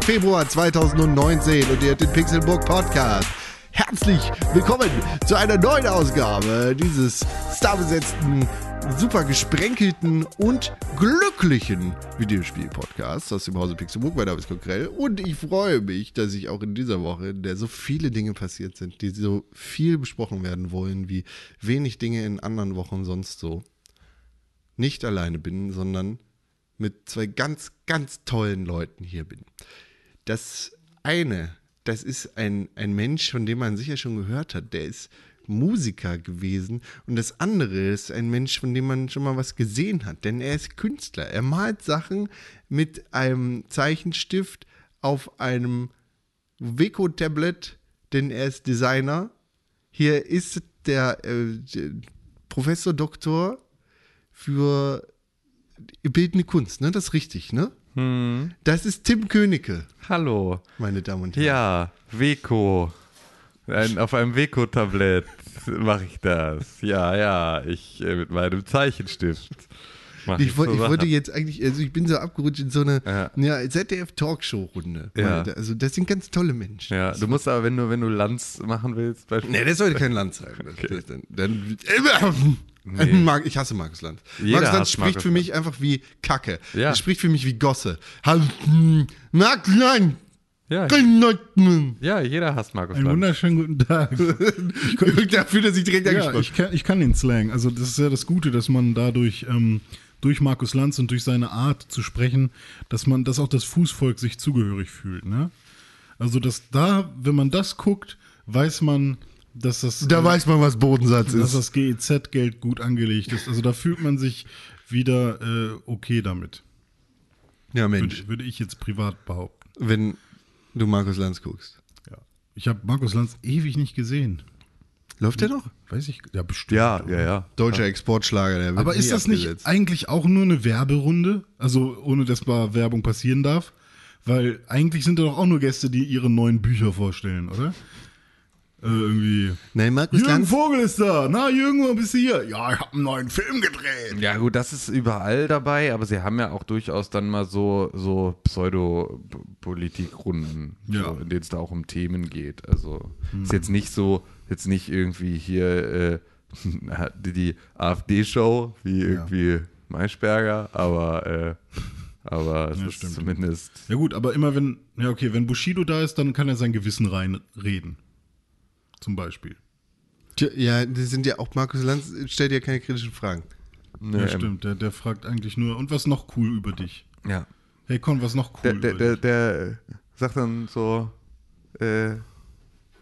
Donnerstag, der 7. Februar 2019 und ihr hört den Pixelburg Podcast. Herzlich willkommen zu einer neuen Ausgabe dieses starbesetzten, super gesprenkelten und glücklichen Videospiel-Podcasts aus dem Hause Pixelburg. Mein Name ist Konkrell und ich freue mich, dass ich auch in dieser Woche, in der so viele Dinge passiert sind, die so viel besprochen werden wollen, wie wenig Dinge in anderen Wochen sonst so, nicht alleine bin, sondern mit zwei ganz, ganz tollen Leuten hier bin. Das eine, das ist ein, ein Mensch, von dem man sicher schon gehört hat, der ist Musiker gewesen. Und das andere ist ein Mensch, von dem man schon mal was gesehen hat, denn er ist Künstler. Er malt Sachen mit einem Zeichenstift auf einem Weko-Tablet, denn er ist Designer. Hier ist der äh, Professor Doktor für bildende Kunst, ne? Das ist richtig, ne? Hm. Das ist Tim Königke, Hallo. meine Damen und Herren. Ja, Weko. Ein, auf einem Weko-Tablett mache ich das. Ja, ja, ich äh, mit meinem Zeichenstift. Ich, wollte, so ich wollte jetzt eigentlich, also ich bin so abgerutscht in so eine Ja. ja. ZDF-Talkshow-Runde. Ja. Also das sind ganz tolle Menschen. Ja, du musst aber, wenn du, wenn du Lanz machen willst, beispielsweise. Nee, das sollte kein Land sein. Das, das, dann, dann, Nee. Ich hasse Markus Land. Jeder Markus Land hasst spricht Markus für mich einfach wie Kacke. Ja. Er spricht für mich wie Gosse. hm, Markus Land. Ja, Dafür, ja, jeder hasst Markus Einen Lanz. wunderschönen guten Tag. dass ich direkt ja, angesprochen ich kann, ich kann den Slang. Also das ist ja das Gute, dass man dadurch ähm, durch Markus Lanz und durch seine Art zu sprechen, dass man, dass auch das Fußvolk sich zugehörig fühlt. Ne? Also dass da, wenn man das guckt, weiß man, dass das, Da weiß man, was Bodensatz dass ist. das GEZ-Geld gut angelegt ist. Also da fühlt man sich wieder äh, okay damit. Ja, Mensch. Würde, würde ich jetzt privat behaupten. Wenn du Markus Lanz guckst. Ja. Ich habe Markus Lanz ewig nicht gesehen. Läuft der noch? Weiß ich, ja bestimmt. Ja, ja, ja. Deutscher Exportschlager, der wird Aber ist das nicht abgesetzt. eigentlich auch nur eine Werberunde? Also ohne dass mal Werbung passieren darf? Weil eigentlich sind da doch auch nur Gäste, die ihre neuen Bücher vorstellen, oder? Äh, irgendwie. Nein, Markus Jürgen Lanz. Vogel ist da. Na, Jürgen, wo bist du hier? Ja, ich habe einen neuen Film gedreht. Ja, gut, das ist überall dabei, aber sie haben ja auch durchaus dann mal so, so Pseudo-Politikrunden, Ja. so, in denen es da auch um Themen geht. Also ist jetzt nicht so, jetzt nicht irgendwie hier äh, die, die AfD-Show wie irgendwie Maischberger, aber, äh, aber es Ja, ist stimmt. zumindest. Ja gut, aber immer wenn, ja okay, wenn Bushido da ist, dann kann er sein Gewissen reinreden. Zum Beispiel. Tja, Ja, das sind ja auch Markus Lanz stellt ja keine kritischen Fragen. Ne, Ja, ähm, stimmt. Der, der fragt eigentlich nur, und was noch cool über dich? Ja. Hey Con, was noch cool Der, der, über der, dich? der äh, sagt dann so, äh,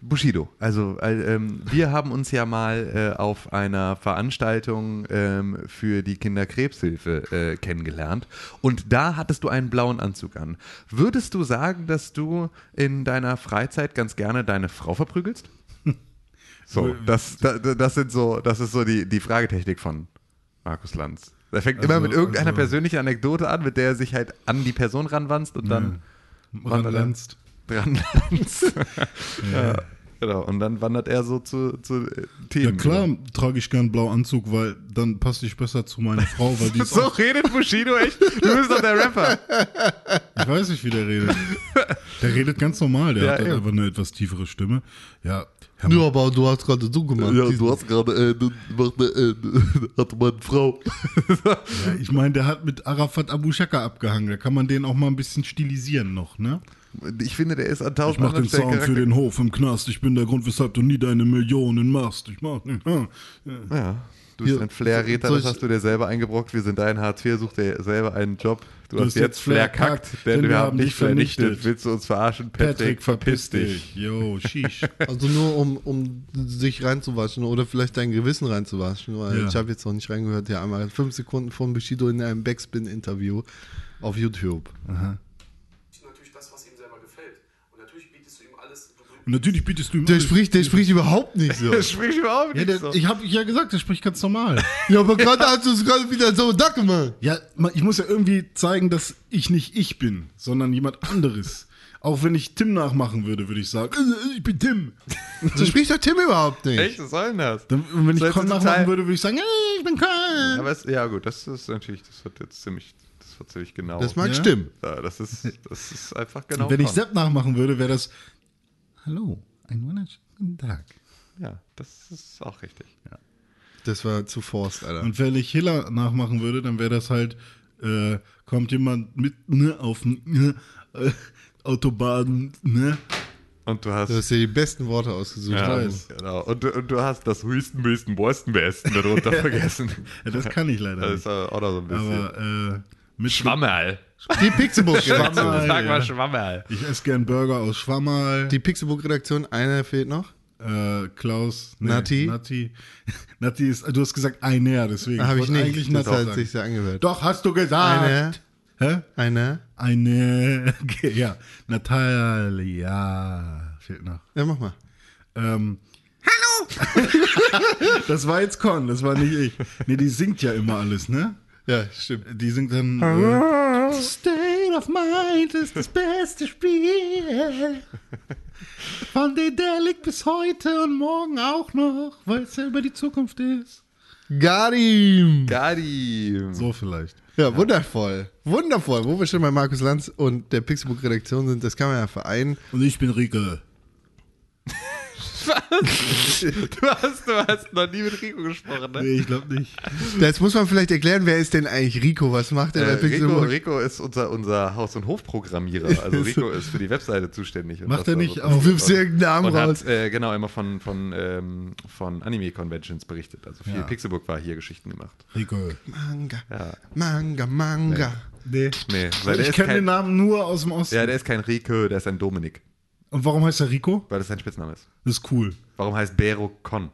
Bushido. Also äh, ähm, wir haben uns ja mal äh, auf einer Veranstaltung ähm, für die Kinderkrebshilfe äh, kennengelernt und da hattest du einen blauen Anzug an. Würdest du sagen, dass du in deiner Freizeit ganz gerne deine Frau verprügelst? So, das, das, das sind so, das ist so die, die Fragetechnik von Markus Lanz. Er fängt immer Also- mit irgendeiner also- persönlichen Anekdote an, mit der er sich halt an die Person ranwanzt und dann er Ranlanzt. dran lanzt. ja. Genau, und dann wandert er so zu, zu äh, Ja Themen. klar trage ich gern blau Anzug, weil dann passe ich besser zu meiner Frau, weil die So redet Bushido echt? Du bist doch der Rapper. ich weiß nicht, wie der redet. Der redet ganz normal, der Ja, hat halt einfach eine etwas tiefere Stimme. Ja, Herr Ja, aber du hast gerade so gemacht. Diesen- hast gerade, äh, macht eine, äh, hatte meine Frau. Ja, ich meine, der hat mit Arafat Abu Shaka abgehangen. Da kann man den auch mal ein bisschen stilisieren noch, ne? Ich finde, der ist an Ich tausend mach den Sound für Charakter- den Hof im Knast. Ich bin der Grund, weshalb du nie deine Millionen machst. Ich mach nicht. Ja, du bist Hier, ein Flair-Räter, das ich- hast du dir selber eingebrockt. Wir sind dein Hartz IV, such dir selber einen Job. Du, Du hast hast jetzt Flair Flair kackt, kackt, denn wir haben dich vernichtet. vernichtet. Willst du uns verarschen? Patrick, verpiss dich. Yo, sheesh. Also nur um, um sich reinzuwaschen oder vielleicht dein Gewissen reinzuwaschen, weil Ja. ich habe jetzt noch nicht reingehört, ja einmal fünf Sekunden von Bushido in einem Backspin-Interview auf YouTube. natürlich Und natürlich bietest du ihm Der spricht, der spricht überhaupt nicht so. Das spricht überhaupt Ja, nicht der, so. ich habe ja gesagt, der spricht ganz normal. ja, aber gerade hast du es gerade wieder so da gemacht. Ja, ich muss ja irgendwie zeigen, dass ich nicht ich bin, sondern jemand anderes. Auch wenn ich Tim nachmachen würde, würde ich sagen, äh, ich bin Tim. So spricht doch Tim überhaupt nicht. Echt, was soll denn das? Dann, und wenn ich Con nachmachen würde, würde ich sagen, äh, ich bin Con. Aber es, ja gut, das ist natürlich, das wird jetzt ziemlich, das war ziemlich genau. Das mag Ja? stimmen. ja, das ist, das ist einfach genau. Wenn ich Con. Sepp nachmachen würde, wäre das Hallo, einen wunderschönen Tag. Ja, das ist auch richtig. Das war zu forst, Alter. Und wenn ich Hiller nachmachen würde, dann wäre das halt, äh, kommt jemand mit ne, auf ne, äh, Autobahn, ne? Und du hast. Du hast dir die besten Worte ausgesucht. ja, weiß. genau. und, du- und du hast das höchsten, besten, besten, besten darunter vergessen. Ja, das kann ich leider Das ist nicht. auch noch so ein bisschen. Aber äh, mit Schwammerl. Die Pixelbook-Redaktion. Schwammerl. Sag mal. Schwammerl. ich esse gern Burger aus Schwammerl. Die Pixelbook-Redaktion, einer fehlt noch. Äh, Klaus. nee, Nati? Nati. Nati ist, du hast gesagt einer, deswegen. Habe ich nicht. Eigentlich das hat sagen. sich sehr angehört. Doch, hast du gesagt. Eine. Hä? Eine. Eine. Okay, ja. Natalia. Fehlt noch. Ja, mach mal. Ähm, Hallo! das war jetzt Con, das war nicht ich. Nee, die singt ja immer alles, ne? Ja, stimmt. Die singt dann. Äh, State of Mind ist das beste Spiel. Von Dedelic bis heute und morgen auch noch, weil es ja über die Zukunft ist. Got him. Gadi. So vielleicht. Ja, wundervoll. Wundervoll. Wo wir schon bei Markus Lanz und der Pixelbook-Redaktion sind, das kann man ja vereinen. Und ich bin Du hast, du hast noch nie mit Rico gesprochen, ne? Nee, ich glaube nicht. Jetzt muss man vielleicht erklären, wer ist denn eigentlich Rico? Was macht der Äh, bei Rico? Rico ist unser, unser Haus- und Hofprogrammierer. Also Rico ist für die Webseite zuständig. und Macht er nicht auch- Wirfst irgendeinen Namen raus? hat äh, genau immer von, von, ähm, von Anime-Conventions berichtet. Also viel Ja. Pixelbook war hier Geschichten gemacht. Rico. Manga. Ja. Manga, Manga. Nee. Nee, weil der Ich kenne den Namen nur aus dem Osten. ja, der ist kein Rico, der ist ein Dominik, Und warum heißt er Rico? weil das sein Spitzname ist. Das ist cool. Warum heißt Bero Con?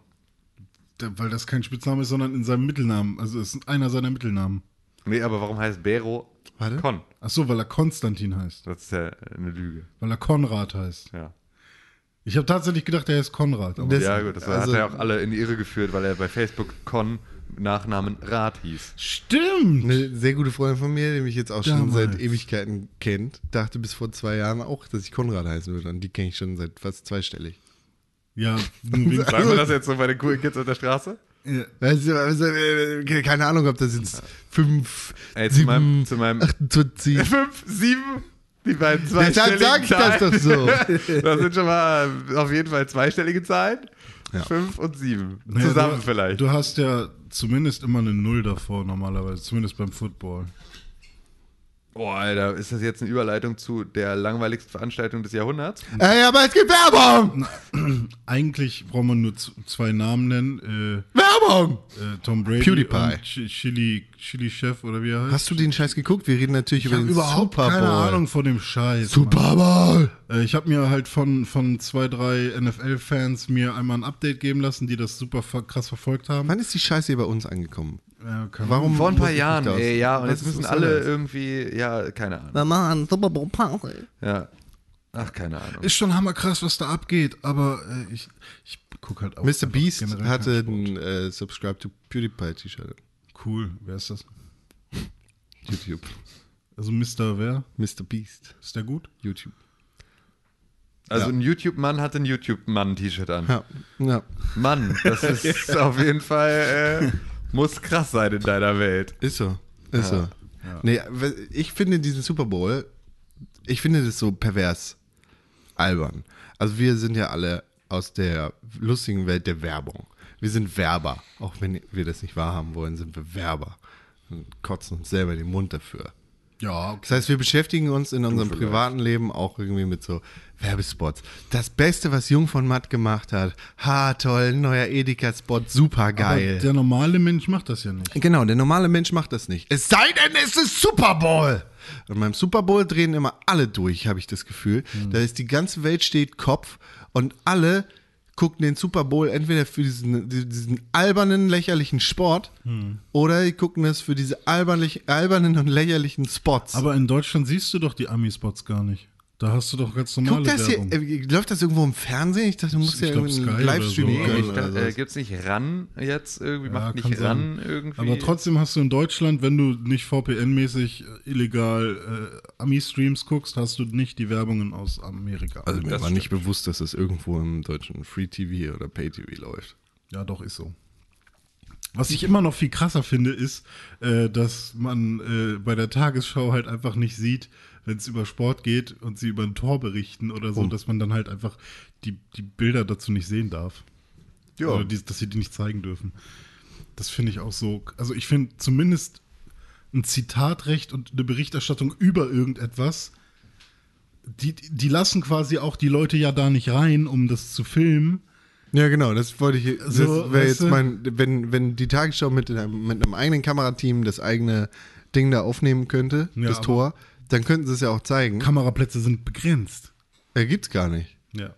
Da- Weil das kein Spitzname ist, sondern in seinem Mittelnamen. Also es ist einer seiner Mittelnamen. Nee, aber warum heißt Bero Warte. Con? Ach so, weil er Konstantin heißt. Das ist ja eine Lüge. Weil er Konrad heißt. Ja, Ich habe tatsächlich gedacht, er ist Konrad. Aber Das- ja gut, das also- hat er auch alle in die Irre geführt, weil er bei Facebook Con Nachnamen Rat hieß. Stimmt! Eine sehr gute Freundin von mir, die mich jetzt auch schon Damals. seit Ewigkeiten kennt, dachte bis vor zwei Jahren auch, dass ich Konrad heißen würde. Und die kenne ich schon seit fast zweistellig. Ja, wegen, Sagen wir das jetzt so bei den coolen Kids auf der Straße? ja, Weißt du, also, äh, keine Ahnung, ob das jetzt fünf, Ey, zu sieben, meinem- zu meinem- 28. Fünf, sieben, die beiden Deshalb zweistelligen sag ich das doch so. Das sind schon mal auf jeden Fall zweistellige Zahlen. Ja. Fünf und sieben. Naja, Zusammen du, vielleicht. Du hast ja zumindest immer eine Null davor normalerweise, zumindest beim Football. Boah, Alter, ist das jetzt eine Überleitung zu der langweiligsten Veranstaltung des Jahrhunderts? Ey, aber es gibt Werbung! Eigentlich braucht man nur zwei Namen nennen. Werbung! Äh, äh, Tom Brady PewDiePie. und Ch Chili, Chili Chef oder wie er heißt. Hast du den Scheiß geguckt? Wir reden natürlich ich über den überhaupt Super Bowl. keine Ahnung von dem Scheiß. Super Bowl! Äh, ich habe mir halt von, von zwei, drei NFL-Fans mir einmal ein Update geben lassen, die das super krass verfolgt haben. Wann ist die Scheiße hier bei uns angekommen? Äh, keine Warum? Vor ein paar Jahren, ey, ja, und Was jetzt müssen alle das? irgendwie, ja, keine Ahnung. Wir machen Super Bowl Party. Ja. Ach, keine Ahnung. Ist schon hammerkrass, was da abgeht, aber äh, ich, ich guck halt auch. Mr. Beast hatte ein äh, Subscribe to PewDiePie T-Shirt. Cool, wer ist das? YouTube. Also Mr. Wer? Mr. Beast. Ist der gut? YouTube. Also Ja. ein YouTube-Mann hat ein YouTube-Mann-T-Shirt an. Ja. ja. Mann, das ist auf jeden Fall, äh, muss krass sein in deiner Welt. Ist so. Ist so. Nee, ich finde diesen Super Bowl, ich finde das so pervers albern. Also wir sind ja alle aus der lustigen Welt der Werbung. Wir sind Werber. Auch wenn wir das nicht wahrhaben wollen, sind wir Werber. Und kotzen uns selber den Mund dafür. Ja, okay. Das heißt, wir beschäftigen uns in unserem privaten Leben auch irgendwie mit so Werbespots. Das Beste, was Jung von Matt gemacht hat. Ha, toll, neuer Edeka-Spot, super geil. Aber der normale Mensch macht das ja nicht. Genau, der normale Mensch macht das nicht. Es sei denn, es ist Super Bowl. Und beim Super Bowl drehen immer alle durch, habe ich das Gefühl. Da ist die ganze Welt steht Kopf und alle gucken den Super Bowl entweder für diesen, diesen albernen, lächerlichen Sport oder die gucken es für diese albernen und lächerlichen Spots. Aber in Deutschland siehst du doch die Ami-Spots gar nicht. Da hast du doch ganz normale Guck das hier, Werbung. äh, läuft das irgendwo im Fernsehen? Ich dachte, du musst Ich ja glaub, irgendwie einen Livestream so. Ich dachte, äh, gibt's nicht RAN jetzt irgendwie? Ja, Macht nicht sein. RAN irgendwie? Aber trotzdem hast du in Deutschland, wenn du nicht VPN-mäßig äh, illegal äh, Ami-Streams guckst, hast du nicht die Werbungen aus Amerika. Also mir Das war nicht bewusst, dass das irgendwo im deutschen Free TV oder Pay TV läuft. ja, doch, ist so. Was ich immer noch viel krasser finde, ist, äh, dass man äh, bei der Tagesschau halt einfach nicht sieht, wenn es über Sport geht und sie über ein Tor berichten oder so, dass man dann halt einfach die, die Bilder dazu nicht sehen darf. Ja. Oder die, dass sie die nicht zeigen dürfen. Das finde ich auch so. Also ich finde zumindest ein Zitatrecht und eine Berichterstattung über irgendetwas, die, die lassen quasi auch die Leute ja da nicht rein, um das zu filmen. Ja, genau, das wollte ich. Das So, wäre jetzt mein, wenn, wenn die Tagesschau mit einem, mit einem eigenen Kamerateam das eigene Ding da aufnehmen könnte, Ja, das Tor, dann könnten sie es ja auch zeigen. Kameraplätze sind begrenzt. Ja, gibt's gar nicht, Ja.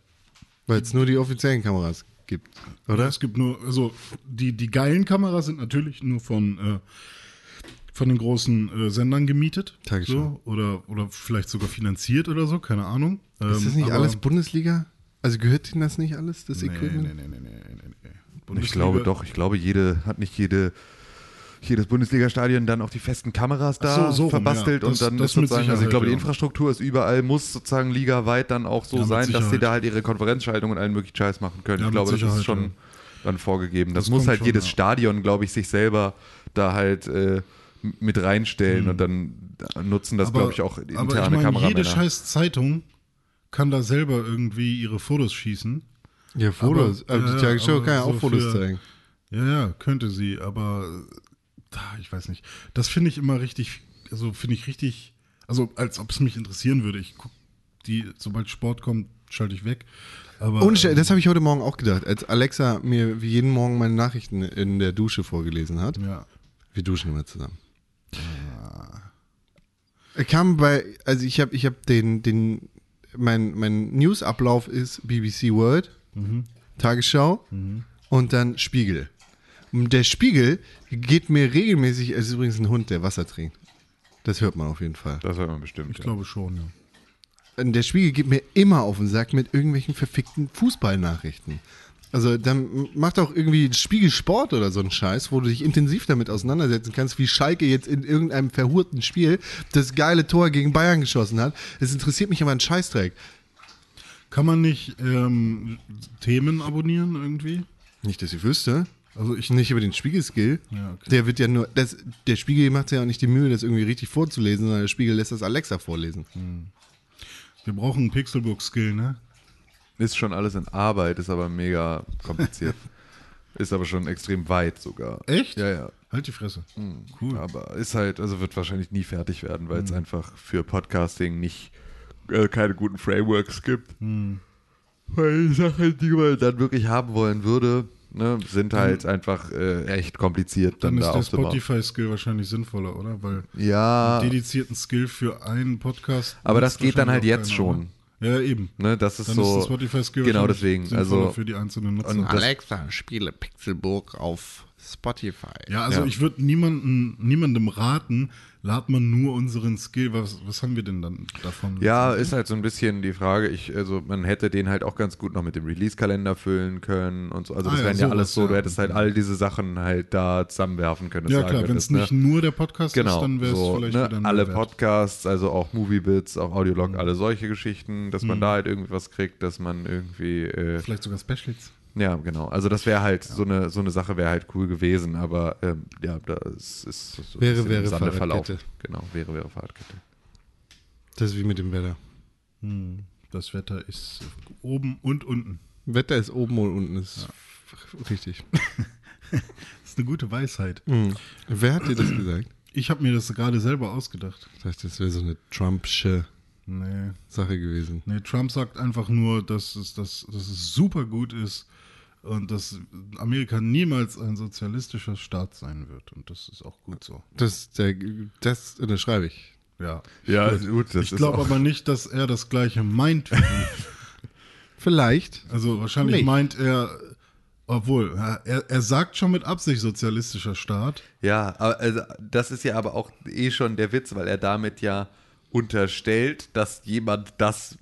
weil es nur die offiziellen Kameras gibt, oder? Es gibt nur, also die, die geilen Kameras sind natürlich nur von, äh, von den großen äh, Sendern gemietet. Tagesschau. So, oder, oder vielleicht sogar finanziert oder so, keine Ahnung. Ist das Ähm, nicht aber- alles Bundesliga? Also gehört Ihnen das nicht alles, das Nee, Equipment? nee, nee, nee, nee, nee, nee. Ich glaube doch, ich glaube, jede, hat nicht jede, jedes Bundesliga-Stadion dann auch die festen Kameras da so, so rum, verbastelt ja. und Das- dann das ist sozusagen, also ich glaube, die ja. Infrastruktur ist überall, muss sozusagen ligaweit dann auch so Ja, sein, dass sie da halt ihre Konferenzschaltung und allen möglichen Scheiß machen können. Ja, ich glaube, das ist schon ja. dann vorgegeben. Das, Das muss halt schon, jedes ja. Stadion, glaube ich, sich selber da halt äh, mit reinstellen und dann nutzen das, glaube ich, auch interne aber ich meine, Kameramänner. jede scheiß Zeitung kann da selber irgendwie ihre Fotos schießen. Ja, Fotos. Aber- Aber, ja, die Tagesschau kann ja so auch Fotos für- zeigen. Ja, ja, könnte sie, aber äh, ich weiß nicht. Das finde ich immer richtig, also finde ich richtig, also als ob es mich interessieren würde. Ich guck die, sobald Sport kommt, schalte ich weg. Aber Ohne Scheiß, ähm, das habe ich heute Morgen auch gedacht, als Alexa mir wie jeden Morgen meine Nachrichten in der Dusche vorgelesen hat. ja. Wir duschen immer zusammen. Er kam bei, also ich habe ich hab den, den, mein, mein Newsablauf ist BBC World, Tagesschau und dann Spiegel. Und der Spiegel geht mir regelmäßig, es ist übrigens ein Hund, der Wasser trinkt. Das hört man auf jeden Fall. das hört man bestimmt. Ich ja. glaube schon, ja. Und der Spiegel geht mir immer auf den Sack mit irgendwelchen verfickten Fußballnachrichten. Also dann macht auch irgendwie Spiegelsport oder so einen Scheiß, wo du dich intensiv damit auseinandersetzen kannst, wie Schalke jetzt in irgendeinem verhurten Spiel das geile Tor gegen Bayern geschossen hat. Es interessiert mich aber ein Scheißdreck. Kann man nicht ähm, Themen abonnieren irgendwie? Nicht, dass ich wüsste. Also ich Nicht über den Spiegelskill. Ja, okay. Der wird ja nur, das, der Spiegel macht ja auch nicht die Mühe, das irgendwie richtig vorzulesen, sondern der Spiegel lässt das Alexa vorlesen. Wir brauchen einen Pixelbook-Skill, ne? Ist schon alles in Arbeit, ist aber mega kompliziert. ist aber schon extrem weit sogar. Echt? Ja, ja. Halt die Fresse. Hm. Cool. Aber ist halt, also wird wahrscheinlich nie fertig werden, weil es einfach für Podcasting nicht äh, keine guten Frameworks gibt. Weil die Sachen, die man dann wirklich haben wollen würde, ne, sind halt einfach äh, echt kompliziert dann, Dann ist da der. Spotify-Skill wahrscheinlich sinnvoller, oder? Weil Ja, einen dedizierten Skill für einen Podcast. aber das geht dann halt jetzt schon. keiner, oder? Ja, eben. Ne, das ist Dann so. ist der Spotify-Skill genau wahrscheinlich deswegen. Also, für die einzelnen Nutzer. und Alexa, spiele Pixelburg auf Spotify. ja, also ja. ich würde niemanden, niemandem raten, lad man nur unseren Skill. Was, was haben wir denn dann davon? Ja, ist halt so ein bisschen die Frage. Ich, also man hätte den halt auch ganz gut noch mit dem Release-Kalender füllen können und so. Also Ah das ja, wären ja alles so, du ja. hättest halt all diese Sachen halt da zusammenwerfen können. Ja, du klar, wenn es könntest, nicht ne? nur der Podcast Genau, ist, dann wäre es so, vielleicht ne? wieder alle Mehrwert. Podcasts, also auch Moviebits, auch Audiolog, Mhm. alle solche Geschichten, dass man da halt irgendwie was kriegt, dass man irgendwie äh, Vielleicht sogar Specials. Ja, genau. Also das wäre halt so eine so eine Sache wäre halt cool gewesen, aber ähm, ja, das ist so Wäre, wäre Fahrradkette. verlaufen. Genau, wäre, wäre Fahrradkette. Das ist wie mit dem Wetter. Das Wetter ist oben und unten. Wetter ist oben und unten ist richtig. Das ist eine gute Weisheit. Mhm. Wer hat dir das gesagt? Ich habe mir das gerade selber ausgedacht. Ich dachte, das wäre so eine Trumpsche Nee. Sache gewesen. Nee, Trump sagt einfach nur, dass es, dass, dass es super gut ist und dass Amerika niemals ein sozialistischer Staat sein wird. Und das ist auch gut so. Das, der, das unterschreibe ich. Ja. Ja, gut, das Ich glaube aber nicht, dass er das gleiche meint. wie ich. Vielleicht. Also wahrscheinlich Nicht. meint er, obwohl, er, er sagt schon mit Absicht sozialistischer Staat. Ja, aber also, das ist ja aber auch eh schon der Witz, weil er damit ja unterstellt, dass jemand das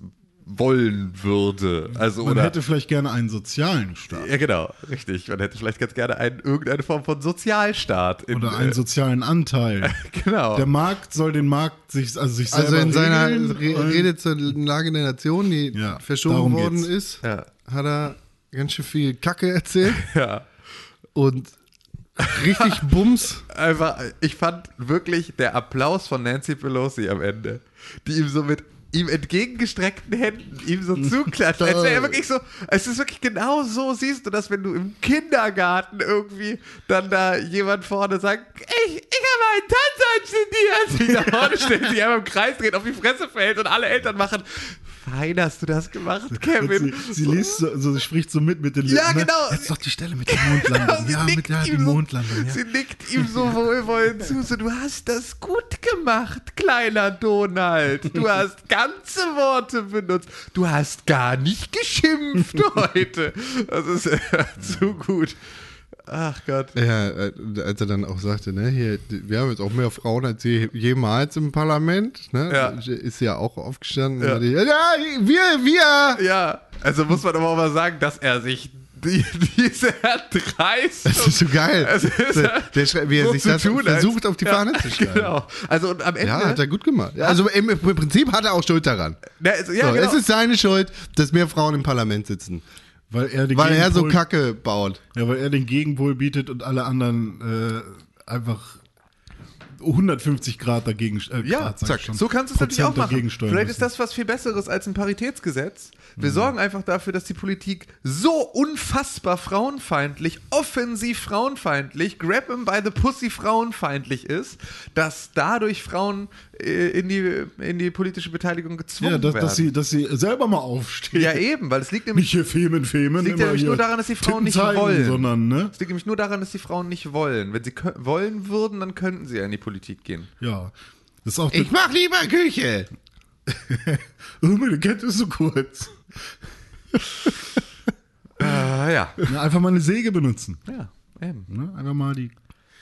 wollen würde. Also Man oder hätte vielleicht gerne einen sozialen Staat. ja genau, richtig. Man hätte vielleicht ganz gerne einen, irgendeine Form von Sozialstaat. In, Oder einen äh, sozialen Anteil. genau. Der Markt soll den Markt sich, also sich Also selber in seiner Re Rede zur Lage der Nation, die Ja, verschoben worden geht's. ist, Ja. hat er ganz schön viel Kacke erzählt. ja. Und Richtig Bums. Einfach, ich fand wirklich der Applaus von Nancy Pelosi am Ende, die ihm so mit ihm entgegengestreckten Händen ihm so zuklatscht, als wäre er wirklich so, es ist wirklich genau so, siehst du das, wenn du im Kindergarten irgendwie dann da jemand vorne sagt, ich, ich habe einen Tanzanz studiert, sich nach vorne stellt, sich einmal im Kreis dreht, auf die Fresse fällt und alle Eltern machen, fein hast du das gemacht, Kevin. Sie, sie liest so, sie spricht so mit mit den Lippen. Ja, ne? genau. Jetzt doch die Stelle mit der Mondlandung. Sie ja, mit nickt ja, so- Mondlandung. Ja. Sie nickt ihm so wohlwollend zu. So, du hast das gut gemacht, kleiner Donald. Du hast ganze Worte benutzt. Du hast gar nicht geschimpft heute. Das ist äh, zu gut. Ach Gott. Ja, äh, als er dann auch sagte, ne, hier, wir haben jetzt auch mehr Frauen als je, jemals im Parlament, ne? Ja. Ist ja auch aufgestanden. Ja. die, Ja, wir, wir! Ja, also muss man aber auch mal sagen, dass er sich die, diese Dreistung. Das ist so geil. Es ist der, der wie er so sich das tun, versucht, auf die ja, Fahne zu schreiben. Genau. Also und am Ende. Ja, hat er gut gemacht. Ja, Also im, im Prinzip hat er auch Schuld daran. Na, also, ja, so, genau. Es ist seine Schuld, dass mehr Frauen im Parlament sitzen. Weil er, den Weil er so Kacke baut. Ja, weil er den Gegenpol bietet und alle anderen äh, einfach 150 Grad dagegen äh, Ja, Grad, zack. schon, So kannst du es natürlich auch machen. Vielleicht ist das was viel Besseres als ein Paritätsgesetz. Mhm. Wir sorgen einfach dafür, dass die Politik so unfassbar frauenfeindlich, offensiv frauenfeindlich, grab 'em by the pussy frauenfeindlich ist, dass dadurch Frauen äh, in, die, in die politische Beteiligung gezwungen Ja, dass, werden. dass, sie, dass sie selber mal aufstehen. ja, eben, weil es liegt nämlich Nicht hier Femen, Femen. Es liegt nämlich nur daran, dass die Frauen nicht zeigen, wollen. Sondern, ne? es liegt nämlich nur daran, dass die Frauen nicht wollen. Wenn sie wollen würden, dann könnten sie ja in die Politik gehen. Ja. Das ist auch Ich mach lieber Küche. oh, meine Kette ist so kurz. Äh, ja. Na, einfach mal eine Säge benutzen. Ja, eben. Ne? Einfach mal die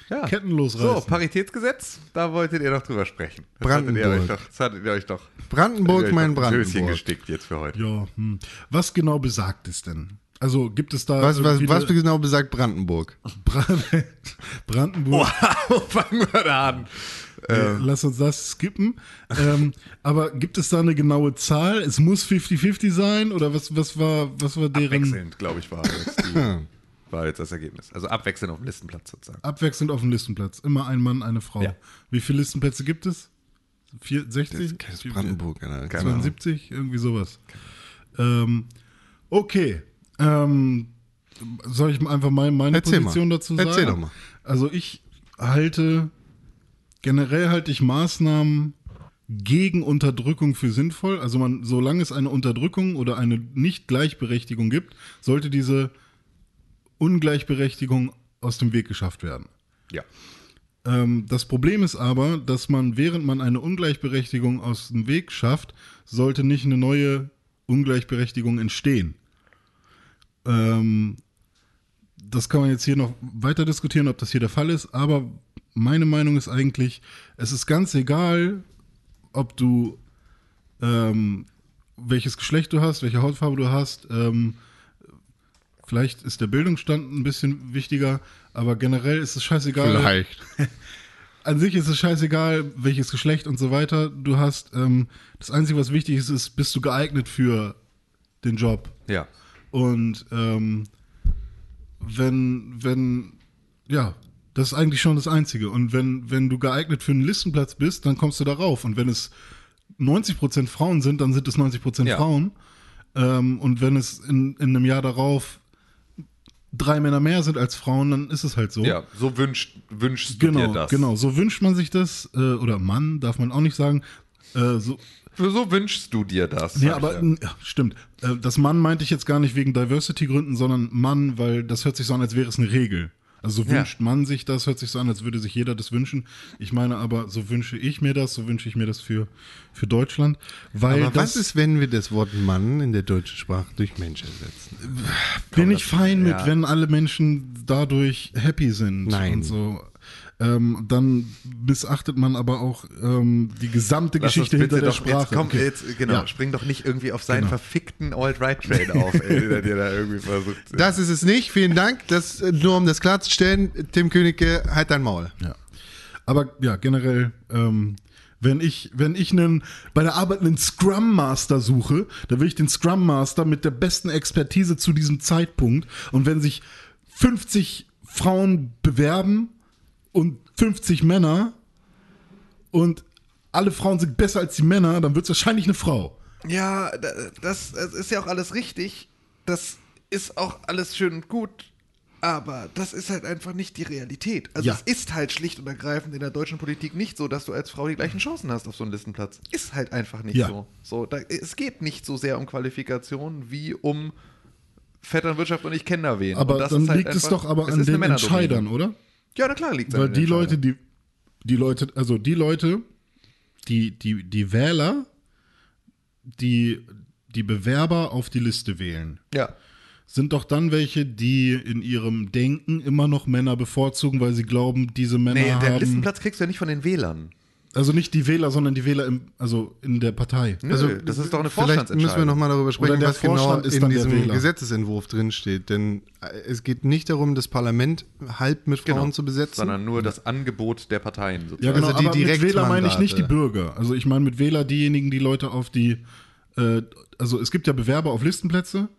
Ja. Ketten So, losreißen. Paritätsgesetz, da wolltet ihr doch drüber sprechen. Das hattet ihr euch Brandenburg. doch, das hattet ihr euch doch, Brandenburg, euch mein doch ein Brandenburg. gestickt jetzt für heute. ja, hm. Was genau besagt es denn? Also gibt es da. Was, was, was genau besagt Brandenburg? Brand Brandenburg. Wow, fangen wir da an. Äh, Lass uns das skippen. ähm, aber gibt es da eine genaue Zahl? Es muss 50-50 sein? Oder was, was, war, was war deren Abwechselnd, glaube ich, war jetzt, die, war jetzt das Ergebnis. Also abwechselnd auf dem Listenplatz sozusagen. abwechselnd auf dem Listenplatz? Immer ein Mann, eine Frau. Ja. Wie viele Listenplätze gibt es? Vier, 60? Das ist Brandenburg, Ahnung. 72? Irgendwie sowas. Ähm, okay. Ähm, soll ich einfach mal meine Erzähl Position mal. dazu sagen? Erzähl doch mal. Also ich halte, generell halte ich Maßnahmen gegen Unterdrückung für sinnvoll. Also man, solange es eine Unterdrückung oder eine Nicht-Gleichberechtigung gibt, sollte diese Ungleichberechtigung aus dem Weg geschafft werden. Ja. Ähm, das Problem ist aber, dass man, während man eine Ungleichberechtigung aus dem Weg schafft, sollte nicht eine neue Ungleichberechtigung entstehen. Ähm, das kann man jetzt hier noch weiter diskutieren, ob das hier der Fall ist, aber meine Meinung ist eigentlich, es ist ganz egal, ob du ähm, welches Geschlecht du hast, welche Hautfarbe du hast. Ähm, vielleicht ist der Bildungsstand ein bisschen wichtiger, aber generell ist es scheißegal. Vielleicht. An sich ist es scheißegal, welches Geschlecht und so weiter du hast. Ähm, das Einzige, was wichtig ist, ist, bist du geeignet für den Job. Ja. Und ähm, wenn, wenn, ja, das ist eigentlich schon das Einzige. Und wenn, wenn du geeignet für einen Listenplatz bist, dann kommst du darauf. Und wenn es 90% Frauen sind, dann sind es 90% Ja. Frauen. Ähm, und wenn es in, in einem Jahr darauf drei Männer mehr sind als Frauen, dann ist es halt so. Ja, so wünscht, wünschst du Genau, dir das. genau. So wünscht man sich das, äh, oder Mann, darf man auch nicht sagen. Äh, so, So wünschst du dir das. ja, aber ja, stimmt. Äh, das Mann meinte ich jetzt gar nicht wegen Diversity-Gründen, sondern Mann, weil das hört sich so an, als wäre es eine Regel. Also so Ja. wünscht man sich das, hört sich so an, als würde sich jeder das wünschen. Ich meine aber, so wünsche ich mir das, so wünsche ich mir das für, für Deutschland. Weil Aber das was ist, wenn wir das Wort Mann in der deutschen Sprache durch Mensch ersetzen? bin ich fein mit, ja. wenn alle Menschen dadurch happy sind Nein. und so. Ähm, dann missachtet man aber auch ähm, die gesamte Lass Geschichte hinter bitte der doch, Sprache. Jetzt, komm, Okay. jetzt, genau, Ja. spring doch nicht irgendwie auf seinen Genau. verfickten Alt-Right-Train auf, ey, der dir da irgendwie versucht. Das ist es nicht. Vielen Dank. Das, nur um das klarzustellen, Tim Königke, halt dein Maul. Ja. Aber ja, generell, ähm, wenn ich, wenn ich einen, bei der Arbeit einen Scrum Master suche, dann will ich den Scrum Master mit der besten Expertise zu diesem Zeitpunkt. Und wenn sich 50 Frauen bewerben und 50 Männer und alle Frauen sind besser als die Männer, dann wird es wahrscheinlich eine Frau. Ja, da- das, das ist ja auch alles richtig. Das ist auch alles schön und gut. Aber das ist halt einfach nicht die Realität. Also Ja. es ist halt schlicht und ergreifend in der deutschen Politik nicht so, dass du als Frau die gleichen Chancen hast auf so einen Listenplatz. Ist halt einfach nicht Ja. so. so da, es geht nicht so sehr um Qualifikation wie um Vetternwirtschaft und ich kenne da wen. Aber dann ist halt liegt es einfach- doch aber es an ist eine den. Entscheidern, oder? Ja, na klar liegt es Weil an den die Leute, die, die Leute, also die Leute, die, die, die Wähler, die die Bewerber auf die Liste wählen, Ja. sind doch dann welche, die in ihrem Denken immer noch Männer bevorzugen, weil sie glauben, diese Männer Nee, der haben. Listenplatz kriegst du ja nicht von den Wählern. Also nicht die Wähler, sondern die Wähler im, also in der Partei. Nö, Also, das ist doch eine Vielleicht müssen wir nochmal darüber sprechen, der was genau Vorstand ist in diesem. Gesetzesentwurf drinsteht. Denn äh, es geht nicht darum, das Parlament halb mit Frauen Genau. zu besetzen. Sondern nur das Angebot der Parteien sozusagen. Ja, genau, Also die aber mit Wähler meine ich nicht die. Bürger. Also ich meine mit Wähler diejenigen, die Leute auf die, äh, also es gibt ja Bewerber auf Listenplätze.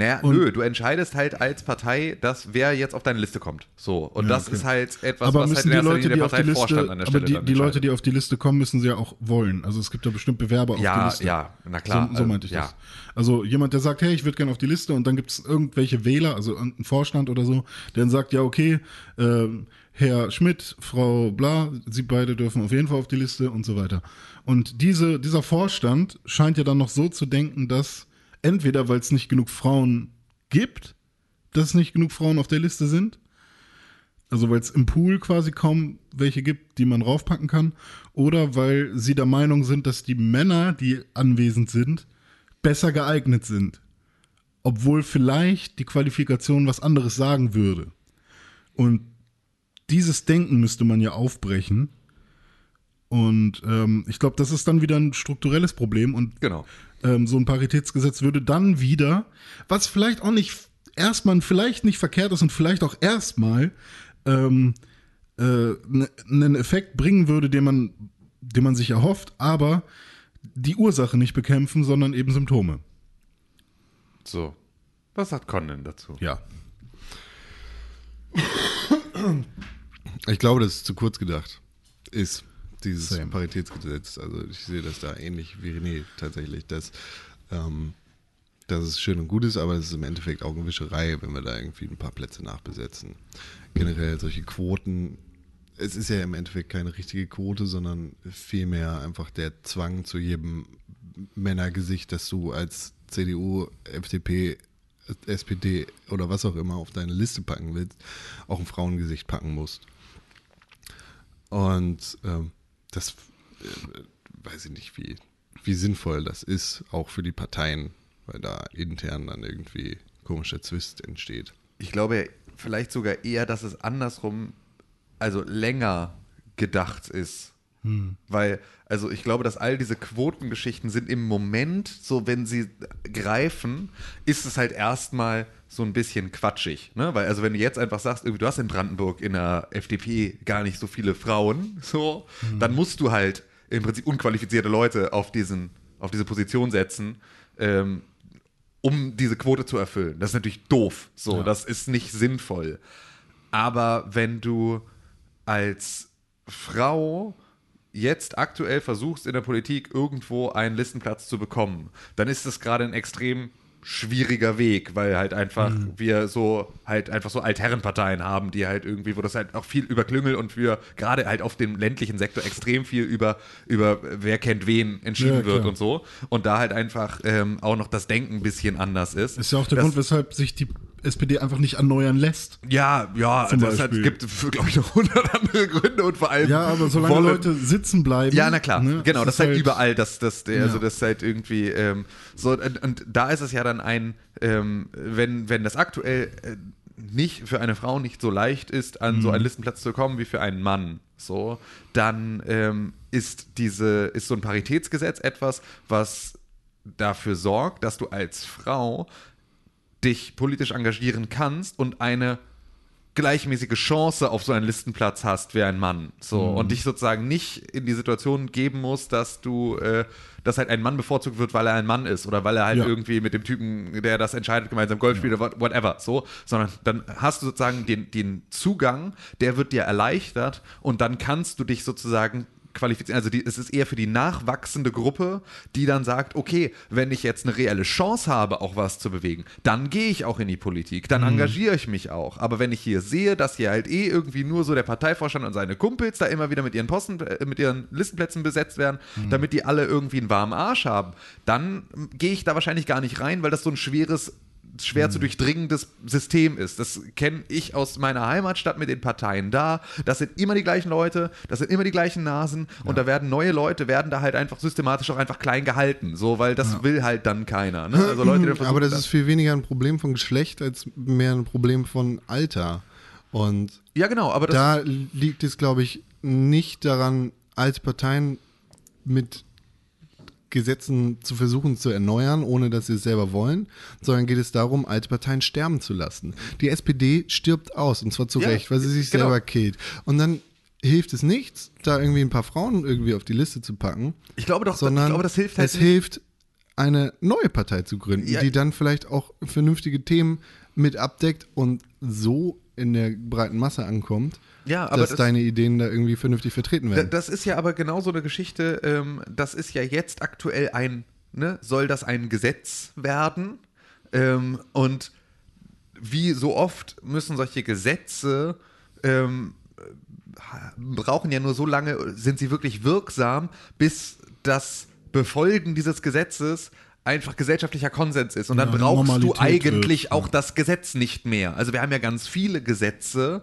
Naja, Und- nö, du entscheidest halt als Partei, dass wer jetzt auf deine Liste kommt. So. Und das okay. ist halt etwas, aber was halt die Leute, Linie die der auf die Liste, Parteivorstand an der aber Stelle die, dann die Leute, die auf die Liste kommen, müssen sie ja auch wollen. Also es gibt ja bestimmt Bewerber auf Ja, die Liste. ja, na klar. So, so meinte ich ja. das. Also jemand, der sagt, hey, ich würde gerne auf die Liste und dann gibt es irgendwelche Wähler, also irgendein Vorstand oder so, der dann sagt, ja, okay, ähm, Herr Schmidt, Frau Bla, Sie beide dürfen auf jeden Fall auf die Liste und so weiter. Und diese, dieser Vorstand scheint ja dann noch so zu denken, dass entweder, weil es nicht genug Frauen gibt, dass nicht genug Frauen auf der Liste sind, also weil es im Pool quasi kaum welche gibt, die man raufpacken kann, oder weil sie der Meinung sind, dass die Männer, die anwesend sind, besser geeignet sind. Obwohl vielleicht die Qualifikation was anderes sagen würde. Und dieses Denken müsste man ja aufbrechen. Und ähm, ich glaube, das ist dann wieder ein strukturelles Problem. Und Genau. ähm, so ein Paritätsgesetz würde dann wieder, was vielleicht auch nicht erstmal vielleicht nicht verkehrt ist und vielleicht auch erstmal ähm, äh, ne- einen Effekt bringen würde, den man, den man sich erhofft, aber die Ursache nicht bekämpfen, sondern eben Symptome. So. Was sagt Conan dazu? Ja. Ich glaube, das ist zu kurz gedacht. Ist dieses Same. Paritätsgesetz. Also ich sehe das da ähnlich wie René tatsächlich, dass, ähm, dass es schön und gut ist, aber es ist im Endeffekt Augenwischerei, wenn wir da irgendwie ein paar Plätze nachbesetzen. Generell solche Quoten, es ist ja im Endeffekt keine richtige Quote, sondern vielmehr einfach der Zwang zu jedem Männergesicht, dass du als CDU, FDP, SPD oder was auch immer auf deine Liste packen willst, auch ein Frauengesicht packen musst. Und ähm, das äh, weiß ich nicht, wie, wie sinnvoll das ist, auch für die Parteien, weil da intern dann irgendwie komischer Zwist entsteht. Ich glaube vielleicht sogar eher, dass es andersrum, also länger gedacht ist. Weil, also ich glaube, dass all diese Quotengeschichten sind im Moment, so wenn sie greifen, ist es halt erstmal so ein bisschen quatschig. Ne? Weil, also wenn du jetzt einfach sagst, irgendwie, du hast in Brandenburg in der FDP gar nicht so viele Frauen, so, dann musst du halt im Prinzip unqualifizierte Leute auf diesen, auf diese Position setzen, ähm, um diese Quote zu erfüllen. Das ist natürlich doof. So, das ist nicht sinnvoll. Aber wenn du als Frau jetzt aktuell versuchst, in der Politik irgendwo einen Listenplatz zu bekommen, dann ist das gerade ein extrem schwieriger Weg, weil halt einfach wir so halt einfach so Altherrenparteien haben, die halt irgendwie, wo das halt auch viel über Klüngel und für gerade halt auf dem ländlichen Sektor extrem viel über, über wer kennt wen entschieden Ja, wird und so. Und da halt einfach ähm, auch noch das Denken ein bisschen anders ist. Ist ja auch der das, Grund, weshalb sich die SPD einfach nicht erneuern lässt. Ja, ja, also es hat, Beispiel. gibt, glaube ich, noch hundert andere Gründe und vor allem. Ja, aber solange wollen- Leute sitzen bleiben. Ja, na klar, ne, genau, das ist halt, halt überall, das, das, also Ja. das ist halt irgendwie ähm, so, und, und da ist es ja dann ein, ähm, wenn, wenn das aktuell äh, nicht für eine Frau nicht so leicht ist, an Mhm. so einen Listenplatz zu kommen wie für einen Mann, so, dann ähm, ist diese, ist so ein Paritätsgesetz etwas, was dafür sorgt, dass du als Frau dich politisch engagieren kannst und eine gleichmäßige Chance auf so einen Listenplatz hast wie ein Mann. So Mhm. und dich sozusagen nicht in die Situation geben musst, dass du, äh, dass halt ein Mann bevorzugt wird, weil er ein Mann ist oder weil er halt Ja. irgendwie mit dem Typen, der das entscheidet, gemeinsam Golf spielt oder what- whatever. So, sondern dann hast du sozusagen den, den Zugang, der wird dir erleichtert und dann kannst du dich sozusagen qualifizieren. Also die, es ist eher für die nachwachsende Gruppe, die dann sagt, okay, wenn ich jetzt eine reelle Chance habe, auch was zu bewegen, dann gehe ich auch in die Politik, dann engagiere ich mich auch. Aber wenn ich hier sehe, dass hier halt eh irgendwie nur so der Parteivorstand und seine Kumpels da immer wieder mit ihren Posten, äh, mit ihren Listenplätzen besetzt werden, damit die alle irgendwie einen warmen Arsch haben, dann ähm, gehe ich da wahrscheinlich gar nicht rein, weil das so ein schweres schwer zu durchdringendes System ist. Das kenne ich aus meiner Heimatstadt mit den Parteien da. Das sind immer die gleichen Leute, das sind immer die gleichen Nasen und da werden neue Leute, werden da halt einfach systematisch auch einfach klein gehalten, so, weil das will halt dann keiner. Ne? Also Leute, Aber das ist viel weniger ein Problem von Geschlecht als mehr ein Problem von Alter. Und ja genau, aber da liegt es, glaube ich, nicht daran, alte Parteien mit Gesetzen zu versuchen zu erneuern, ohne dass sie es selber wollen, sondern geht es darum, alte Parteien sterben zu lassen. Die SPD stirbt aus, und zwar zu Ja, Recht, weil sie sich genau. selber killt. Und dann hilft es nichts, da irgendwie ein paar Frauen irgendwie auf die Liste zu packen, ich glaube doch, sondern ich glaube, das hilft halt es nicht. hilft, eine neue Partei zu gründen, Ja. die dann vielleicht auch vernünftige Themen mit abdeckt und so in der breiten Masse ankommt, Ja, aber dass das- deine Ideen da irgendwie vernünftig vertreten werden. Das ist ja aber genau so eine Geschichte, ähm, das ist ja jetzt aktuell ein, ne, soll das ein Gesetz werden? Ähm, und wie so oft müssen solche Gesetze ähm, brauchen ja nur so lange, sind sie wirklich wirksam, bis das Befolgen dieses Gesetzes einfach gesellschaftlicher Konsens ist. Und dann Ja, brauchst du Normalität eigentlich wird, auch das Gesetz nicht mehr. Also wir haben ja ganz viele Gesetze,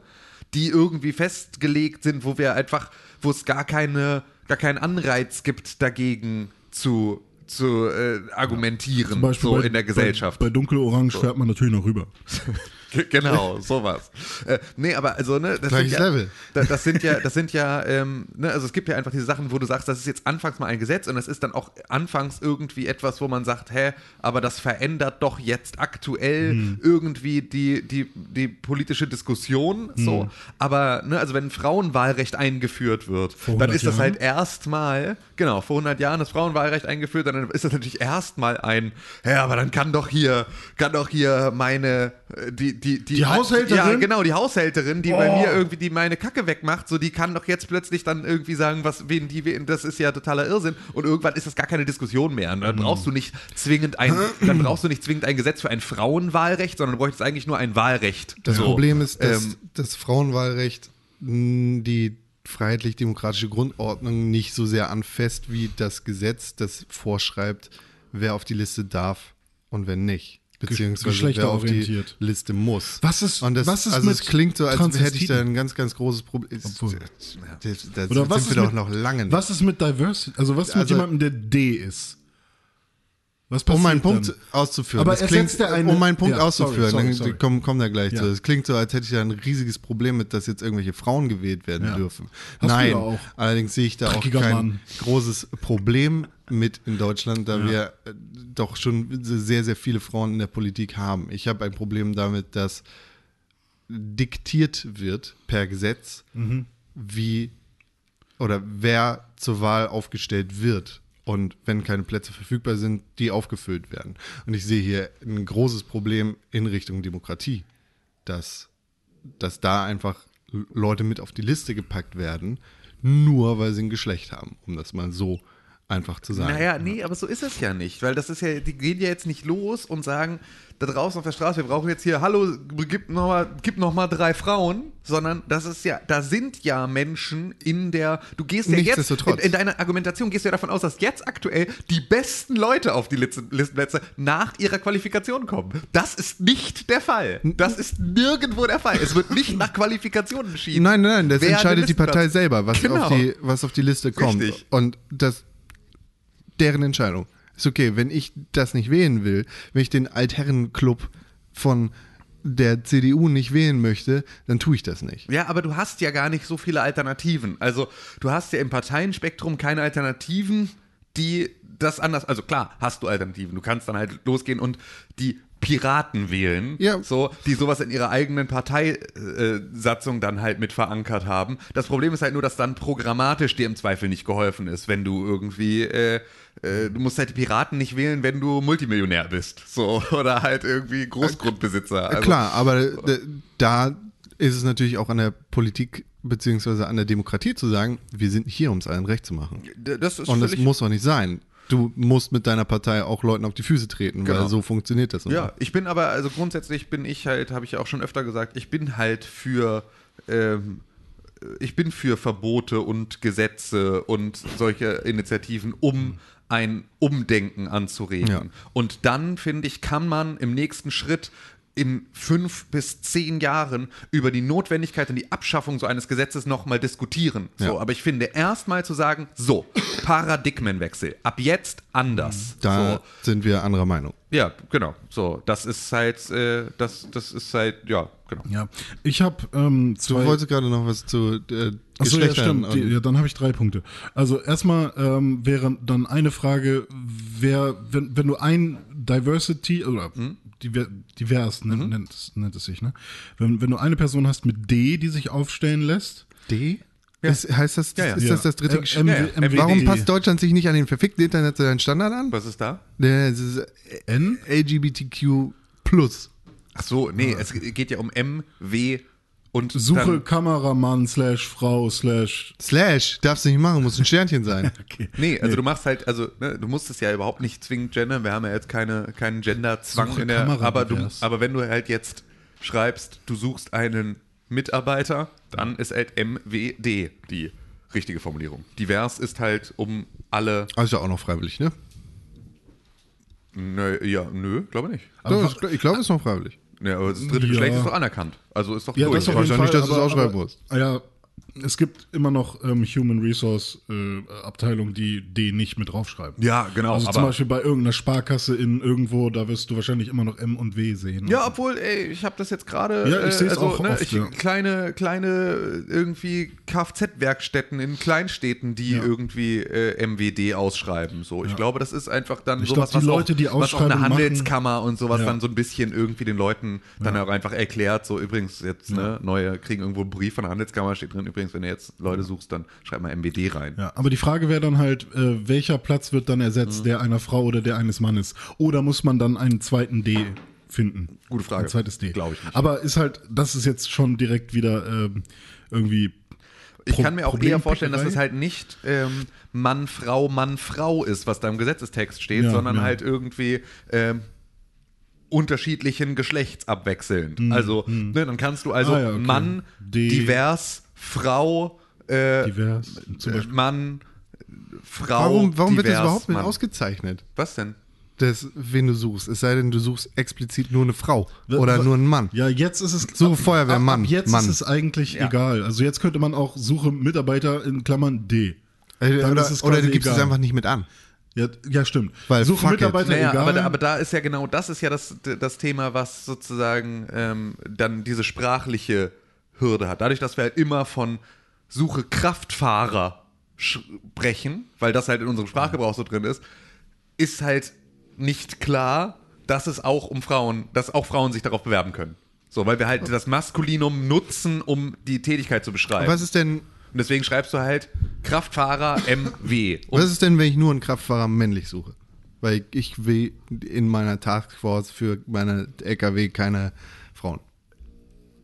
die irgendwie festgelegt sind, wo wir einfach, wo es gar keine, gar keinen Anreiz gibt, dagegen zu, zu äh, argumentieren, Zum Beispiel so bei, in der Gesellschaft. Bei, bei Dunkelorange fährt man natürlich noch rüber. Ge- Genau, sowas. Äh, nee, aber also, ne, das Gleiches sind ja, Level. Da, das sind ja, das sind ja, ähm, ne, also es gibt ja einfach diese Sachen, wo du sagst, das ist jetzt anfangs mal ein Gesetz und das ist dann auch anfangs irgendwie etwas, wo man sagt, hä, aber das verändert doch jetzt aktuell Hm. irgendwie die, die, die politische Diskussion, so. Hm. Aber, ne, also wenn Frauenwahlrecht eingeführt wird, dann 100 ist das Jahren? halt erstmal, genau, vor 100 Jahren das Frauenwahlrecht eingeführt, dann ist das natürlich erstmal ein, ja, aber dann kann doch hier, kann doch hier meine, äh, die, die, die, Die Haushälterin? Ja, genau, die Haushälterin, die bei Oh. mir irgendwie die meine Kacke wegmacht, so die kann doch jetzt plötzlich dann irgendwie sagen, was, wen die, wen, das ist ja totaler Irrsinn und irgendwann ist das gar keine Diskussion mehr. Und dann Mhm. brauchst du nicht zwingend ein, dann brauchst du nicht zwingend ein Gesetz für ein Frauenwahlrecht, sondern du bräuchtest eigentlich nur ein Wahlrecht. Das So. Problem ist, dass Ähm, das Frauenwahlrecht mh, die freiheitlich-demokratische Grundordnung nicht so sehr anfasst wie das Gesetz, das vorschreibt, wer auf die Liste darf und wer nicht. Beziehungsweise wer auf die. Liste muss. Was ist- und das, was ist also es klingt so, als hätte ich da ein ganz, ganz großes Problem. Obwohl. Das, das Oder was sind ist wir doch mit, noch lange nicht. Was ist mit Diversity? Also was ist mit Also- jemandem, der D ist? Was um meinen Punkt dann? auszuführen. Aber ersetzt der eine- um meinen Punkt Ja, auszuführen, sorry, sorry, dann sorry. Komm, da gleich Ja. zu. Es klingt so, als hätte ich da ein riesiges Problem mit, dass jetzt irgendwelche Frauen gewählt werden Ja. dürfen. Hast Nein, auch. allerdings sehe ich da auch Dreckiger kein Mann. großes Problem mit in Deutschland, da wir äh, doch schon sehr, sehr viele Frauen in der Politik haben. Ich habe ein Problem damit, dass diktiert wird per Gesetz, Mhm. wie oder wer zur Wahl aufgestellt wird. Und wenn keine Plätze verfügbar sind, die aufgefüllt werden. Und ich sehe hier ein großes Problem in Richtung Demokratie, dass, dass da einfach Leute mit auf die Liste gepackt werden, nur weil sie ein Geschlecht haben, um das mal so einfach zu sagen. Naja, nee, aber so ist es ja nicht, weil das ist ja, die gehen ja jetzt nicht los und sagen, da draußen auf der Straße, wir brauchen jetzt hier, hallo, gib noch mal, gib noch mal drei Frauen, sondern das ist ja, da sind ja Menschen in der, du gehst ja jetzt, in, in deiner Argumentation gehst du ja davon aus, dass jetzt aktuell die besten Leute auf die Listen- Listenplätze nach ihrer Qualifikation kommen. Das ist nicht der Fall. Das ist nirgendwo der Fall. Es wird nicht nach Qualifikationen entschieden. Nein, nein, nein, das entscheidet die Partei selber, was, Genau. auf die, was auf die Liste kommt. Richtig. Und das deren Entscheidung. Ist okay, wenn ich das nicht wählen will, wenn ich den Altherrenclub von der CDU nicht wählen möchte, dann tue ich das nicht. Ja, aber du hast ja gar nicht so viele Alternativen. Also du hast ja im Parteienspektrum keine Alternativen, die das anders. Also klar, hast du Alternativen. Du kannst dann halt losgehen und die Piraten wählen, Ja. so, die sowas in ihrer eigenen Parteisatzung dann halt mit verankert haben. Das Problem ist halt nur, dass dann programmatisch dir im Zweifel nicht geholfen ist, wenn du irgendwie, äh, äh, du musst halt die Piraten nicht wählen, wenn du Multimillionär bist, so, oder halt irgendwie Großgrundbesitzer. Also, Klar, aber äh, da ist es natürlich auch an der Politik beziehungsweise an der Demokratie zu sagen, wir sind hier, um es allen recht zu machen. das ist Und das muss auch nicht sein. Du musst mit deiner Partei auch Leuten auf die Füße treten, Genau. weil so funktioniert das. Ja, ich bin aber, also grundsätzlich bin ich halt, habe ich ja auch schon öfter gesagt, ich bin halt für, ähm, ich bin für Verbote und Gesetze und solche Initiativen, um ein Umdenken anzuregen. Ja. Und dann, finde ich, kann man im nächsten Schritt in fünf bis zehn Jahren über die Notwendigkeit und die Abschaffung so eines Gesetzes nochmal diskutieren. So, Ja. aber ich finde, erstmal zu sagen, so, Paradigmenwechsel, ab jetzt anders. Da so. sind wir anderer Meinung. Ja, genau. So, das ist halt, äh, das, das ist halt, ja, genau. Ja, ich habe ähm, Du zwei. wolltest gerade noch was zu äh, Achso, ja, stimmt. Die, ja, dann habe ich drei Punkte. Also erstmal ähm, wäre dann eine Frage, wer, wenn, wenn du ein Diversity oder Hm? diver, divers nennt, nennt, es, nennt es sich, ne? Wenn, wenn du eine Person hast mit D, die sich aufstellen lässt, D? Ist, heißt das, Ja, ja. ist Ja. das das dritte Äh, Geschlecht? MW, Ja, ja. Warum passt Deutschland sich nicht an den verfickten internationalen Standard an? Was ist da? Das ist N? LGBTQ plus. Ach so, nee, es geht ja um M, W und Suche dann, Kameramann slash Frau slash Slash, darfst du nicht machen, muss ein Sternchen sein. okay. Nee, also du machst halt, also ne, du musst es ja überhaupt nicht zwingend gendern. Wir haben ja jetzt keine, keinen Genderzwang in der, Kamera aber, du, aber wenn du halt jetzt schreibst, du suchst einen Mitarbeiter, dann ist halt MWD die richtige Formulierung. Divers ist halt um alle, Also auch noch freiwillig, ne? nö, ja, nö, glaube nicht. Aber ich glaube, es ist noch freiwillig. Ja, aber das dritte Ja. Geschlecht ist doch anerkannt. Also ist doch Ja, durch. das ja nicht, dass du es ausschreiben aber- musst. Ja, es gibt immer noch ähm, Human Resource äh, Abteilungen, die D nicht mit draufschreiben. Ja, genau, Also zum Beispiel bei irgendeiner Sparkasse in irgendwo, da wirst du wahrscheinlich immer noch M und W sehen. Ja, obwohl, ey, ich habe das jetzt gerade. Ja, ich äh, seh's also, auch ne, oft, ich, ja. Kleine, kleine äh, irgendwie Kfz-Werkstätten in Kleinstädten, die Ja. irgendwie äh, MWD ausschreiben. So, ich glaube, das ist einfach dann Ich sowas, glaub, die was, Leute, auch, die was auch eine Ausschreibung machen- Handelskammer und sowas dann so ein bisschen irgendwie den Leuten dann auch einfach erklärt. So, übrigens, jetzt, ne, neue kriegen irgendwo einen Brief von der Handelskammer, steht drin, übrigens, wenn du jetzt Leute suchst, dann schreib mal MWD rein. Ja, aber die Frage wäre dann halt, äh, welcher Platz wird dann Mhm. ersetzt, der einer Frau oder der eines Mannes? Oder muss man dann einen zweiten D finden? Gute Frage. Ein zweites D. Glaub ich nicht. Aber ist halt, das ist jetzt schon direkt wieder ähm, irgendwie. Ich kann mir auch eher vorstellen, dass es halt nicht ähm, Mann, Frau, Mann, Frau ist, was da im Gesetzestext steht, Ja, sondern ja. halt irgendwie ähm, unterschiedlichen Geschlechts abwechselnd. Also, ne, dann kannst du also Mhm. Ah, ja, okay. Mann, D- divers, Frau, äh, Divers, zum äh. Mann, Frau. Warum, warum wird das divers, überhaupt mit Mann. ausgezeichnet? Was denn? Das, wen du suchst. Es sei denn, du suchst explizit nur eine Frau oder nur einen Mann. Ja, jetzt ist es. Suche ab- Feuerwehrmann, Ab, ab jetzt Mann. ist es eigentlich egal. Also jetzt könnte man auch Suche Mitarbeiter in Klammern D. Äh, Dann oder, ist es oder du gibst es egal. einfach nicht mit an. Ja, ja stimmt. Weil Suche. Mitarbeiter Naja, egal. aber da, aber da ist ja genau, das ist ja das, das Thema, was sozusagen ähm, dann diese sprachliche Hürde hat. Dadurch, dass wir halt immer von Suche Kraftfahrer sprechen, weil das halt in unserem Sprachgebrauch so drin ist, ist halt nicht klar, dass es auch um Frauen, dass auch Frauen sich darauf bewerben können. So, weil wir halt das Maskulinum nutzen, um die Tätigkeit zu beschreiben. Was ist denn, Und deswegen schreibst du halt Kraftfahrer MW. Und was ist denn, wenn ich nur einen Kraftfahrer männlich suche? Weil ich will in meiner Taskforce für meine LKW keine.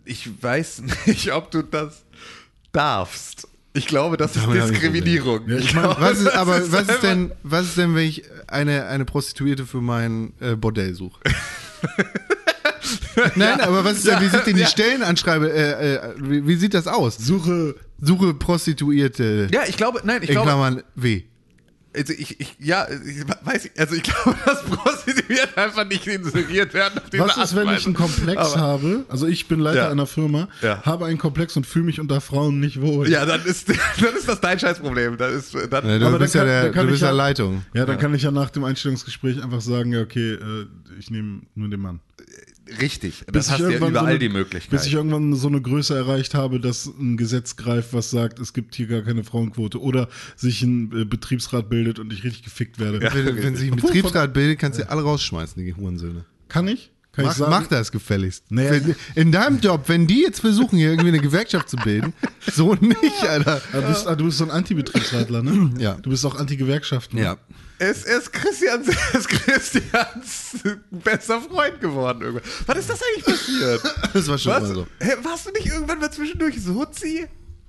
Ich weiß nicht, ob du das darfst. Ich glaube, das ist Damit Diskriminierung. Ja, ich Ich meine, glaube, Was ist, aber was ist denn, was ist denn, wenn ich eine, eine Prostituierte für mein äh, Bordell suche? Nein, aber was ist denn, wie sieht denn die Stellenanschreibe, äh, äh, wie, wie sieht das aus? Suche. Suche Prostituierte Ja, ich glaube, nein, ich in glaube, Klammern W. also ich, ich, ja, ich weiß, ich- also ich glaube, dass Prostituierte einfach nicht inseriert werden auf diese Was ist, wenn ich einen. Komplex Aber- habe? Also ich bin Leiter Ja. einer Firma, Ja. habe einen Komplex und fühle mich unter Frauen nicht wohl. Ja, dann ist, dann ist das dein Scheißproblem. Dann ist, dann, Ja, du Aber bist dann ja kann- der, dann kann du ich bist ja ja- Leitung. Ja, dann kann ich ja nach dem Einstellungsgespräch einfach sagen, ja, okay, äh, ich nehme nur den Mann. Richtig. Bis Das hast ich du ja irgendwann überall so eine, die Möglichkeit. Bis ich irgendwann so eine Größe erreicht habe, dass ein Gesetz greift, was sagt, es gibt hier gar keine Frauenquote oder sich ein äh, Betriebsrat bildet und ich richtig gefickt werde. Wenn, wenn sich ein Betriebsrat bildet, kannst du alle rausschmeißen, die Hurensöhne. Kann ich? Kann ich Mach, sagen. mach das gefälligst. Wenn- In deinem Job, wenn die jetzt versuchen, hier irgendwie eine Gewerkschaft zu bilden, so nicht, Alter. Ah, Du bist, ah, du bist so ein Anti-Betriebsratler, ne? Ja. Du bist auch Anti-Gewerkschaften. Ja. Es ist Christians, es ist Christians bester Freund geworden irgendwann. Was ist das eigentlich passiert? Das war schon Was? mal so. Hä, warst du nicht irgendwann mal zwischendurch Sozi?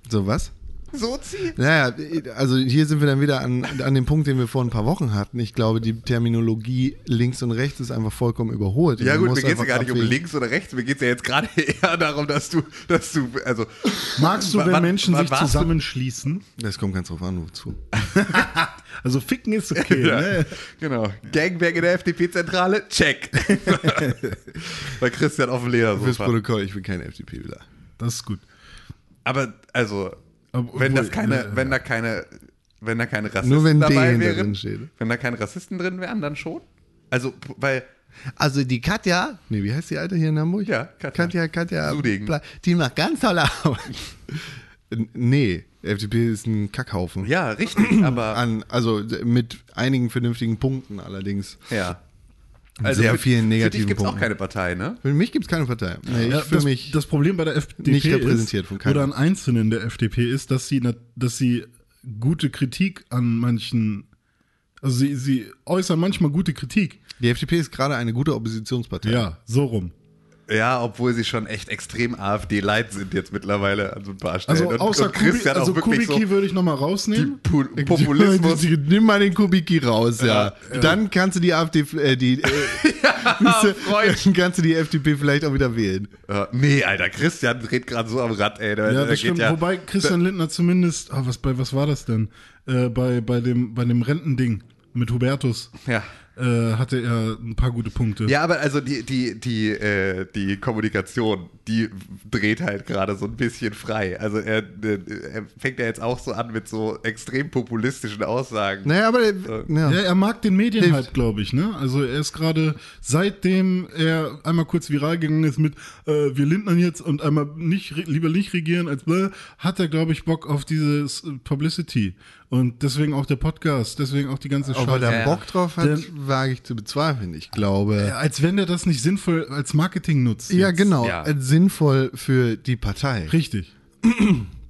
So was? Sozi? Naja, also hier sind wir dann wieder an, an dem Punkt, den wir vor ein paar Wochen hatten. Ich glaube, die Terminologie links und rechts ist einfach vollkommen überholt. Ja gut, mir geht es ja gar nicht um links oder rechts, mir geht es ja jetzt gerade eher darum, dass du, dass du, also Magst du, wenn wann- Menschen wann sich zusammenschließen? Das kommt ganz drauf an, wozu. Also ficken ist okay, Ja, ne? genau. Gangbang in der FDP-Zentrale, check. Bei Christian auf dem Fürs Ledersofa. Protokoll, ich bin kein FDP-Wähler. Das ist gut. Aber also, Aber wenn obwohl, das keine, wenn da keine, wenn da keine Rassisten Nur wenn dabei wären, drin steht. wenn da keine Rassisten drin wären, dann schon. Also, weil Also die Katja, nee, wie heißt die Alte hier in Hamburg? Ja, Katja. Katja, Katja. Sudegen. Die macht ganz tolle Arbeit. Nee, FDP ist ein Kackhaufen. ja, richtig, aber An, also mit einigen vernünftigen Punkten allerdings. ja. Sehr für- vielen Für negativen dich gibt es auch Punkten. keine Partei, ne? Für mich gibt es keine Partei. Nee, ich Ja, fühle das, mich. das Problem bei der FDP nicht repräsentiert ist, von keinem. oder an Einzelnen der FDP ist, dass sie, dass sie gute Kritik an manchen, also sie, sie äußern manchmal gute Kritik. die FDP ist gerade eine gute Oppositionspartei. Ja, so rum. Ja, obwohl sie schon echt extrem AfD-Light sind jetzt mittlerweile an so ein paar Stellen. Also Und- außer und Kubi, Christian also auch wirklich Kubicki so würde ich nochmal rausnehmen. Pu Populismus. Nimm mal den Kubicki raus, ja. Dann kannst du die AfD, äh, die, äh, Freund. dann kannst du die FDP vielleicht auch wieder wählen. Ja, nee, Alter, Christian dreht gerade so am Rad, ey. Da, Ja, da das stimmt. ja, Wobei Christian Lindner zumindest, ah, was, bei, was war das denn? Äh, bei, bei, dem, bei dem Rentending mit Hubertus Ja. Äh, hatte er ein paar gute Punkte. Ja, aber also die, die, die, äh, die Kommunikation, die dreht halt gerade so ein bisschen frei. Also er, er fängt ja jetzt auch so an mit so extrem populistischen Aussagen. Naja, aber äh, ja. Ja, er mag den Medien halt, glaube ich, ne? Also er ist gerade, seitdem er einmal kurz viral gegangen ist mit äh, wir lindern jetzt und einmal nicht, lieber nicht regieren als bläh, hat er, glaube ich, Bock auf dieses Publicity. Und deswegen auch der Podcast, deswegen auch die ganze Ob er da Ja. Bock drauf hat, Denn- wage ich zu bezweifeln. Ich glaube. Als wenn er das nicht sinnvoll als Marketing nutzt. Ja, jetzt. genau. Ja. Äh, Sinnvoll für die Partei. Richtig.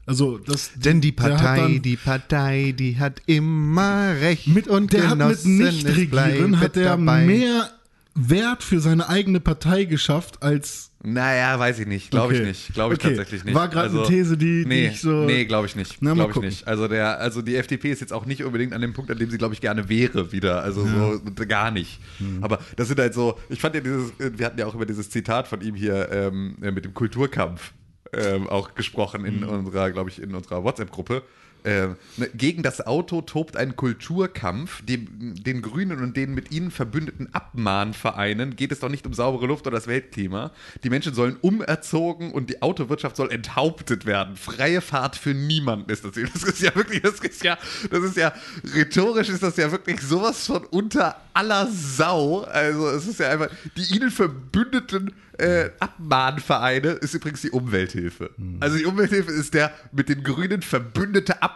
Also das Denn die der Partei, dann- die Partei, die hat immer recht. mit, und der hat mit Genossen, Nicht-Regieren hat er dabei. mehr Wert für seine eigene Partei geschafft als Naja, weiß ich nicht. Glaube Okay. ich nicht. Glaube ich Okay. tatsächlich nicht. Also, War grad eine These, die- die nee, ich so- Nee, glaube ich nicht. Glaube ich nicht. Also, der, also die FDP ist jetzt auch nicht unbedingt an dem Punkt, an dem sie, glaube ich, gerne wäre wieder. Also so gar nicht. Hm. Aber das sind halt so, ich fand ja dieses, wir hatten ja auch über dieses Zitat von ihm hier ähm, mit dem Kulturkampf ähm, auch gesprochen in Hm. unserer, glaube ich, in unserer WhatsApp-Gruppe. Ähm, ne, gegen das Auto tobt ein Kulturkampf. Dem, den Grünen und den mit ihnen verbündeten Abmahnvereinen geht es doch nicht um saubere Luft oder das Weltklima. Die Menschen sollen umerzogen und die Autowirtschaft soll enthauptet werden. Freie Fahrt für niemanden ist das. Das ist ja wirklich, das ist ja, das ist ja, rhetorisch ist das ja wirklich sowas von unter aller Sau. Also es ist ja einfach, die ihnen verbündeten äh, Abmahnvereine ist übrigens die Umwelthilfe. Also die Umwelthilfe ist der mit den Grünen verbündete Abmahnverein.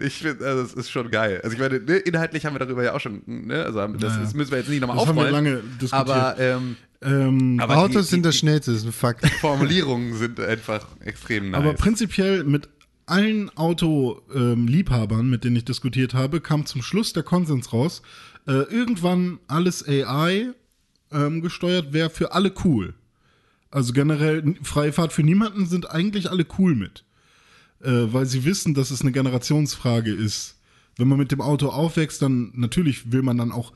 Ich finde, also das ist schon geil. Also ich meine, ne, inhaltlich haben wir darüber ja auch schon, ne, also das, Naja. das müssen wir jetzt nicht nochmal Das haben wir aufrollen. lange diskutiert. Aber, ähm, ähm, aber Autos die, sind die, das Schnellste, das ist ein Fakt. Formulierungen sind einfach extrem nice. Aber prinzipiell mit allen Autoliebhabern, mit denen ich diskutiert habe, kam zum Schluss der Konsens raus. Äh, irgendwann alles AI ähm, gesteuert wäre für alle cool. Also generell freie Fahrt für niemanden sind eigentlich alle cool mit. Äh, weil sie wissen, dass es eine Generationsfrage ist. Wenn man mit dem Auto aufwächst, dann natürlich will man dann auch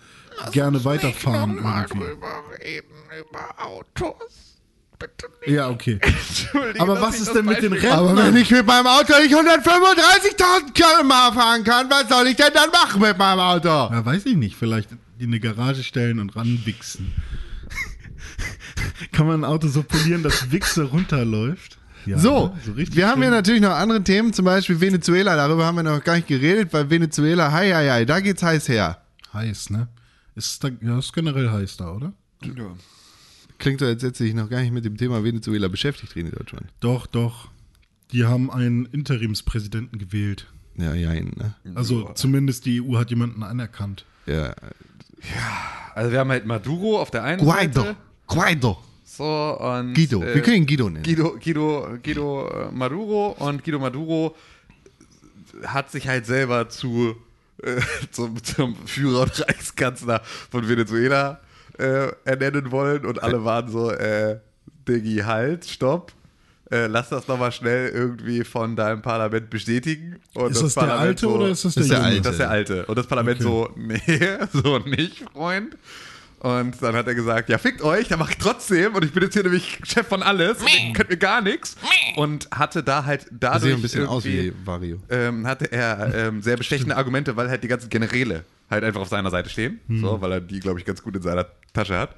gerne weiterfahren irgendwie. reden über Autos. Bitte nicht. Ja, okay. Entschuldigung, Aber was ist denn mit den Beispiel- Aber wenn ich mit meinem Auto nicht 135.000 km fahren kann, was soll ich denn dann machen mit meinem Auto? Ja, weiß ich nicht. Vielleicht in eine Garage stellen und ranwichsen. Kann man ein Auto so polieren, dass Wichse runterläuft? Ja, So, ne? so wir haben hier schön. natürlich noch andere Themen, zum Beispiel Venezuela. Darüber haben wir noch gar nicht geredet, weil Venezuela, hei, hei, hei, da geht's heiß her. heiß, ne? Ist da, ja, ist generell heiß da, oder? Klingt so, als hätte sich noch gar nicht mit dem Thema Venezuela beschäftigt hier in Deutschland. Doch, doch. Die haben einen Interimspräsidenten gewählt. Ja, ja, ne? Also zumindest die EU hat jemanden anerkannt. Ja. Also wir haben halt Maduro auf der einen Guaido. Seite. Guaido. So, und, Guido. äh, Wir können ihn Guido nennen. Guido, Guido, Guido äh, Maduro und Guido Maduro hat sich halt selber zu äh, zum, zum Führer und Reichskanzler von Venezuela äh, ernennen wollen und alle waren so, äh, Diggi, halt, stopp. Äh, lass das nochmal schnell irgendwie von deinem Parlament bestätigen. Und Ist das der Parlament alte oder ist das Das der ist der junge? alte. das ist der Alte. Und das Parlament so, nee, so nicht, Freund. Und dann hat er gesagt, ja, fickt euch, dann mach ich trotzdem. Und ich bin jetzt hier nämlich Chef von alles. Und ihr könnt mir gar nichts. Und hatte da halt Das dadurch sieht ein bisschen aus wie Vario. ähm, hatte er ähm, sehr bestechende Argumente, weil halt die ganzen Generäle halt einfach auf seiner Seite stehen. So, weil er die, glaube ich, ganz gut in seiner Tasche hat.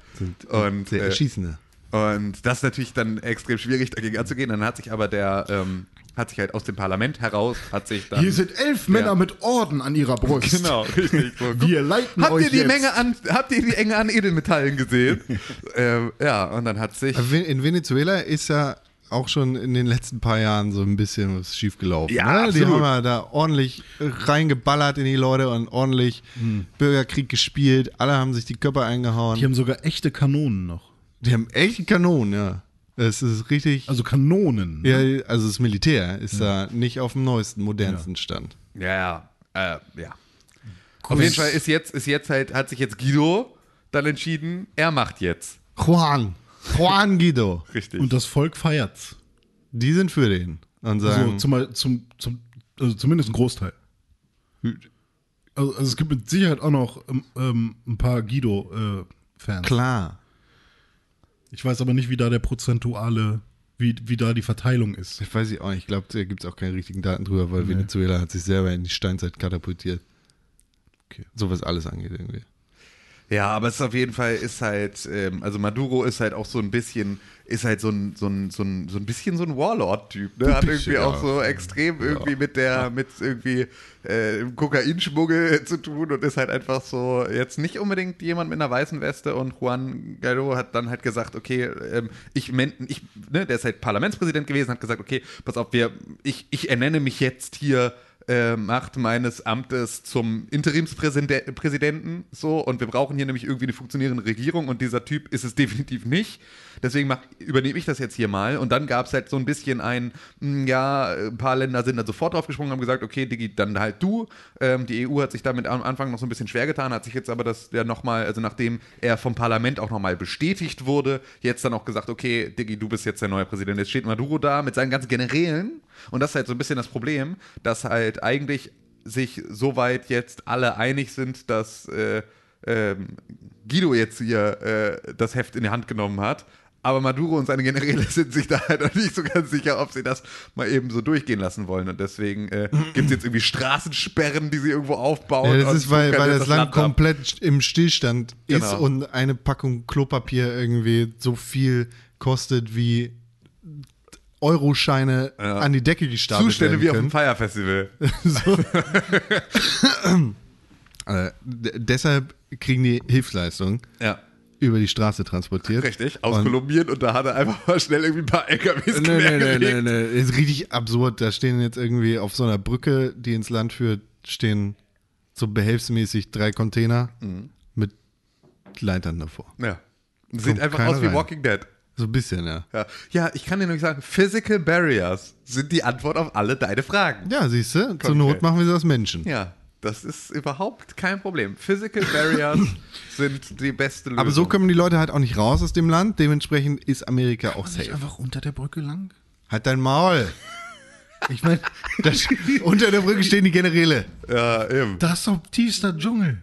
und, Der äh, Erschießende. Und das ist natürlich dann extrem schwierig, dagegen anzugehen. Dann hat sich aber der, ähm, hat sich halt aus dem Parlament heraus, hat sich dann. Hier sind elf Männer Ja. mit Orden an ihrer Brust. Genau, richtig. So, Wir leiten habt euch ihr die jetzt. Menge an, habt ihr die Enge an Edelmetallen gesehen? ähm, ja, und dann hat sich. In Venezuela ist ja auch schon in den letzten paar Jahren so ein bisschen was schiefgelaufen. Ja, ne? Die haben ja da ordentlich reingeballert in die Leute und ordentlich Hm. Bürgerkrieg gespielt. Alle haben sich die Köpfe eingehauen. Die haben sogar echte Kanonen noch. Die haben echt Kanonen, ja. Es ist richtig. Also Kanonen. ja, also das Militär ist da nicht auf dem neuesten, modernsten Stand. Ja, ja, äh, ja. Auf jeden Fall ist jetzt, ist jetzt halt, hat sich jetzt Guido dann entschieden, er macht jetzt. Juan. Juan Guido. Richtig. Und das Volk feiert's. Die sind für den. Und Also, sagen, zum, zum, zum, also zumindest ein Großteil. Also, also es gibt mit Sicherheit auch noch ähm, ähm, ein paar Guido-Fans. klar. Ich weiß aber nicht, wie da der prozentuale, wie, wie da die Verteilung ist. Ich weiß ich auch nicht. Ich glaube, da gibt es auch keine richtigen Daten drüber, weil Venezuela hat sich selber in die Steinzeit katapultiert. Okay. So was alles angeht irgendwie. Ja, aber es ist auf jeden Fall ist halt, ähm, also Maduro ist halt auch so ein bisschen, ist halt so ein, so ein, so ein, so ein bisschen so ein Warlord-Typ, ne? Hat irgendwie ja. auch so extrem irgendwie mit der, mit irgendwie äh, Kokainschmuggel zu tun und ist halt einfach so jetzt nicht unbedingt jemand mit einer weißen Weste und Juan Guaido hat dann halt gesagt, okay, ähm, ich, ich ne, der ist halt Parlamentspräsident gewesen, hat gesagt, okay, pass auf, wir, ich, ich ernenne mich jetzt hier äh, Macht meines Amtes zum Interimspräsidenten so und wir brauchen hier nämlich irgendwie eine funktionierende Regierung und dieser Typ ist es definitiv nicht. Deswegen mach, übernehme ich das jetzt hier mal und dann gab es halt so ein bisschen ein, mh, ja, ein paar Länder sind dann sofort draufgesprungen, haben gesagt, okay, Digi, dann halt du. Ähm, die EU hat sich damit am Anfang noch so ein bisschen schwer getan, hat sich jetzt aber das ja nochmal, also nachdem er vom Parlament auch nochmal bestätigt wurde, jetzt dann auch gesagt, okay, Digi, du bist jetzt der neue Präsident. Jetzt steht Maduro da mit seinen ganzen Generälen und das ist halt so ein bisschen das Problem, dass halt eigentlich sich soweit jetzt alle einig sind, dass äh, ähm, Guido jetzt hier äh, das Heft in die Hand genommen hat. Aber Maduro und seine Generäle sind sich da halt noch nicht so ganz sicher, ob sie das mal eben so durchgehen lassen wollen. Und deswegen äh, gibt es jetzt irgendwie Straßensperren, die sie irgendwo aufbauen. Ja, das ist, weil, bunkern weil jetzt das Land ab. komplett im Stillstand ist Genau. und eine Packung Klopapier irgendwie so viel kostet wie Euroscheine Ja. an die Decke gestapelt Zustände wie auf dem können. Fire Festival. Äh, deshalb kriegen die Hilfsleistung Ja, über die Straße transportiert. richtig. Aus Und- Kolumbien und da hat er einfach mal schnell irgendwie ein paar LKWs Nee, nee, nee, nee, nee. Ist richtig absurd. Da stehen jetzt irgendwie auf so einer Brücke, die ins Land führt, stehen so behelfsmäßig drei Container Mhm. mit Leitern davor. Ja. Sieht Kommt einfach aus wie rein. Walking Dead. So ein bisschen, ja. Ja. ja, ich kann dir nämlich sagen, Physical Barriers sind die Antwort auf alle deine Fragen. Ja, siehst du, zur. Not machen wir sie aus Menschen. Ja, das ist überhaupt kein Problem. Physical Barriers sind die beste Lösung. Aber so kommen die Leute halt auch nicht raus aus dem Land. Dementsprechend ist Amerika auch safe. einfach unter der Brücke lang? Halt dein Maul. Ich meine, unter der Brücke stehen die Generäle. Ja, eben. Das ist doch tiefster Dschungel.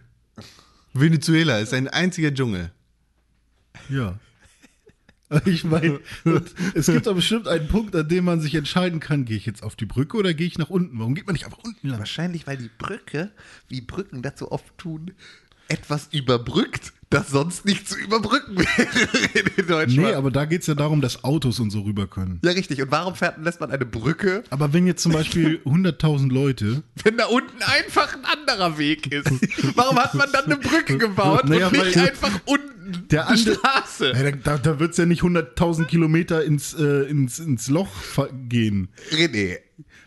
Venezuela ist ein einziger Dschungel. Ja. Ich meine, es gibt doch bestimmt einen Punkt, an dem man sich entscheiden kann, gehe ich jetzt auf die Brücke oder gehe ich nach unten? Warum geht man nicht einfach unten lang? Wahrscheinlich, weil die Brücke, wie Brücken so oft tun, etwas überbrückt, das sonst nicht zu überbrücken wäre in Deutschland. Nee, aber da geht es ja darum, dass Autos und so rüber können. ja, richtig. Und warum fährt, lässt man eine Brücke, Aber wenn jetzt zum Beispiel 100.000 Leute wenn da unten einfach ein anderer Weg ist? Warum hat man dann eine Brücke gebaut Naja, und nicht einfach unten der andere, Straße. Ja, da da wird es ja nicht 100.000 Kilometer ins, äh, ins, ins Loch gehen. René,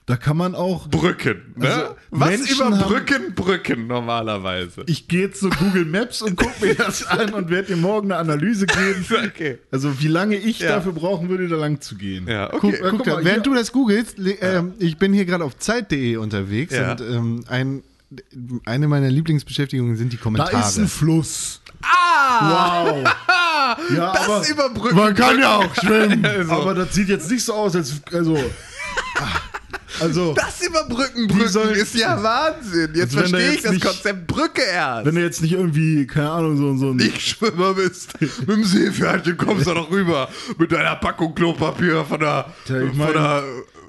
Da kann man auch. Brücken. Ne? Also, Was Menschen über haben- Brücken, Brücken normalerweise. Ich gehe jetzt zu Google Maps und gucke mir das an und werde dir morgen eine Analyse geben. Okay. Also wie lange ich Ja. dafür brauchen würde, da lang zu gehen. Ja, Guck, okay. Ja, guck guck da, mal, während hier- du das googelst, ähm, ich bin hier gerade auf Zeit.de unterwegs Ja. und ähm, ein, eine meiner Lieblingsbeschäftigungen sind die Kommentare. Da ist ein Fluss. Ah! Wow. Ja, Das aber über Brücken. Man kann ja auch schwimmen. Also, Aber das sieht jetzt nicht so aus, als. Also. Also, das über Brücken, Wie Brücken soll- ist ja Wahnsinn. Jetzt verstehe ich das nicht- Konzept Brücke erst. wenn du jetzt nicht irgendwie, keine Ahnung, so, so ein. nicht Schwimmer bist, mit dem Seepferdchen kommst du doch rüber. Mit deiner Packung Klopapier von der, Tja, ich mein, von der,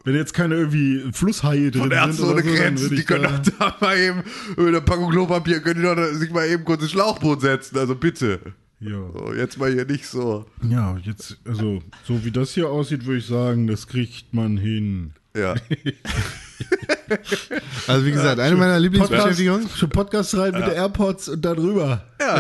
wenn jetzt keine irgendwie Flusshaie drin von sind. Ärzte oder ohne so, dann Grenzen. Die können doch da mal eben mit der Packung Klopapier, können die doch sich mal eben kurz ins Schlauchboot setzen. Also bitte. ja. So, jetzt mal hier nicht so. ja, jetzt, also, so wie das hier aussieht, würde ich sagen, das kriegt man hin. Ja. Also wie gesagt, eine meiner Lieblingsbeschäftigungen. Podcast, schon Podcast rein mit der AirPods und da drüber. Ja,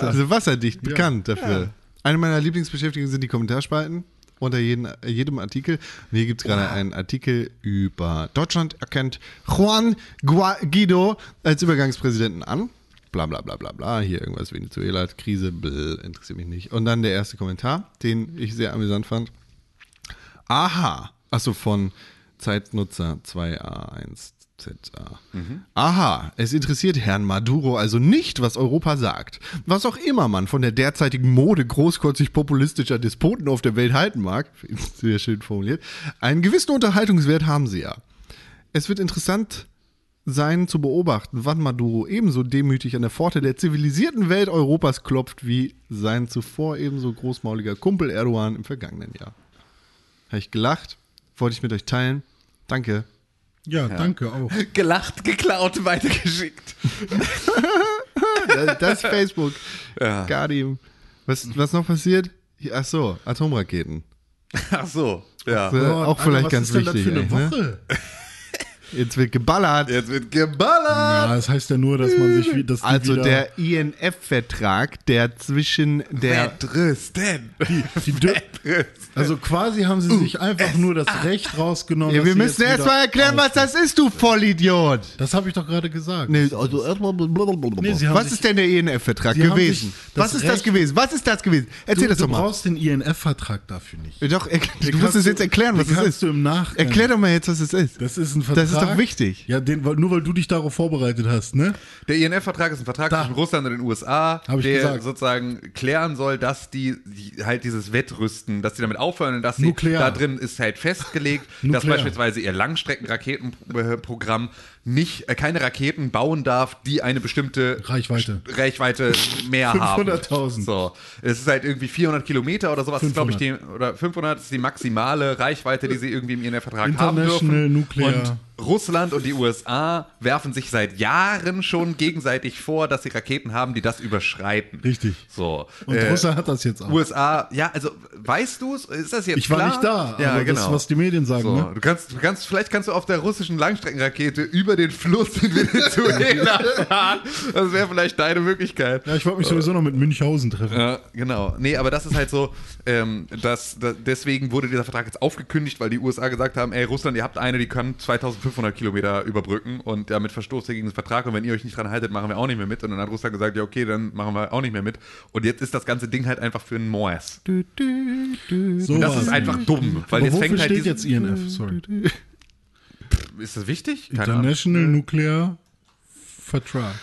also wasserdicht, bekannt dafür. Eine meiner Lieblingsbeschäftigungen sind die Kommentarspalten unter jeden, jedem Artikel. Und hier gibt es gerade einen Artikel über Deutschland erkennt Juan Guido als Übergangspräsidenten an. Bla bla bla bla bla. Hier irgendwas Venezuela, Krise, bläh, interessiert mich nicht. Und dann der erste Kommentar, den ich sehr amüsant fand. Aha. Achso, von Zeitnutzer 2A1ZA. Aha, es interessiert Herrn Maduro also nicht, was Europa sagt. Was auch immer man von der derzeitigen Mode großkotzig populistischer Despoten auf der Welt halten mag, sehr schön formuliert, einen gewissen Unterhaltungswert haben sie ja. Es wird interessant sein zu beobachten, wann Maduro ebenso demütig an der Pforte der zivilisierten Welt Europas klopft, wie sein zuvor ebenso großmauliger Kumpel Erdogan im vergangenen Jahr. Habe ich gelacht, wollte ich mit euch teilen. Danke. Ja, danke auch. Gelacht, geklaut, weitergeschickt. Das, das ist Facebook. Ja. Guardian. Was, was noch passiert? Ach so, Atomraketen. Ach so. Ja. Äh, auch vielleicht was ganz ist denn das wichtig. für eine eigentlich, ne? Jetzt wird geballert. Jetzt wird geballert. Ja, das heißt ja nur, dass man sich wie das Also der INF-Vertrag, der zwischen der Verdrüsten. die, dür- also quasi haben sie sich einfach nur das Recht rausgenommen. ja, wir müssen jetzt erst wieder mal erklären, was das ist, du Vollidiot. Das habe ich doch gerade gesagt. Nee, also erstmal. Nee, was ist denn der INF-Vertrag gewesen? Was ist das gewesen? Was ist das gewesen? Erzähl du, das du doch mal. brauchst den INF-Vertrag dafür nicht. Doch, er, du musst es jetzt erklären, was es ist. du im Nachgang. Erklär doch mal jetzt, was es ist. Das ist ein Vertrag. Das ist doch wichtig. Ja, den, weil- nur weil du dich darauf vorbereitet hast, ne? Der INF-Vertrag ist ein Vertrag Da. zwischen Russland und den USA, der gesagt. sozusagen klären soll, dass die, die halt dieses Wettrüsten, dass die damit aufhören und dass sie Nuklear. da drin ist halt festgelegt, dass beispielsweise ihr Langstreckenraketenprogramm nicht äh, keine Raketen bauen darf, die eine bestimmte Reichweite. St- Reichweite mehr haben. 500.000. So, es ist halt irgendwie 400 Kilometer oder sowas, glaube ich, die, oder 500 ist die maximale Reichweite, die sie irgendwie im INF-Vertrag haben International dürfen. Nuclear. Und Russland und die USA werfen sich seit Jahren schon gegenseitig vor, dass sie Raketen haben, die das überschreiten. Richtig. So. Und äh, Russland hat das jetzt auch. USA, ja, also weißt du es? Ist das jetzt ich war klar? nicht da, ja, genau. das, was die Medien sagen, so, ne? du kannst, du kannst, vielleicht kannst du auf der russischen Langstreckenrakete über den Fluss in Venezuela fahren. Das wäre vielleicht deine Möglichkeit. Ja, ich wollte mich sowieso noch mit Münchhausen treffen. Ja, genau. Nee, aber das ist halt so, ähm, dass, dass deswegen wurde dieser Vertrag jetzt aufgekündigt, weil die USA gesagt haben, ey, Russland, ihr habt eine, die kann 2500 Kilometer überbrücken und damit verstoßt ihr gegen den Vertrag und wenn ihr euch nicht dran haltet, machen wir auch nicht mehr mit. Und dann hat Russland gesagt, ja, okay, dann machen wir auch nicht mehr mit. Und jetzt ist das ganze Ding halt einfach für einen Moas. So Das war's. ist einfach dumm, weil Aber jetzt wofür fängt halt steht dieses- jetzt INF? Sorry. Ist das wichtig? Keine Ahnung. International Nuclear Vertrag.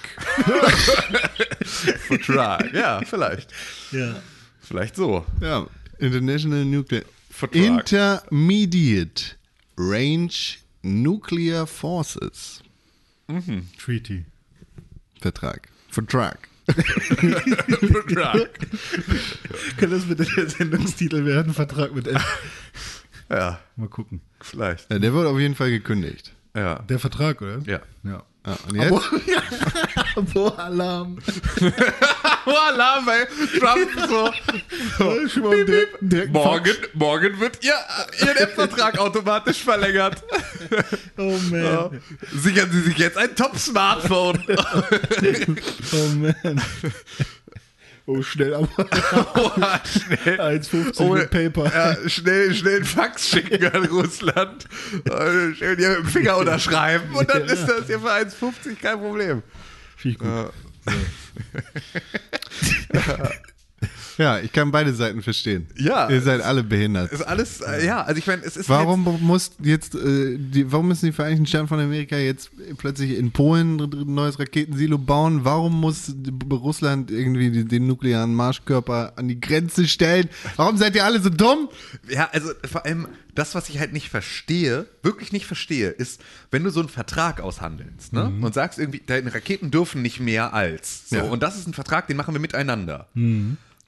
Vertrag. Ja, vielleicht. Ja. Vielleicht so. Ja, International Nuclear. Vertrag. Intermediate Range Nuclear Forces. Treaty. Vertrag. Vertrag. Vertrag. Kann das bitte der Sendungstitel werden? Vertrag mit F. Ja, Mal gucken. vielleicht. Ja, der wird auf jeden Fall gekündigt. Ja. Der Vertrag, oder? Ja. Ja. Ja, und jetzt? Boah, Alarm. Voila, weil Trump so. Schon mal direkt, direkt Morgen, morgen wird ihr, ihr Vertrag automatisch verlängert. Oh man. Sichern Sie sich jetzt ein Top-Smartphone. Oh man. Oh, schnell aber. Oh, schnell. 1,50 mit Paper. Ja, schnell, schnell einen Fax schicken an Russland. Äh, Schnell mit dem Finger unterschreiben und dann Ja. ist das hier für 1,50 kein Problem. Ich gut. Ja, ich kann beide Seiten verstehen. Ja. Ihr seid alle behindert. Ist alles, äh, ja, also ich meine, es ist Warum muss jetzt, äh, die, warum müssen die Vereinigten Staaten von Amerika jetzt plötzlich in Polen ein neues Raketensilo bauen? Warum muss Russland irgendwie den nuklearen Marschkörper an die Grenze stellen? Warum seid ihr alle so dumm? Jetzt, ja, also vor allem das, was ich halt nicht verstehe, wirklich nicht verstehe, ist, wenn du so einen Vertrag aushandelst ne, und sagst irgendwie, deine Raketen dürfen nicht mehr als. So, Ja. Und das ist ein Vertrag, den machen wir miteinander.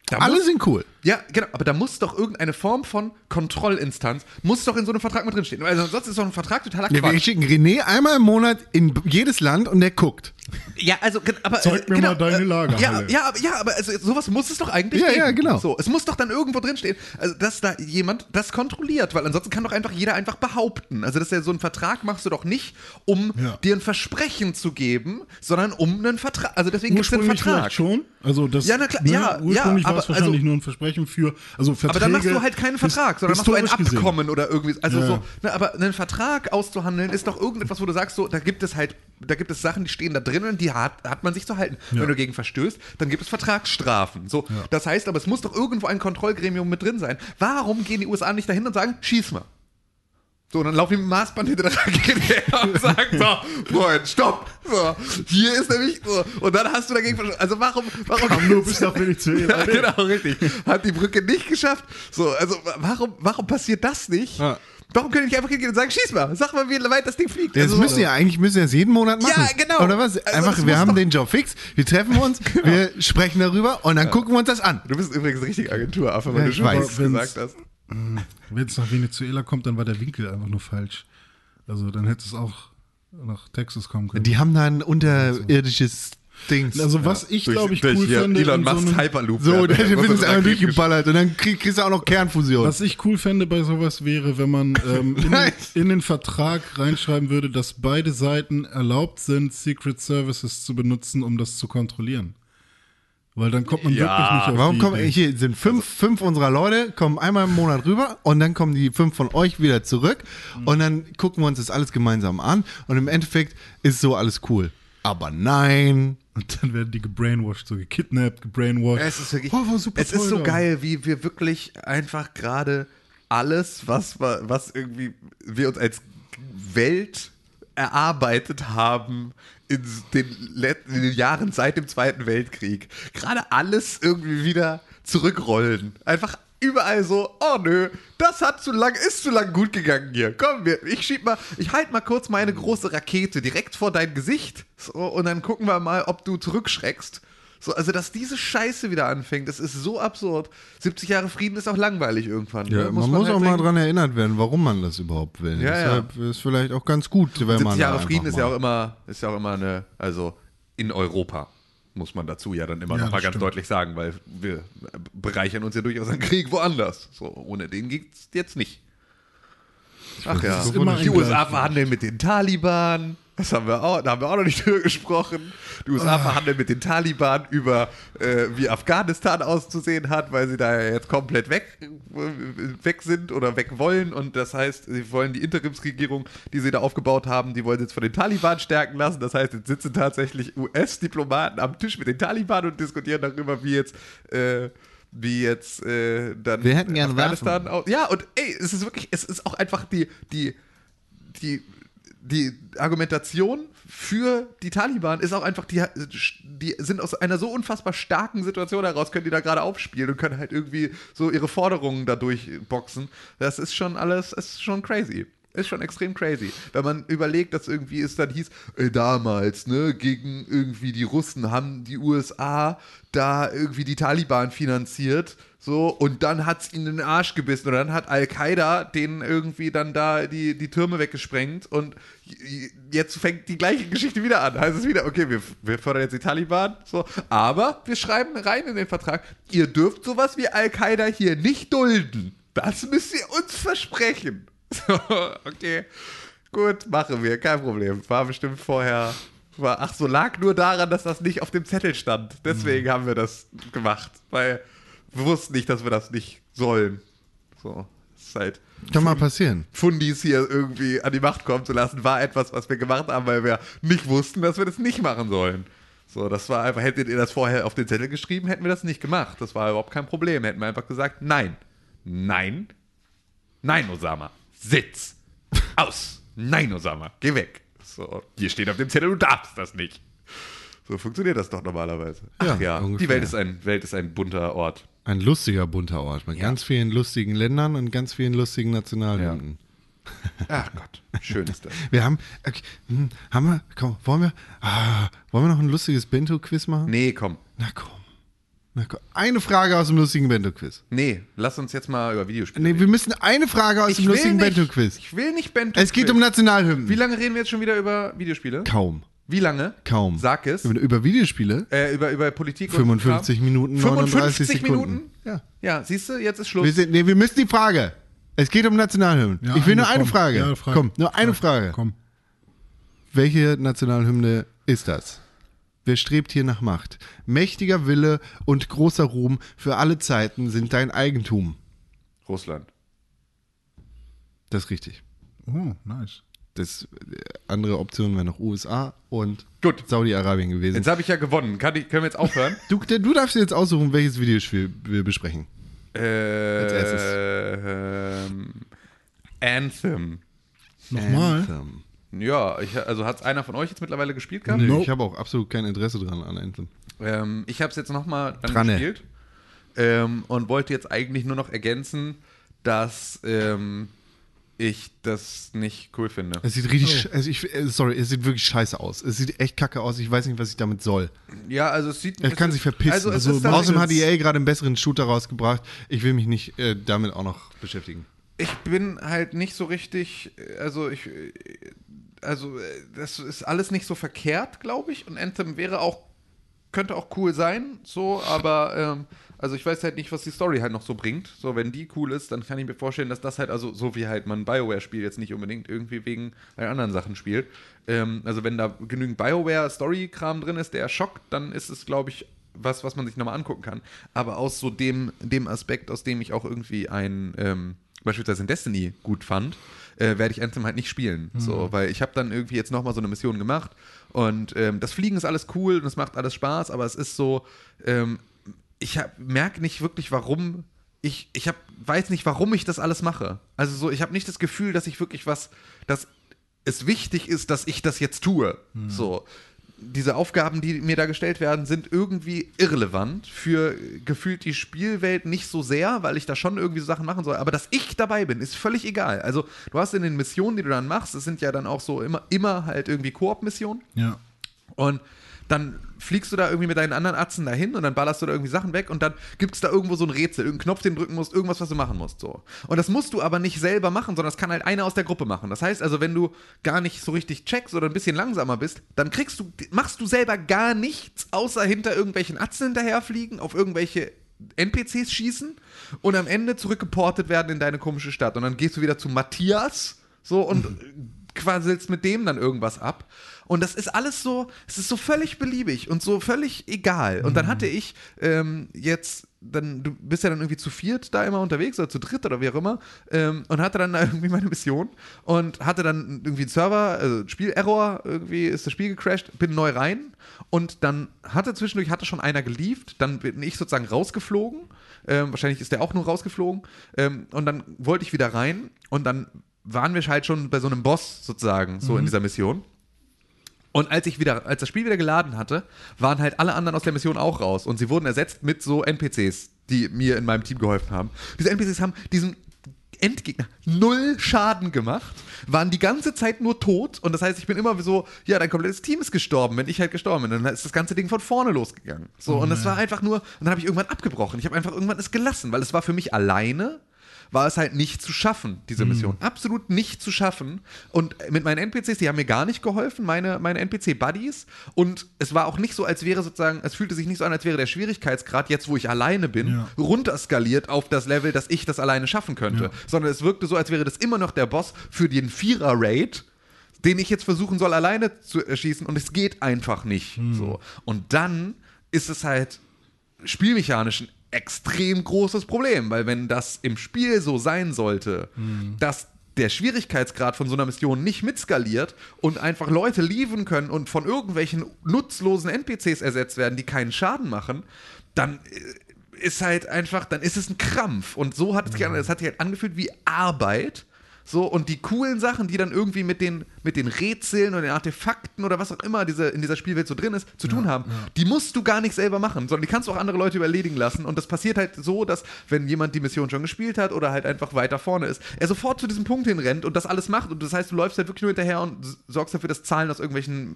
Da Alle sind cool. Ja, genau, aber da muss doch irgendeine Form von Kontrollinstanz, muss doch in so einem Vertrag mit drinstehen. Also sonst ist doch ein Vertrag totaler Ja, wir Quatsch. schicken René einmal im Monat in jedes Land und der guckt. Ja, also, aber. Zeig mir genau, mal deine äh, Lagerhalle. Ja, ja, aber- ja, aber also, sowas muss es doch eigentlich Ja, geben. ja, genau. So, es muss doch dann irgendwo drinstehen, also, dass da jemand das kontrolliert, weil ansonsten kann doch einfach jeder einfach behaupten. Also, das ist ja so ein Vertrag machst du doch nicht, um Ja. dir ein Versprechen zu geben, sondern um einen Vertrag. Also, deswegen gibt es den Ursprünglich Vertrag. schon. Also das, Ja, na klar, ne, ja, ja, ursprünglich war aber es wahrscheinlich also- nur ein Versprechen für, also Verträge. Aber dann machst du halt keinen Vertrag, sondern machst du ein gesehen. Abkommen oder irgendwie. Also Ja. so, ne, aber einen Vertrag auszuhandeln ist doch irgendetwas, wo du sagst, so, da gibt es halt, da gibt es Sachen, die stehen da drin und die hat, hat man sich zu halten. Ja. Wenn du gegen verstößt, dann gibt es Vertragsstrafen. So, das heißt aber, es muss doch irgendwo ein Kontrollgremium mit drin sein. Warum gehen die USA nicht dahin und sagen, schieß mal? So, dann laufen die mit dem Maßband hinter der Rakete her und sagen, so, Freund, stopp. So, hier ist nämlich, so. und dann hast du dagegen. Also warum, warum Komm nur bis nach Venezuela. ja, genau, richtig. Hat die Brücke nicht geschafft. So, also wa- warum, warum passiert das nicht? Ja. Warum können nicht einfach hingehen und sagen, schieß mal, sag mal, wie weit das Ding fliegt? Das Also, müssen ja eigentlich müssen wir das jeden Monat machen. Ja, genau. Oder was? Also Einfach, wir muss haben den Job fix, wir treffen uns, wir sprechen darüber und dann gucken wir uns das an. Du bist übrigens richtig Agenturaffe, weil Ja, du ich schon weiß. gesagt hast. Wenn es nach Venezuela kommt, dann war der Winkel einfach nur falsch. Also dann hätte es auch nach Texas kommen können. Die haben da ein unterirdisches Ding. also was ich Durch- glaube ich durch cool hier fände, Elon in so Hyperloop. so, der- der wird uns einmal durchgeballert und dann krieg, kriegst du auch noch Kernfusion. Was ich cool fände bei sowas wäre, wenn man ähm, in, in den Vertrag reinschreiben würde, dass beide Seiten erlaubt sind, Secret Services zu benutzen, um das zu kontrollieren. Weil dann kommt man Ja. wirklich nicht auf Warum die kommen, Idee. hier sind fünf, fünf unserer Leute, kommen einmal im Monat rüber und dann kommen die fünf von euch wieder zurück und dann gucken wir uns das alles gemeinsam an und im Endeffekt ist so alles cool. Aber nein. Und dann werden die gebrainwashed, so gekidnappt, gebrainwashed. Es ist wirklich, Oh, war super es ist so da. geil, wie wir wirklich einfach gerade alles, was, was irgendwie wir uns als Welt erarbeitet haben in den, in den Jahren seit dem Zweiten Weltkrieg, gerade alles irgendwie wieder zurückrollen. Einfach überall so, oh nö, das hat zu lang, ist zu lang gut gegangen hier. Komm, wir, ich schieb mal, ich halte mal kurz meine große Rakete direkt vor dein Gesicht so, und dann gucken wir mal, ob du zurückschreckst. So, also, dass diese Scheiße wieder anfängt, das ist so absurd. 70 Jahre Frieden ist auch langweilig irgendwann. Ja, ne? man muss halt auch mal denken. dran erinnert werden, warum man das überhaupt will. Ja, ja. Deshalb ist vielleicht auch ganz gut, wenn man 70 da Jahre Frieden ist mal- ja auch immer, ist ja auch immer eine, also in Europa, muss man dazu ja dann immer Ja, noch mal ganz stimmt. deutlich sagen, weil wir bereichern uns ja durchaus an Krieg woanders. So, ohne den geht's jetzt nicht. Ach ja, die USA verhandeln mit den Taliban. Das haben wir auch, da haben wir auch noch nicht drüber gesprochen. Die USA Ah. verhandeln mit den Taliban über, äh, wie Afghanistan auszusehen hat, weil sie da jetzt komplett weg, äh, weg sind oder weg wollen. Und das heißt, sie wollen die Interimsregierung, die sie da aufgebaut haben, die wollen sie jetzt von den Taliban stärken lassen. Das heißt, jetzt sitzen tatsächlich US-Diplomaten am Tisch mit den Taliban und diskutieren darüber, wie jetzt. Äh, wie jetzt äh, dann Wir hätten gerne Afghanistan au- Ja, und ey, es ist wirklich, es ist auch einfach die, die, die, die Argumentation für die Taliban ist auch einfach, die, die sind aus einer so unfassbar starken Situation heraus, können die da gerade aufspielen und können halt irgendwie so ihre Forderungen dadurch boxen. Das ist schon alles, ist schon crazy. Ist schon extrem crazy. Wenn man überlegt, dass irgendwie es dann hieß, äh, damals, ne, gegen irgendwie die Russen haben die USA da irgendwie die Taliban finanziert, so, und dann hat es ihnen den Arsch gebissen und dann hat Al-Qaida denen irgendwie dann da die, die Türme weggesprengt und jetzt fängt die gleiche Geschichte wieder an. Heißt es wieder, okay, wir, wir fördern jetzt die Taliban, so, aber wir schreiben rein in den Vertrag, ihr dürft sowas wie Al-Qaida hier nicht dulden. Das müsst ihr uns versprechen. So, okay. Gut, machen wir, kein Problem. War bestimmt vorher, war, ach so, lag nur daran, dass das nicht auf dem Zettel stand. Deswegen Mhm. haben wir das gemacht. Weil wir wussten nicht, dass wir das nicht sollen. So, das ist halt. Kann mal passieren. Fundis hier irgendwie an die Macht kommen zu lassen, war etwas, was wir gemacht haben, weil wir nicht wussten, dass wir das nicht machen sollen. So, das war einfach, hättet ihr das vorher auf den Zettel geschrieben, hätten wir das nicht gemacht. Das war überhaupt kein Problem. Hätten wir einfach gesagt, nein, nein, nein, Osama, sitz, aus, nein, Osama, geh weg. So, hier steht auf dem Zettel, du darfst das nicht. So funktioniert das doch normalerweise. Ach Ja, ja, ungefähr. die Welt ist, ein, Welt ist ein bunter Ort. Ein lustiger, bunter Ort mit ganz vielen lustigen Ländern und ganz vielen lustigen Nationalhymnen. Ach Gott, schön ist das. Wir haben, okay, hm, haben wir, komm, wollen wir, ah, wollen wir noch ein lustiges Bento-Quiz machen? Nee, komm. Na komm. Eine Frage aus dem lustigen Bento-Quiz. Nee, lass uns jetzt mal über Videospiele Nee, wir müssen eine Frage aus dem lustigen. Bento-Quiz. Ich will nicht Bento. Es geht um Nationalhymnen. Wie lange reden wir jetzt schon wieder über Videospiele? Kaum. Wie lange? Kaum. Sag es. Über, über Videospiele? Äh, über, über Politik 55 und. Minuten, 55 39 Sekunden. Minuten? Ja. Ja, siehst du, jetzt ist Schluss. Wir, sind, nee, wir müssen die Frage. Es geht um Nationalhymnen. Ja, ich will nur eine. Frage. Ja, frag. Komm, nur eine Frage. Komm. Welche Nationalhymne ist das? Wer strebt hier nach Macht? Mächtiger Wille und großer Ruhm für alle Zeiten sind dein Eigentum. Russland. Das ist richtig. Oh, nice. Das äh, andere Option wäre noch USA und Gut. Saudi-Arabien gewesen. Jetzt habe ich ja gewonnen. Kann ich, können wir jetzt aufhören? Du, du darfst jetzt aussuchen, welches Videospiel wir besprechen. äh, erstes. ähm, Anthem. Nochmal? Anthem. Ja, ich, also hat es einer von euch jetzt mittlerweile gespielt gehabt? Nö, Nope. Ich habe auch absolut kein Interesse dran an Anthem. Ähm, ich habe es jetzt nochmal gespielt ähm, und wollte jetzt eigentlich nur noch ergänzen, dass ähm, ich das nicht cool finde. Es sieht richtig, sch- also ich, äh, sorry, es sieht wirklich scheiße aus. Es sieht echt kacke aus. Ich weiß nicht, was ich damit soll. Ja, also es sieht. Er kann sich verpissen. Also, es Also, Außerdem hat EA gerade einen besseren Shooter rausgebracht. Ich will mich nicht äh, damit auch noch beschäftigen. Ich bin halt nicht so richtig. Also ich. Also das ist alles nicht so verkehrt, glaube ich. Und Anthem wäre auch könnte auch cool sein, so, aber ähm, also ich weiß halt nicht, was die Story halt noch so bringt. So, wenn die cool ist, dann kann ich mir vorstellen, dass das halt, also so wie halt man Bioware-Spiel jetzt nicht unbedingt irgendwie wegen anderen Sachen spielt. Ähm, also wenn da genügend Bioware-Story-Kram drin ist, der schockt, dann ist es, glaube ich, was, was man sich nochmal angucken kann. Aber aus so dem, dem Aspekt, aus dem ich auch irgendwie ein, ähm, beispielsweise in Destiny gut fand, äh, werde ich Anthem halt nicht spielen. So, weil ich habe dann irgendwie jetzt nochmal so eine Mission gemacht und ähm, das Fliegen ist alles cool und es macht alles Spaß, aber es ist so, ähm, ich merke nicht wirklich, warum ich, ich hab, weiß nicht, warum ich das alles mache. Also so, ich habe nicht das Gefühl, dass ich wirklich was, dass es wichtig ist, dass ich das jetzt tue. So. Diese Aufgaben, die mir da gestellt werden, sind irgendwie irrelevant für gefühlt die Spielwelt nicht so sehr, weil ich da schon irgendwie so Sachen machen soll. Aber dass ich dabei bin, ist völlig egal. Also, du hast in den Missionen, die du dann machst, es sind ja dann auch so immer, immer halt irgendwie Koop-Missionen. Ja. Und dann fliegst du da irgendwie mit deinen anderen Atzen dahin und dann ballerst du da irgendwie Sachen weg und dann gibt es da irgendwo so ein Rätsel, irgendeinen Knopf, den du drücken musst, irgendwas, was du machen musst. So. Und das musst du aber nicht selber machen, sondern das kann halt einer aus der Gruppe machen. Das heißt also, wenn du gar nicht so richtig checkst oder ein bisschen langsamer bist, dann kriegst du, machst du selber gar nichts, außer hinter irgendwelchen Atzen hinterherfliegen, auf irgendwelche NPCs schießen und am Ende zurückgeportet werden in deine komische Stadt. Und dann gehst du wieder zu Matthias so und quasselst mit dem dann irgendwas ab. Und das ist alles so, es ist so völlig beliebig und so völlig egal. Und dann hatte ich ähm, jetzt, dann, du bist ja dann irgendwie zu viert da immer unterwegs oder zu dritt oder wie auch immer ähm, und hatte dann da irgendwie meine Mission und hatte dann irgendwie einen Server, also Spielerror, irgendwie ist das Spiel gecrashed, bin neu rein und dann hatte zwischendurch, hatte schon einer gelieft, dann bin ich sozusagen rausgeflogen. Ähm, wahrscheinlich ist der auch nur rausgeflogen. Ähm, und dann wollte ich wieder rein und dann waren wir halt schon bei so einem Boss sozusagen, so in dieser Mission. Und als ich wieder, als das Spiel wieder geladen hatte, waren halt alle anderen aus der Mission auch raus und sie wurden ersetzt mit so NPCs, die mir in meinem Team geholfen haben. Diese NPCs haben diesen Endgegner null Schaden gemacht, waren die ganze Zeit nur tot und das heißt, ich bin immer so, ja, dein komplettes Team ist gestorben, wenn ich halt gestorben bin, dann ist das ganze Ding von vorne losgegangen. So und es war einfach nur, und dann habe ich irgendwann abgebrochen. Ich habe einfach irgendwann es gelassen, weil es war für mich alleine war es halt nicht zu schaffen, diese Mission. Absolut nicht zu schaffen. Und mit meinen NPCs, die haben mir gar nicht geholfen, meine, meine NPC-Buddies. Und es war auch nicht so, als wäre sozusagen, es fühlte sich nicht so an, als wäre der Schwierigkeitsgrad, jetzt wo ich alleine bin, Ja. runterskaliert auf das Level, dass ich das alleine schaffen könnte. Ja. Sondern es wirkte so, als wäre das immer noch der Boss für den Vierer-Raid. den ich jetzt versuchen soll, alleine zu erschießen und es geht einfach nicht. So. Und dann ist es halt spielmechanisch ein extrem großes Problem, weil wenn das im Spiel so sein sollte, dass der Schwierigkeitsgrad von so einer Mission nicht mitskaliert und einfach Leute lieben können und von irgendwelchen nutzlosen NPCs ersetzt werden, die keinen Schaden machen, dann äh, ist halt einfach, dann ist es ein Krampf. Und so hat es sich, es hat sich halt angefühlt wie Arbeit. So, und die coolen Sachen, die dann irgendwie mit den, mit den Rätseln und den Artefakten oder was auch immer diese, in dieser Spielwelt so drin ist, zu tun haben, die musst du gar nicht selber machen, sondern die kannst du auch andere Leute überledigen lassen. Und das passiert halt so, dass, wenn jemand die Mission schon gespielt hat oder halt einfach weiter vorne ist, er sofort zu diesem Punkt hinrennt und das alles macht. Und das heißt, du läufst halt wirklich nur hinterher und sorgst dafür, dass Zahlen aus irgendwelchen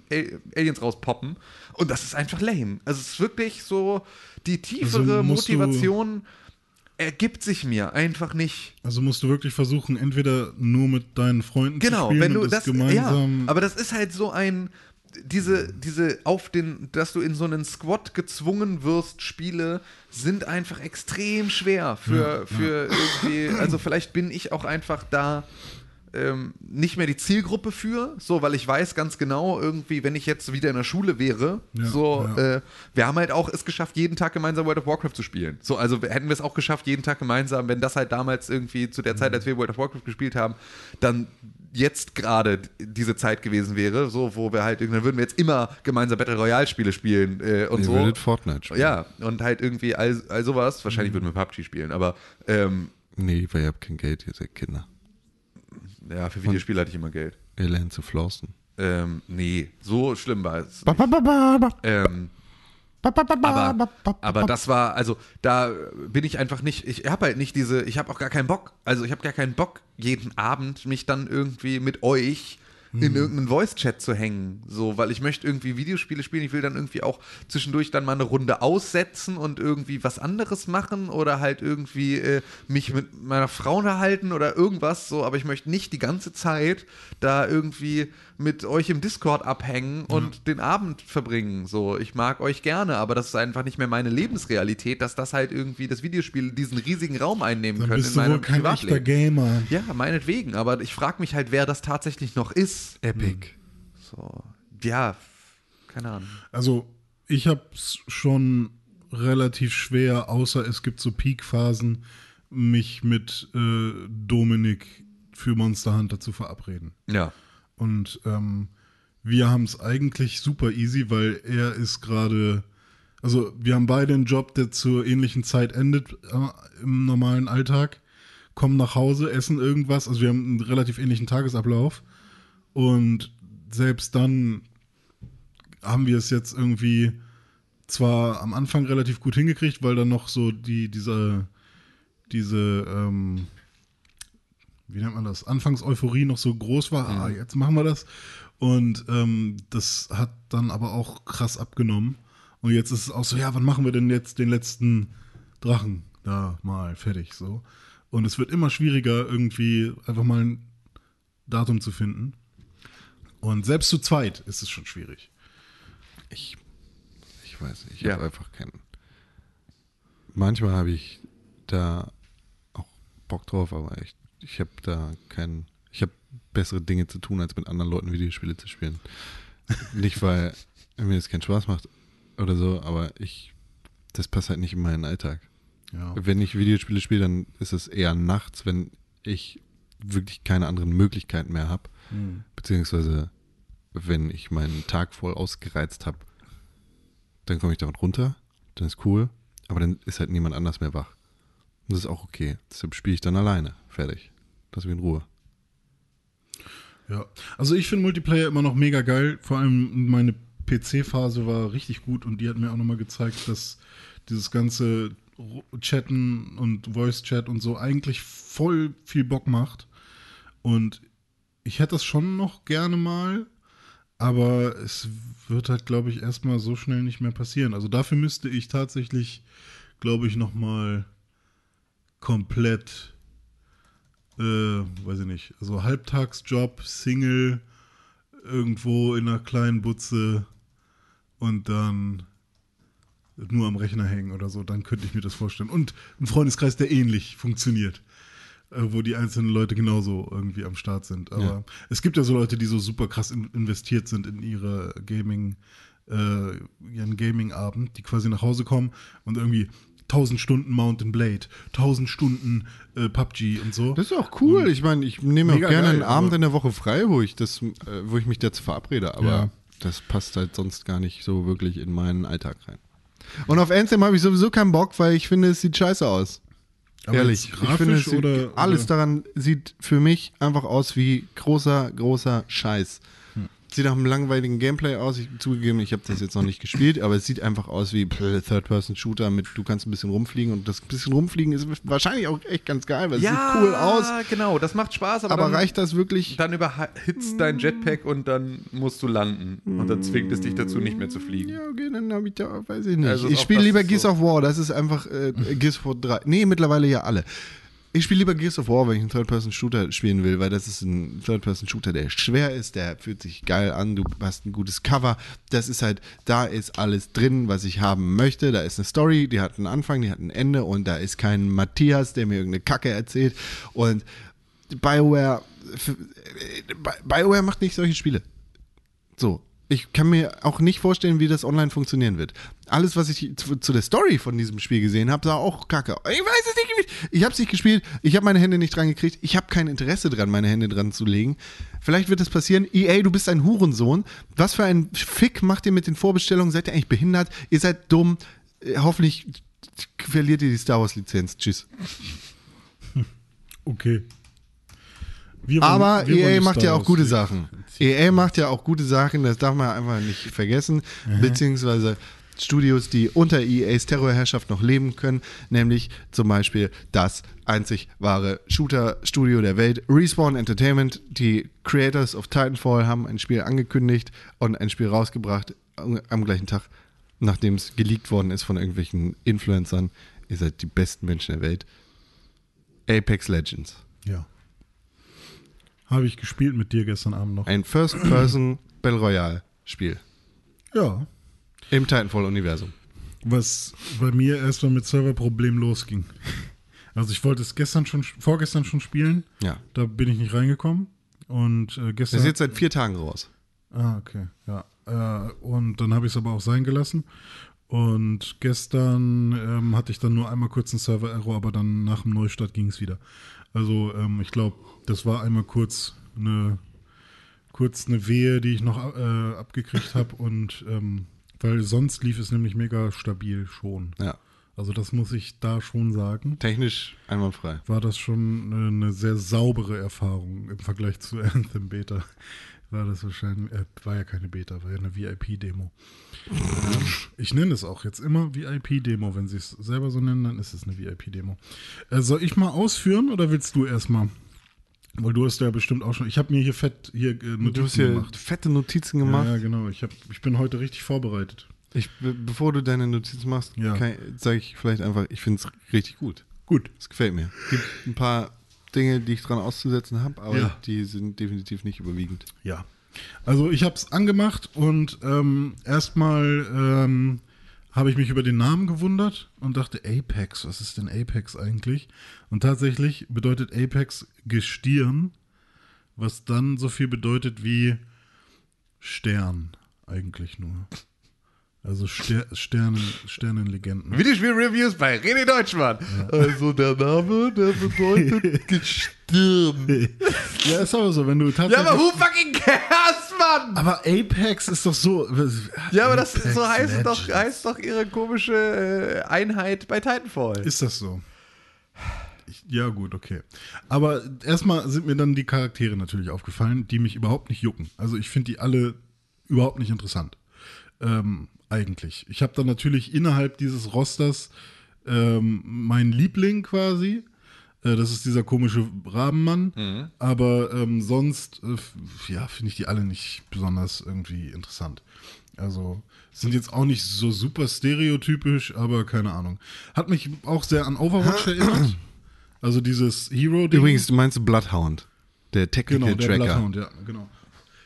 Aliens rauspoppen. Und das ist einfach lame. Also es ist wirklich so, die tiefere Also musst du- Motivation ergibt sich mir einfach nicht. Also musst du wirklich versuchen, entweder nur mit deinen Freunden Genau, zu spielen wenn du das gemeinsam. ja, aber das ist halt so ein diese diese auf den dass du in so einen Squad gezwungen wirst Spiele sind einfach extrem schwer für für irgendwie also vielleicht bin ich auch einfach da ähm, nicht mehr die Zielgruppe für, so, weil ich weiß ganz genau, irgendwie, wenn ich jetzt wieder in der Schule wäre, Ja, so, ja. Äh, wir haben halt auch es geschafft, jeden Tag gemeinsam World of Warcraft zu spielen. So, also hätten wir es auch geschafft, jeden Tag gemeinsam, wenn das halt damals irgendwie zu der Zeit, als wir World of Warcraft gespielt haben, dann jetzt gerade diese Zeit gewesen wäre, so, wo wir halt, irgendwie- dann würden wir jetzt immer gemeinsam Battle Royale Spiele spielen äh, und Ihr so. würdet Fortnite spielen. Ja, und halt irgendwie all, all sowas. Wahrscheinlich würden wir PUBG spielen, aber ähm, Nee, weil ihr habt kein Geld, ihr seid Kinder. Ja, für Videospiele hatte ich immer Geld. Lernt zu flossen. Ähm, nee, so schlimm war es. Ähm, aber, aber das war, also da bin ich einfach nicht, ich habe halt nicht diese, ich habe auch gar keinen Bock, also ich habe gar keinen Bock, jeden Abend mich dann irgendwie mit euch in irgendeinen Voice-Chat zu hängen, so, weil ich möchte irgendwie Videospiele spielen, ich will dann irgendwie auch zwischendurch dann mal eine Runde aussetzen und irgendwie was anderes machen oder halt irgendwie äh, mich mit meiner Frau unterhalten oder irgendwas, so, aber ich möchte nicht die ganze Zeit da irgendwie mit euch im Discord abhängen und den Abend verbringen, so, ich mag euch gerne, aber das ist einfach nicht mehr meine Lebensrealität, dass das halt irgendwie das Videospiel diesen riesigen Raum einnehmen dann können bist in du wohl meinem kein echter Privatleben. Gamer. Ja, meinetwegen, aber ich frage mich halt, wer das tatsächlich noch ist. Epic. So, ja, keine Ahnung. Also ich habe es schon relativ schwer, außer es gibt so Peak-Phasen, mich mit äh, Dominik für Monster Hunter zu verabreden. Ja. Und ähm, wir haben es eigentlich super easy, weil er ist gerade, also wir haben beide einen Job, der zur ähnlichen Zeit endet äh, im normalen Alltag, kommen nach Hause, essen irgendwas, also wir haben einen relativ ähnlichen Tagesablauf. Und selbst dann haben wir es jetzt irgendwie zwar am Anfang relativ gut hingekriegt, weil dann noch so die, diese, diese, ähm, wie nennt man das, Anfangseuphorie noch so groß war, ah, jetzt machen wir das. Und ähm, das hat dann aber auch krass abgenommen. Und jetzt ist es auch so, ja, wann machen wir denn jetzt den letzten Drachen da mal fertig so. Und es wird immer schwieriger, irgendwie einfach mal ein Datum zu finden. Und selbst zu zweit ist es schon schwierig. Ich, ich weiß nicht, ich Ja. habe einfach keinen. Manchmal habe ich da auch Bock drauf, aber ich, ich habe da keinen. Ich habe bessere Dinge zu tun, als mit anderen Leuten Videospiele zu spielen. nicht, weil mir das keinen Spaß macht oder so, aber ich. Das passt halt nicht in meinen Alltag. Ja. Wenn ich Videospiele spiele, dann ist es eher nachts, wenn ich wirklich keine anderen Möglichkeiten mehr habe. Beziehungsweise, wenn ich meinen Tag voll ausgereizt habe, dann komme ich damit runter, dann ist cool, aber dann ist halt niemand anders mehr wach. Und das ist auch okay. Deshalb spiele ich dann alleine. Fertig. Lass mich in Ruhe. Ja, also ich finde Multiplayer immer noch mega geil. Vor allem meine PC-Phase war richtig gut und die hat mir auch nochmal gezeigt, dass dieses ganze Chatten und Voice-Chat und so eigentlich voll viel Bock macht. Und ich hätte das schon noch gerne mal, aber es wird halt, glaube ich, erstmal so schnell nicht mehr passieren. Also dafür müsste ich tatsächlich, glaube ich, nochmal komplett äh, weiß ich nicht, also Halbtagsjob, Single, irgendwo in einer kleinen Butze und dann nur am Rechner hängen oder so, dann könnte ich mir das vorstellen. Und ein Freundeskreis, der ähnlich funktioniert. äh, wo die einzelnen Leute genauso irgendwie am Start sind. Aber Ja. es gibt ja so Leute, die so super krass in, investiert sind in ihre Gaming, äh, ihren Gaming-Abend, die quasi nach Hause kommen und irgendwie 1000 Stunden Mountain Blade, 1000 Stunden äh, PUBG und so. Das ist auch cool. Ich meine, ich nehme auch gerne geil, einen Abend in der Woche frei, wo ich das, äh, wo ich mich dazu verabrede, aber Ja. das passt halt sonst gar nicht so wirklich in meinen Alltag rein. Und auf Anthem habe ich sowieso keinen Bock, weil ich finde, es sieht scheiße aus. Aber Ehrlich. Ich finde, sieht, oder- alles oder- daran sieht für mich einfach aus wie großer, großer Scheiß. Sieht nach einem langweiligen Gameplay aus. Ich zugegeben, ich habe das jetzt noch nicht gespielt, aber es sieht einfach aus wie Third-Person-Shooter mit, du kannst ein bisschen rumfliegen und das bisschen rumfliegen ist wahrscheinlich auch echt ganz geil, weil es sieht cool aus. genau, das macht Spaß, aber, Aber dann, reicht das wirklich? dann überhitzt dein Jetpack und dann musst du landen. Und dann zwingt es dich dazu, nicht mehr zu fliegen. Ja, okay, dann habe ich da, weiß ich nicht. Also ich spiele lieber ist Gears so. of War, das ist einfach äh, Gears of War 3. Nee, mittlerweile ja alle. Ich spiele lieber Gears of War, wenn ich einen Third-Person-Shooter spielen will, weil das ist ein Third-Person-Shooter, der schwer ist, der fühlt sich geil an, du hast ein gutes Cover. Das ist halt, da ist alles drin, was ich haben möchte. Da ist eine Story, die hat einen Anfang, die hat ein Ende und da ist kein Matthias, der mir irgendeine Kacke erzählt. Und BioWare, BioWare macht nicht solche Spiele. So. Ich kann mir auch nicht vorstellen, wie das online funktionieren wird. Alles, was ich zu, zu der Story von diesem Spiel gesehen habe, sah auch kacke. Ich weiß es nicht. Ich habe es nicht gespielt. Ich habe meine Hände nicht dran gekriegt. Ich habe kein Interesse dran, meine Hände dran zu legen. Vielleicht wird es passieren. EA, du bist ein Hurensohn. Was für ein Fick macht ihr mit den Vorbestellungen? Seid ihr eigentlich behindert? Ihr seid dumm. Äh, Hoffentlich verliert ihr die Star Wars Lizenz. Tschüss. Okay. Wir wollen- Aber wir EA die macht ja auch gute. Sachen. EA macht ja auch gute Sachen, das darf man einfach nicht vergessen. Beziehungsweise Studios, die unter EAs Terrorherrschaft noch leben können, nämlich zum Beispiel das einzig wahre Shooter-Studio der Welt, Respawn Entertainment. Die Creators of Titanfall haben ein Spiel angekündigt und ein Spiel rausgebracht am am gleichen Tag, nachdem es geleakt worden ist von irgendwelchen Influencern. Ihr seid die besten Menschen der Welt. Apex Legends. Ja. Habe ich gespielt mit dir gestern Abend noch. Ein First-Person Battle Royale-Spiel Ja. im Titanfall-Universum. Was bei mir erstmal mit Serverproblemen losging. Also ich wollte es gestern schon, vorgestern schon spielen. Ja. Da bin ich nicht reingekommen. Und äh, Das gestern. ist jetzt seit vier Tagen raus. Ah, okay, ja. Äh, und dann habe ich es aber auch sein gelassen. Und gestern ähm, hatte ich dann nur einmal kurz einen Server-Error, aber dann nach dem Neustart ging es wieder. Also ähm, ich glaube, das war einmal kurz eine, kurz eine Wehe, die ich noch äh, abgekriegt habe. Und ähm, weil sonst lief es nämlich mega stabil schon. Ja. Also das muss ich da schon sagen. Technisch einwandfrei. War das schon eine, sehr saubere Erfahrung im Vergleich zu Anthem Beta. War das wahrscheinlich, äh, war ja keine Beta, war ja eine VIP-Demo. ich nenne es auch jetzt immer VIP-Demo. Wenn sie es selber so nennen, dann ist es eine VIP-Demo. Äh, soll ich mal ausführen oder willst du erstmal? Weil du hast ja bestimmt auch schon. Ich habe mir hier fett hier äh, Notizen Du hast hier gemacht. fette Notizen Ja, gemacht. ja, genau. Ich, hab, ich bin heute richtig vorbereitet. Ich, be- bevor du deine Notizen machst, Ja. sage ich vielleicht einfach, ich finde es richtig gut. Gut. Es gefällt mir. Es gibt ein paar Dinge, die ich dran auszusetzen habe, aber Ja. die sind definitiv nicht überwiegend. Ja. Also ich habe es angemacht und ähm, erstmal ähm, habe ich mich über den Namen gewundert und dachte, Apex, was ist denn Apex eigentlich? Und tatsächlich bedeutet Apex Gestirn, was dann so viel bedeutet wie Stern eigentlich nur. Also Ster Sternen, Sternenlegenden. Videospiel-Reviews bei René Deutschmann. Also der Name, der bedeutet Gestirn. Ja, ist aber so, wenn du Ja, tatsächlich... aber who fucking cares, Mann? aber Apex ist doch so... Ja, aber das Apex so heißt doch, heißt doch ihre komische äh, Einheit bei Titanfall. Ist das so? Ich, ja, gut, okay. Aber erstmal sind mir dann die Charaktere natürlich aufgefallen, die mich überhaupt nicht jucken. Also ich finde die alle überhaupt nicht interessant. Ähm, eigentlich. Ich habe dann natürlich innerhalb dieses Rosters ähm, meinen Liebling quasi. Äh, das ist dieser komische Rabenmann. Aber ähm, sonst, äh, ja, finde ich die alle nicht besonders irgendwie interessant. Also sind jetzt auch nicht so super stereotypisch, aber keine Ahnung. Hat mich auch sehr an Overwatch erinnert. Also dieses Hero-Ding. Übrigens, du meinst Bloodhound, der Technical genau, der Tracker. Bloodhound, ja, genau.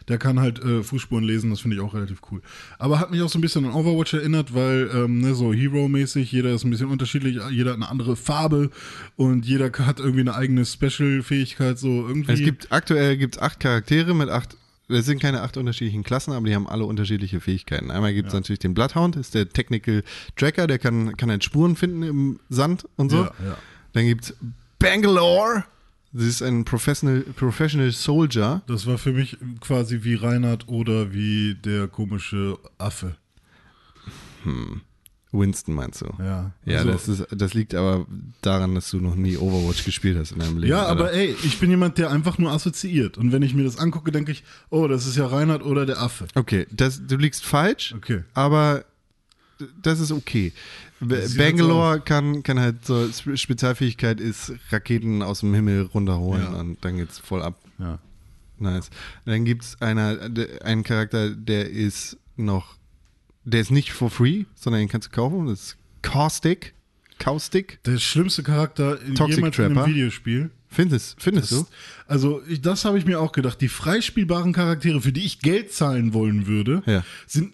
Der kann halt äh, Fußspuren lesen, das finde ich auch relativ cool. Aber hat mich auch so ein bisschen an Overwatch erinnert, weil ähm, ne, so Hero-mäßig, jeder ist ein bisschen unterschiedlich, jeder hat eine andere Farbe und jeder hat irgendwie eine eigene Special-Fähigkeit, so irgendwie. Es gibt aktuell gibt's acht Charaktere mit acht. Es sind keine acht unterschiedlichen Klassen, aber die haben alle unterschiedliche Fähigkeiten. Einmal gibt es natürlich den Bloodhound, ist der Technical Tracker, der kann, kann halt Spuren finden im Sand und so. Ja, ja. Dann gibt es Bangalore, das ist ein Professional, Professional Soldier. Das war für mich quasi wie Reinhard oder wie der komische Affe. Winston meinst du? Ja, Ja, also- das, ist, das liegt aber daran, dass du noch nie Overwatch gespielt hast in deinem Leben. Ja, Alter. aber ey, ich bin jemand, der einfach nur assoziiert. Und wenn ich mir das angucke, denke ich, oh, das ist ja Reinhard oder der Affe. Okay, das, du liegst falsch, Okay. aber das ist okay. Bangalore kann, kann halt so, Spe- Spezialfähigkeit ist Raketen aus dem Himmel runterholen Ja. und dann geht's voll ab. Ja. Nice. Dann gibt's einer, einen Charakter, der ist noch, der ist nicht for free, sondern den kannst du kaufen. Das ist Caustic. Caustic. Der schlimmste Charakter in Toxic jemals in einem. Videospiel. Findest, findest Das, du? also, ich, das habe ich mir auch gedacht. Die freispielbaren Charaktere, für die ich Geld zahlen wollen würde, Ja. sind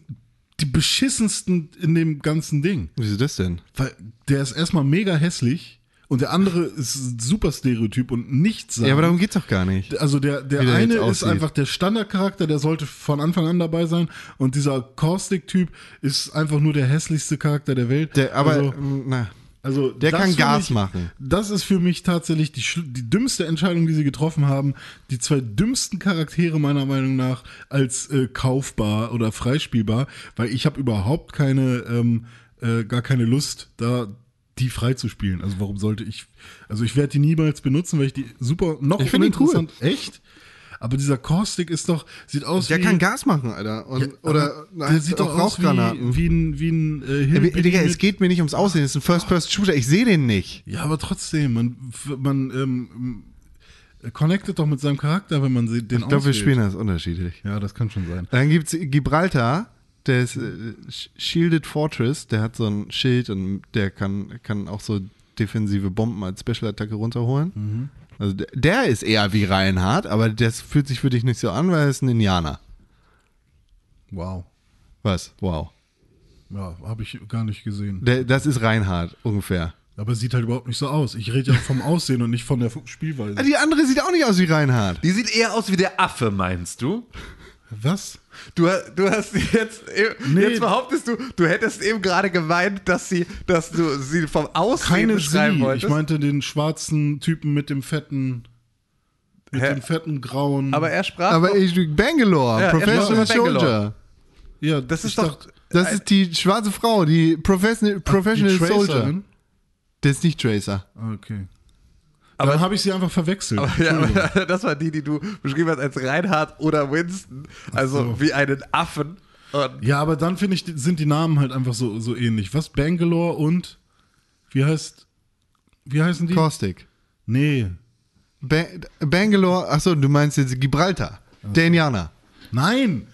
die beschissensten in dem ganzen Ding. Wieso das denn? Weil der ist erstmal mega hässlich und der andere ist super Stereotyp und nichts sagen. Ja, aber darum geht's doch gar nicht. Also der, der der eine ist einfach der Standardcharakter, der sollte von Anfang an dabei sein. Und dieser Caustic-Typ ist einfach nur der hässlichste Charakter der Welt. Der, aber, also, na, also der kann Gas mich, machen. Das ist für mich tatsächlich die, die dümmste Entscheidung, die sie getroffen haben. Die zwei dümmsten Charaktere meiner Meinung nach als äh, kaufbar oder freispielbar, weil ich habe überhaupt keine, ähm, äh, gar keine Lust, da die frei zu spielen. Also warum sollte ich? Also ich werde die niemals benutzen, weil ich die super noch Ich die cool. uninteressant. Echt? Aber dieser Caustic ist doch, sieht aus der wie. kann Gas machen, Alter. Und, Ja, oder aber der sieht doch aus wie, wie ein, wie ein äh, Ja, Hillbilly Digga, es geht mir nicht ums Aussehen, es ist ein First-Person-Shooter, ich sehe den nicht. Ja, aber trotzdem, man, man ähm, connectet doch mit seinem Charakter, wenn man den Ich glaube, wir spielen das unterschiedlich. Ja, das kann schon sein. Dann gibt's Gibraltar, der ist äh, Sh- Shielded Fortress, der hat so ein Schild und der kann, kann auch so defensive Bomben als Special-Attacke runterholen. Also der, ist eher wie Reinhardt, aber das fühlt sich für dich nicht so an, weil er ist ein Indianer. Wow. Was? Wow. Ja, habe ich gar nicht gesehen. Der, das ist Reinhardt ungefähr. Aber sieht halt überhaupt nicht so aus. Ich rede ja vom Aussehen und nicht von der Spielweise. Die andere sieht auch nicht aus wie Reinhardt. Die sieht eher aus wie der Affe, meinst du? Was? Du, du hast jetzt, Nee. jetzt behauptest du, du hättest eben gerade geweint, dass sie, dass du sie vom Aussehen Keine beschreiben sie. wolltest. Ich meinte den schwarzen Typen mit dem fetten, mit Hä? dem fetten grauen. aber er sprach. Aber ich, Bangalore, Ja, Professional. Soldier. ja, das ist doch. dachte, Das ist die schwarze Frau, die Professional, Professional die Soldier. Der ist nicht Tracer. Okay. Aber- Dann habe ich sie einfach verwechselt. ja, Entschuldigung. aber das war die, die du beschrieben hast als Reinhard oder Winston. Also so. wie einen Affen. Und Ja, aber dann finde ich, sind die Namen halt einfach so, so ähnlich. Was? Bangalore und wie heißt wie heißen die? Caustic. Nee. Ba Bangalore, achso, du meinst jetzt Gibraltar. Der Indianer. Nein!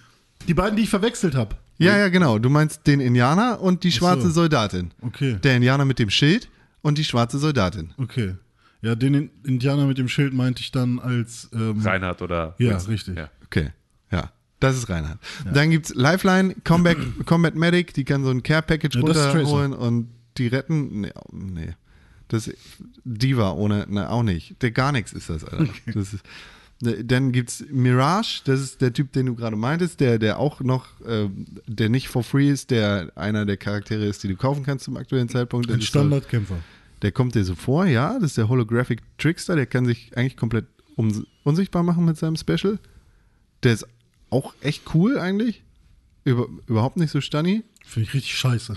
Die beiden, die ich verwechselt habe. Ja, ja, genau. Du meinst den Indianer und die schwarze so. Soldatin. Okay. Der Indianer mit dem Schild und die schwarze Soldatin. Okay. Ja, den In- Indianer mit dem Schild meinte ich dann als ähm, Reinhard oder Ja, Winston. richtig. Ja. Okay, ja. Das ist Reinhard. Dann gibt's Lifeline, Combat, Combat Medic, die kann so ein Care-Package Ja, runterholen und die retten. Nee, nee. Das Diva ohne, ne, auch nicht. Der gar nichts ist das, Alter. Das ist, ne, dann gibt's Mirage, das ist der Typ, den du gerade meintest, der, der auch noch, äh, der nicht for free ist, der einer der Charaktere ist, die du kaufen kannst zum aktuellen Zeitpunkt. Ein ist so- Standardkämpfer. Der kommt dir so vor, ja, das ist der Holographic Trickster, der kann sich eigentlich komplett un unsichtbar machen mit seinem Special. Der ist auch echt cool eigentlich. Über überhaupt nicht so stunny. Finde ich richtig scheiße.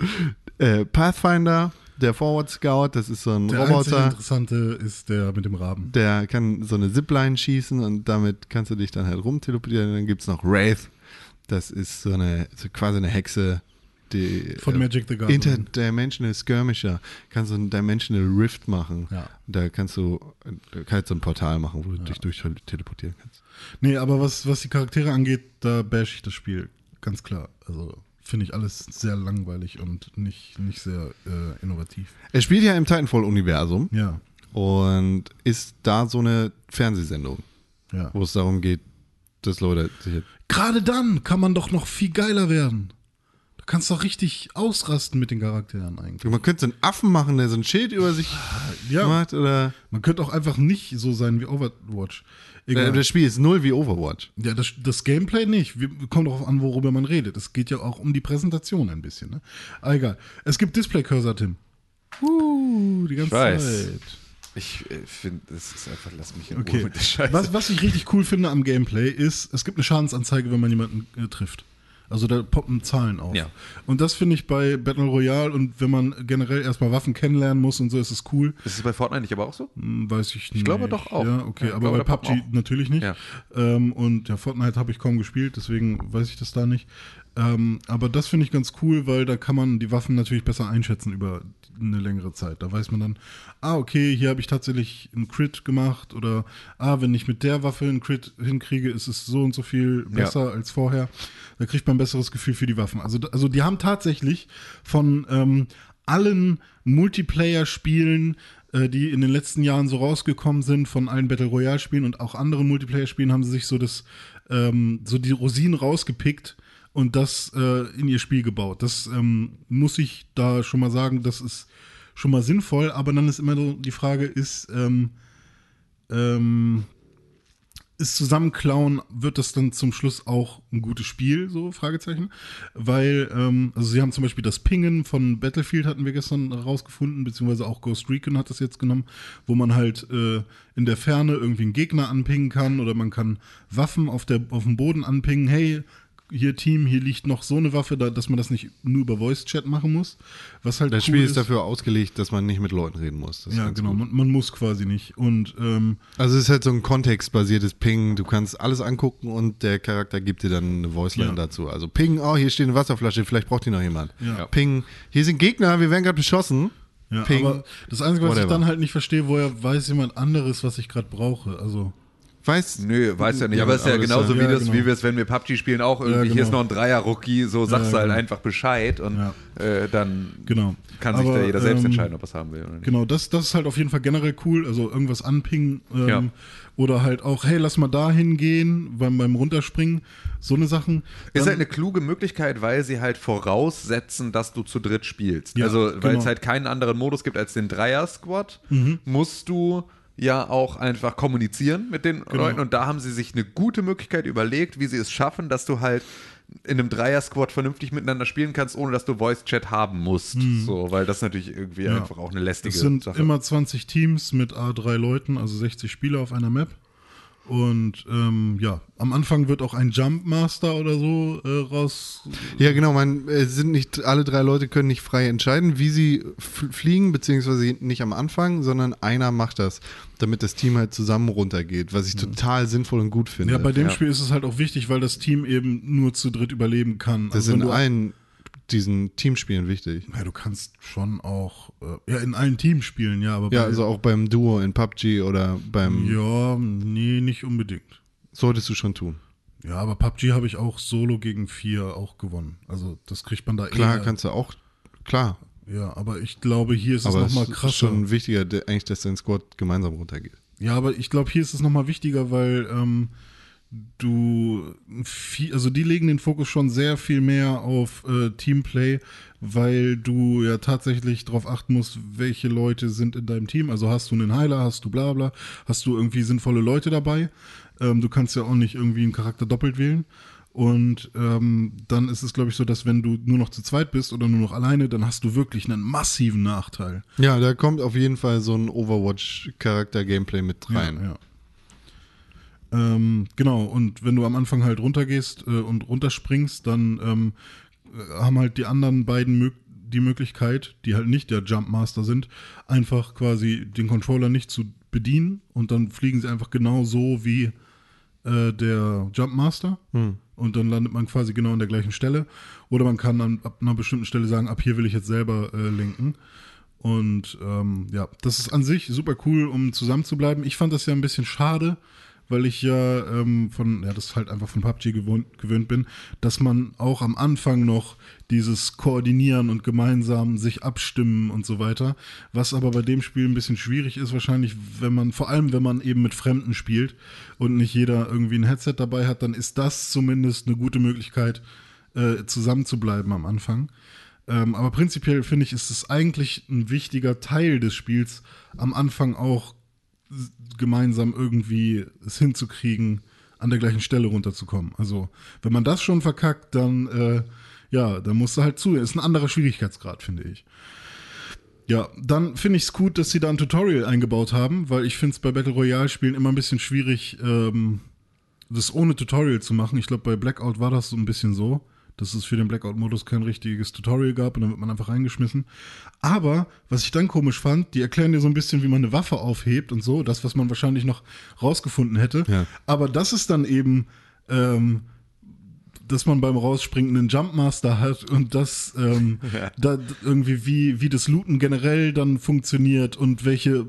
Äh, Pathfinder, der Forward Scout, das ist so ein Der Roboter, Interessante ist der mit dem Raben. der kann so eine Zipline schießen und damit kannst du dich dann halt rumteleportieren. Dann gibt es noch Wraith, das ist so eine, so quasi eine Hexe, die Von äh, Magic the Gathering. Interdimensional Skirmisher kannst du einen Dimensional Rift machen. Ja. Da kannst du äh, kannst so ein Portal machen, wo du dich durch teleportieren kannst. Nee, aber was, was die Charaktere angeht, da bash ich das Spiel. Ganz klar. Also finde ich alles sehr langweilig und nicht, nicht sehr äh, innovativ. Er spielt ja im Titanfall-Universum Ja, und ist da so eine Fernsehsendung, ja. wo es darum geht, dass Leute sich Gerade dann kann man doch noch viel geiler werden. Kannst doch richtig ausrasten mit den Charakteren eigentlich. Man könnte so einen Affen machen, der so ein Schild über sich Ja. macht oder Man könnte auch einfach nicht so sein wie Overwatch. äh, Egal. das Spiel ist null wie Overwatch. Ja, das, das Gameplay nicht. Wir, kommt darauf an, worüber man redet. Es geht ja auch um die Präsentation ein bisschen. Ne? Aber egal. Es gibt Display-Cursor, Tim. Uh, die ganze Ich weiß. Zeit. Ich äh, finde, das ist einfach, lass mich in Ruhe Okay. mit der Scheiße. Was, was ich richtig cool finde am Gameplay ist, es gibt eine Schadensanzeige, wenn man jemanden äh, trifft. Also da poppen Zahlen auf. Ja. Und das finde ich bei Battle Royale und wenn man generell erstmal Waffen kennenlernen muss und so, ist es cool. Ist es bei Fortnite nicht aber auch so? Hm, Weiß ich nicht. glaube doch auch. Ja, okay, Ja, ich aber glaube, bei PUBG natürlich nicht. Ja. Ähm, und ja, Fortnite habe ich kaum gespielt, deswegen weiß ich das da nicht. Ähm, aber das finde ich ganz cool, weil da kann man die Waffen natürlich besser einschätzen über eine längere Zeit. Da weiß man dann, ah, okay, hier habe ich tatsächlich einen Crit gemacht oder ah, wenn ich mit der Waffe einen Crit hinkriege, ist es so und so viel besser als vorher. Da kriegt man ein besseres Gefühl für die Waffen. Also, also die haben tatsächlich von ähm, allen Multiplayer-Spielen, äh, die in den letzten Jahren so rausgekommen sind, von allen Battle Royale-Spielen und auch anderen Multiplayer-Spielen, haben sie sich so das, ähm, so die Rosinen rausgepickt und das äh, in ihr Spiel gebaut. Das ähm, muss ich da schon mal sagen, das ist schon mal sinnvoll, aber dann ist immer so die Frage, ist, ähm, ähm, ist Zusammenklauen, wird das dann zum Schluss auch ein gutes Spiel, so Fragezeichen? Weil, ähm, also sie haben zum Beispiel das Pingen von Battlefield hatten wir gestern rausgefunden, beziehungsweise auch Ghost Recon hat das jetzt genommen, wo man halt äh, in der Ferne irgendwie einen Gegner anpingen kann oder man kann Waffen auf, der, auf dem Boden anpingen, hey, hier Team, hier liegt noch so eine Waffe, da, dass man das nicht nur über Voice-Chat machen muss. Was halt Das cool Spiel ist dafür ausgelegt, dass man nicht mit Leuten reden muss. Das ist Ja, genau, man, man muss quasi nicht. Und ähm, Also es ist halt so ein kontextbasiertes Ping. Du kannst alles angucken und der Charakter gibt dir dann eine Voiceline Ja. dazu. Also Ping, oh, hier steht eine Wasserflasche, vielleicht braucht die noch jemand. Ja. Ping, hier sind Gegner, wir werden gerade beschossen. Ja, Ping. aber das Einzige, was ich whatever. dann halt nicht verstehe, woher weiß jemand anderes, was ich gerade brauche. Also, Weiß, Nö, weiß ja nicht. Ja, aber es ist ja genauso ist wie, ja- das, ja, wie genau. wir es, wenn wir PUBG spielen, auch irgendwie, Ja, hier genau. ist noch ein Dreier-Rookie, so sagst Ja, du halt genau. einfach Bescheid und Ja. äh, dann genau. kann sich Aber, da jeder selbst ähm, entscheiden, ob er es haben will oder nicht. Genau, das, das ist halt auf jeden Fall generell cool. Also irgendwas anpingen ähm, Ja. oder halt auch, hey, lass mal da hingehen beim, beim Runterspringen. So eine Sachen. Ist halt eine kluge Möglichkeit, weil sie halt voraussetzen, dass du zu dritt spielst. Ja, also, weil genau. Mhm. es halt keinen anderen Modus gibt als den Dreier-Squad, musst du ja auch einfach kommunizieren mit den Genau. Leuten. Und da haben sie sich eine gute Möglichkeit überlegt, wie sie es schaffen, dass du halt in einem Dreier-Squad vernünftig miteinander spielen kannst, ohne dass du Voice-Chat haben musst. So, weil das natürlich irgendwie Mhm. Ja. einfach auch eine lästige Es sind Sache immer 20 Teams mit A3 Leuten, also 60 Spieler auf einer Map. Und ähm, ja, am Anfang wird auch ein Jump Master oder so äh, raus. Ja, genau, man äh, sind nicht alle drei Leute können nicht frei entscheiden, wie sie fliegen, beziehungsweise nicht am Anfang, sondern einer macht das, damit das Team halt zusammen runtergeht, was ich total sinnvoll und gut finde. Ja, bei dem Ja. Spiel ist es halt auch wichtig, weil das Team eben nur zu dritt überleben kann. das Also ist wenn in du- allen diesen Teamspielen wichtig. Ja, du kannst schon auch, äh, ja, in allen Teams spielen, ja, aber Ja, also auch beim Duo in PUBG oder beim ja, nee, nicht unbedingt. solltest du schon tun. Ja, aber PUBG habe ich auch solo gegen vier auch gewonnen. Also das kriegt man da Klar, eher. kannst du auch, klar. Ja, aber ich glaube, hier ist es aber nochmal es ist krasser. schon wichtiger, eigentlich, dass dein Squad gemeinsam runtergeht. Ja, aber ich glaube, hier ist es nochmal wichtiger, weil ähm, du viel, also die legen den Fokus schon sehr viel mehr auf äh, Teamplay, weil du ja tatsächlich darauf achten musst, welche Leute sind in deinem Team. Also hast du einen Heiler, hast du bla bla, hast du irgendwie sinnvolle Leute dabei. Ähm, du kannst ja auch nicht irgendwie einen Charakter doppelt wählen. Und ähm, dann ist es, glaube ich, so, dass wenn du nur noch zu zweit bist oder nur noch alleine, dann hast du wirklich einen massiven Nachteil. Ja, da kommt auf jeden Fall so ein Overwatch-Charakter-Gameplay mit rein. Ja, ja. Ähm, genau, und wenn du am Anfang halt runtergehst äh, und runterspringst, dann ähm, äh, haben halt die anderen beiden mög die Möglichkeit, die halt nicht der Jump Master sind, einfach quasi den Controller nicht zu bedienen und dann fliegen sie einfach genau so wie äh, der Jump Master und dann landet man quasi genau an der gleichen Stelle. Oder man kann an, ab einer bestimmten Stelle sagen, ab hier will ich jetzt selber äh, lenken. Und ähm, ja, das ist an sich super cool, um zusammenzubleiben. Ich fand das ja ein bisschen schade, weil ich ja ähm, von, ja, das halt einfach von PUBG gewohnt, gewöhnt bin, dass man auch am Anfang noch dieses Koordinieren und gemeinsam sich abstimmen und so weiter, was aber bei dem Spiel ein bisschen schwierig ist, wahrscheinlich, wenn man, vor allem wenn man eben mit Fremden spielt und nicht jeder irgendwie ein Headset dabei hat, dann ist das zumindest eine gute Möglichkeit, äh, zusammen zu bleiben am Anfang. Ähm, aber prinzipiell finde ich, ist es eigentlich ein wichtiger Teil des Spiels, am Anfang auch gemeinsam irgendwie es hinzukriegen, an der gleichen Stelle runterzukommen. Also, wenn man das schon verkackt, dann, äh, ja, dann musst du halt zu. Ist ein anderer Schwierigkeitsgrad, finde ich. Ja, dann finde ich es gut, dass sie da ein Tutorial eingebaut haben, weil ich finde es bei Battle Royale-Spielen immer ein bisschen schwierig, ähm, das ohne Tutorial zu machen. Ich glaube, bei Blackout war das so ein bisschen so, dass es für den Blackout-Modus kein richtiges Tutorial gab und dann wird man einfach reingeschmissen. Aber, was ich dann komisch fand, die erklären dir so ein bisschen, wie man eine Waffe aufhebt und so, das, was man wahrscheinlich noch rausgefunden hätte. Ja. Aber das ist dann eben, ähm, dass man beim Rausspringen einen Jumpmaster hat und das ähm, da irgendwie wie, wie das Looten generell dann funktioniert und welche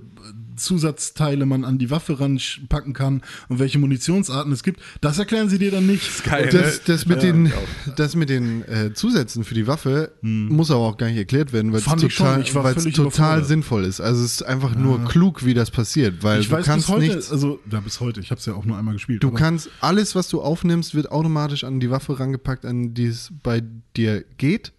Zusatzteile man an die Waffe ranpacken kann und welche Munitionsarten es gibt, das erklären sie dir dann nicht. geil, Das, das mit Ja, den, das mit den äh, Zusätzen für die Waffe muss aber auch gar nicht erklärt werden, weil es Hm. Fand ich total, ich völlig total sinnvoll ist. Also es ist einfach nur klug, wie das passiert, weil Ich du weiß kannst bis heute, nichts. also ja bis heute, ich habe es ja auch nur einmal gespielt. Du kannst alles, was du aufnimmst, wird automatisch an die Waffe rangepackt, an die es bei dir geht.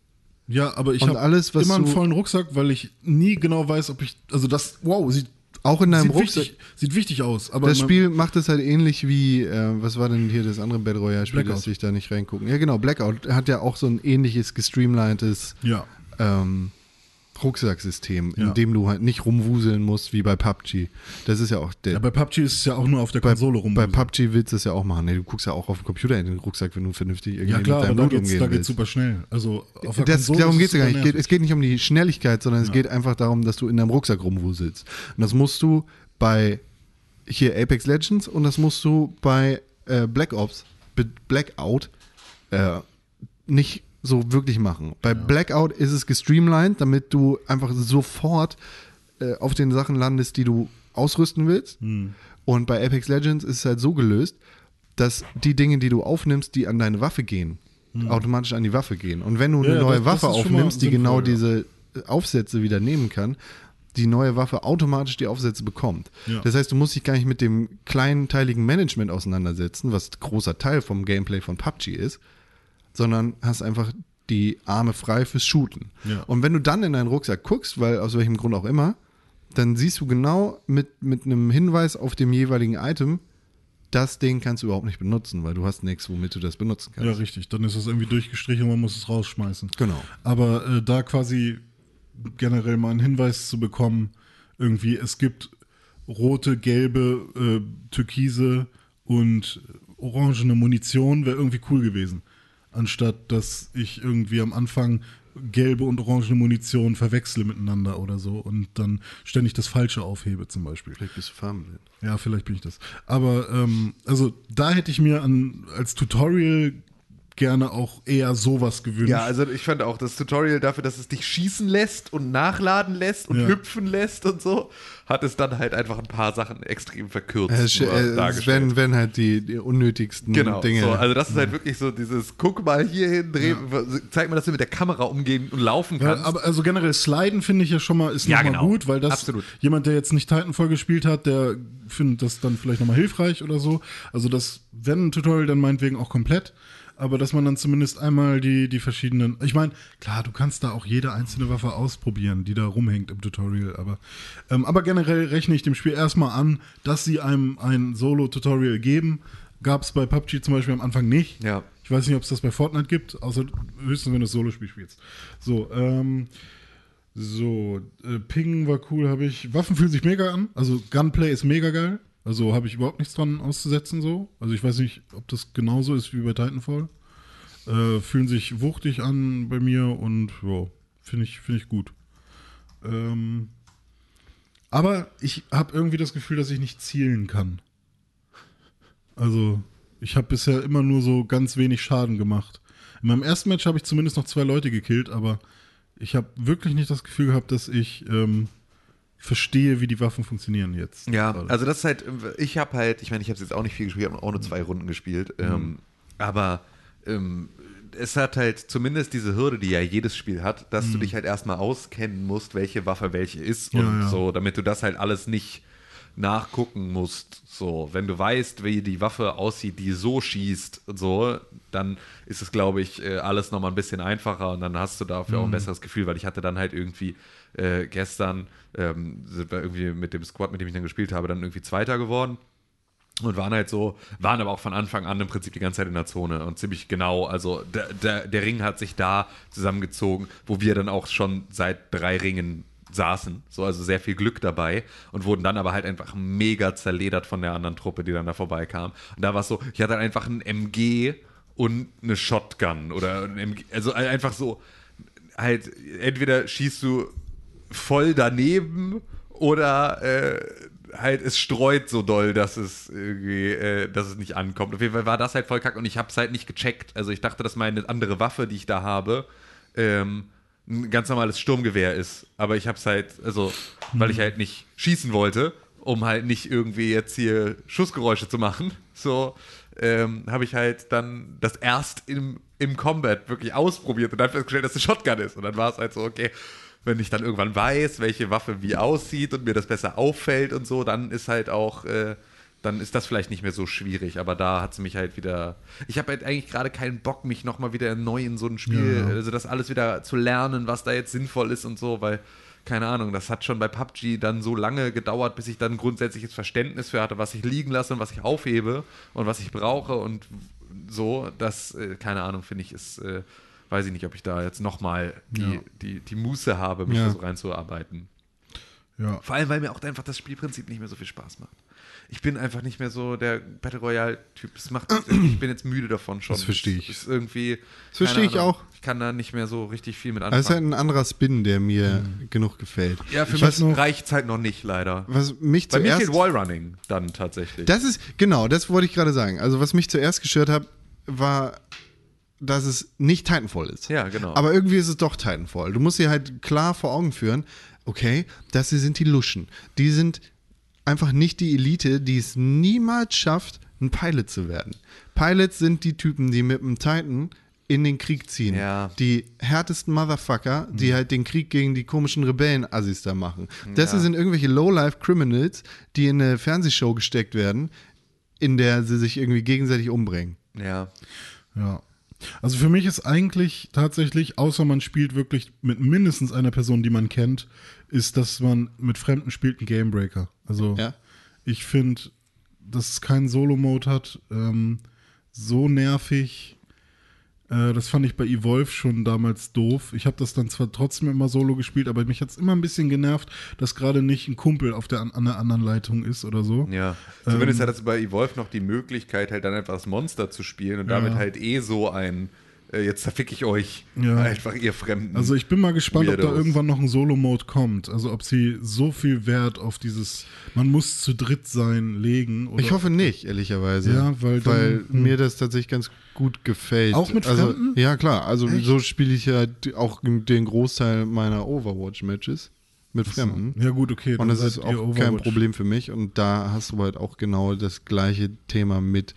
ja, aber ich habe immer einen vollen Rucksack, weil ich nie genau weiß, ob ich, also das, wow, sieht, Auch in deinem sieht, Rucksack. wichtig, sieht wichtig aus. Aber Das Spiel macht es halt ähnlich wie, äh, was war denn hier das andere Battle Royale Spiel, Blackout. lässt sich da nicht reingucken. Ja genau, Blackout hat ja auch so ein ähnliches gestreamlinedes ja. ähm, Rucksacksystem, Ja. in dem du halt nicht rumwuseln musst wie bei PUBG. Das ist ja auch der. ja, bei PUBG ist es ja auch nur auf der bei, Konsole rum. bei PUBG willst du es ja auch machen. Nee, du guckst ja auch auf dem Computer in den Rucksack, wenn du vernünftig irgendwie Ja klar, mit deinem da Loot geht's, umgehen da geht's willst. super schnell. Also auf der Das, Konsole darum geht es ja gar nicht. geht, nervig. es geht nicht um die Schnelligkeit, sondern es geht einfach darum, dass du in deinem Rucksack rumwuselst. Und das musst du bei hier Apex Legends und das musst du bei äh, Black Ops, Blackout, äh, nicht so wirklich machen. Bei Blackout ist es gestreamlined, damit du einfach sofort äh, auf den Sachen landest, die du ausrüsten willst. Hm. Und bei Apex Legends ist es halt so gelöst, dass die Dinge, die du aufnimmst, die an deine Waffe gehen, automatisch an die Waffe gehen. Und wenn du Hm. Ja, eine ja, neue das- Waffe das aufnimmst, die genau ja. diese äh, Aufsätze wieder nehmen kann, die neue Waffe automatisch die Aufsätze bekommt. Ja. Das heißt, du musst dich gar nicht mit dem kleinteiligen Management auseinandersetzen, was großer Teil vom Gameplay von PUBG ist, sondern hast einfach die Arme frei fürs Shooten. Ja. Und wenn du dann in deinen Rucksack guckst, weil aus welchem Grund auch immer, dann siehst du genau mit, mit einem Hinweis auf dem jeweiligen Item, das Ding kannst du überhaupt nicht benutzen, weil du hast nichts, womit du das benutzen kannst. Ja, richtig. Dann ist es irgendwie durchgestrichen und man muss es rausschmeißen. Genau. Aber äh, da quasi generell mal einen Hinweis zu bekommen, irgendwie, es gibt rote, gelbe, äh, türkise und orangene Munition, wäre irgendwie cool gewesen. Anstatt dass ich irgendwie am Anfang gelbe und orangene Munition verwechsle miteinander oder so und dann ständig das Falsche aufhebe zum Beispiel. Vielleicht bist du farbenblind. Ja, vielleicht bin ich das. Aber ähm, also da hätte ich mir an, als Tutorial gerne auch eher sowas gewünscht. Ja, also ich fand auch das Tutorial dafür, dass es dich schießen lässt und nachladen lässt und Ja. hüpfen lässt und so, hat es dann halt einfach ein paar Sachen extrem verkürzt äh, es dargestellt. werden, werden halt die, die unnötigsten Genau, Dinge. so, also das ist halt wirklich so dieses, guck mal hier hin, dreh, zeig mal, dass du mit der Kamera umgehen und laufen Ja, kannst. aber also generell Sliden finde ich ja schon mal ist Ja, noch mal genau. gut, weil das Absolut. jemand, der jetzt nicht Titanfall gespielt hat, der findet das dann vielleicht nochmal hilfreich oder so. Also das, wenn ein Tutorial, dann meinetwegen auch komplett. Aber dass man dann zumindest einmal die, die verschiedenen. Ich meine, klar, du kannst da auch jede einzelne Waffe ausprobieren, die da rumhängt im Tutorial. Aber, ähm, aber generell rechne ich dem Spiel erstmal an, dass sie einem ein Solo-Tutorial geben. Gab es bei PUBG zum Beispiel am Anfang nicht. Ja. Ich weiß nicht, ob es das bei Fortnite gibt, außer höchstens, wenn du das Solospiel spielst. So, ähm, so, äh, Ping war cool, habe ich. Waffen fühlen sich mega an. Also Gunplay ist mega geil. Also habe ich überhaupt nichts dran auszusetzen so. Also ich weiß nicht, ob das genauso ist wie bei Titanfall. Äh, fühlen sich wuchtig an bei mir und ja, finde ich, finde ich gut. Ähm, aber ich habe irgendwie das Gefühl, dass ich nicht zielen kann. Also, ich habe bisher immer nur so ganz wenig Schaden gemacht. In meinem ersten Match habe ich zumindest noch zwei Leute gekillt, aber ich habe wirklich nicht das Gefühl gehabt, dass ich ähm, verstehe, wie die Waffen funktionieren jetzt. Ja, gerade. also das ist halt, ich habe halt, ich meine, ich habe jetzt auch nicht viel gespielt, ich habe auch nur zwei Runden gespielt, Mhm. ähm, aber ähm, es hat halt zumindest diese Hürde, die ja jedes Spiel hat, dass du dich halt erstmal auskennen musst, welche Waffe welche ist und Mhm. Ja, ja. so, damit du das halt alles nicht nachgucken musst. So, wenn du weißt, wie die Waffe aussieht, die so schießt und so, dann ist es, glaube ich, äh, alles nochmal ein bisschen einfacher und dann hast du dafür Mhm. auch ein besseres Gefühl, weil ich hatte dann halt irgendwie äh, gestern ähm, sind wir irgendwie mit dem Squad, mit dem ich dann gespielt habe, dann irgendwie Zweiter geworden. Und waren halt so, waren aber auch von Anfang an im Prinzip die ganze Zeit in der Zone und ziemlich genau. Also der, der, der Ring hat sich da zusammengezogen, wo wir dann auch schon seit drei Ringen saßen. So, also sehr viel Glück dabei und wurden dann aber halt einfach mega zerledert von der anderen Truppe, die dann da vorbeikam. Und da war es so, ich hatte einfach ein MG und eine Shotgun oder ein MG, also einfach so, halt, entweder schießt du voll daneben oder äh, halt es streut so doll, dass es irgendwie, äh, dass es nicht ankommt. Auf jeden Fall war das halt voll kack und ich habe es halt nicht gecheckt. Also ich dachte, dass meine andere Waffe, die ich da habe, ähm, ein ganz normales Sturmgewehr ist. Aber ich habe es halt, also weil ich halt nicht schießen wollte, um halt nicht irgendwie jetzt hier Schussgeräusche zu machen, so ähm, habe ich halt dann das erst im, im Combat wirklich ausprobiert und dann festgestellt, dass es eine Shotgun ist. Und dann war es halt so, okay, wenn ich dann irgendwann weiß, welche Waffe wie aussieht und mir das besser auffällt und so, dann ist halt auch, äh, dann ist das vielleicht nicht mehr so schwierig. Aber da hat es mich halt wieder. Ich habe halt eigentlich gerade keinen Bock, mich nochmal wieder neu in so ein Spiel, Ja. also das alles wieder zu lernen, was da jetzt sinnvoll ist und so, weil. Keine Ahnung, das hat schon bei PUBG dann so lange gedauert, bis ich dann grundsätzliches Verständnis für hatte, was ich liegen lasse und was ich aufhebe und was ich brauche und so, das, äh, keine Ahnung, finde ich, ist, äh, weiß ich nicht, ob ich da jetzt nochmal die, Ja. die, die Muße habe, mich Ja. da so reinzuarbeiten. ja. Vor allem, weil mir auch einfach das Spielprinzip nicht mehr so viel Spaß macht. Ich bin einfach nicht mehr so der Battle Royale-Typ. Macht, ich bin jetzt müde davon schon. Das verstehe ich. Ist irgendwie. Das verstehe ich Ahnung, auch. Ich kann da nicht mehr so richtig viel mit Das ist halt anfangen. ein anderer Spin, der mir genug gefällt. ja, für ich mich reicht es halt noch nicht, leider. Was mich Bei mir zuerst. fehlt Wallrunning dann tatsächlich. Das ist, genau, das wollte ich gerade sagen. Also, was mich zuerst gestört hat, war, dass es nicht Titanfall ist. Ja, genau. Aber irgendwie ist es doch Titanfall. Du musst dir halt klar vor Augen führen, okay, das hier sind die Luschen. Die sind einfach nicht die Elite, die es niemals schafft, ein Pilot zu werden. Pilots sind die Typen, die mit dem Titan in den Krieg ziehen. Ja. Die härtesten Motherfucker, die halt den Krieg gegen die komischen Rebellen-Assis da machen. Das hier sind irgendwelche Low-Life-Criminals, die in eine Fernsehshow gesteckt werden, in der sie sich irgendwie gegenseitig umbringen. ja. Ja. Also für mich ist eigentlich tatsächlich, außer man spielt wirklich mit mindestens einer Person, die man kennt, ist, dass man mit Fremden spielt, ein Gamebreaker. Also Ja. ich finde, dass es keinen Solo-Mode hat, ähm, so nervig. Äh, das fand ich bei Evolve schon damals doof. Ich habe das dann zwar trotzdem immer solo gespielt, aber mich hat es immer ein bisschen genervt, dass gerade nicht ein Kumpel auf der, an, der anderen Leitung ist oder so. Ja. Zumindest hat es bei Evolve noch die Möglichkeit, halt dann einfach das Monster zu spielen und damit halt eh so ein, jetzt verfick ich euch, Ja. einfach ihr Fremden. Also ich bin mal gespannt, ob da Weirdos. irgendwann noch ein Solo-Mode kommt. Also ob sie so viel Wert auf dieses, man muss zu dritt sein, legen. Ich hoffe nicht, ehrlicherweise. Ja, weil weil hm. mir das tatsächlich ganz gut gefällt. Auch mit also, Fremden? Ja, klar. Also so spiele ich ja auch den Großteil meiner Overwatch-Matches mit Fremden. Ja gut, okay. Und das ist auch kein. Problem für mich. Und da hast du halt auch genau das gleiche Thema mit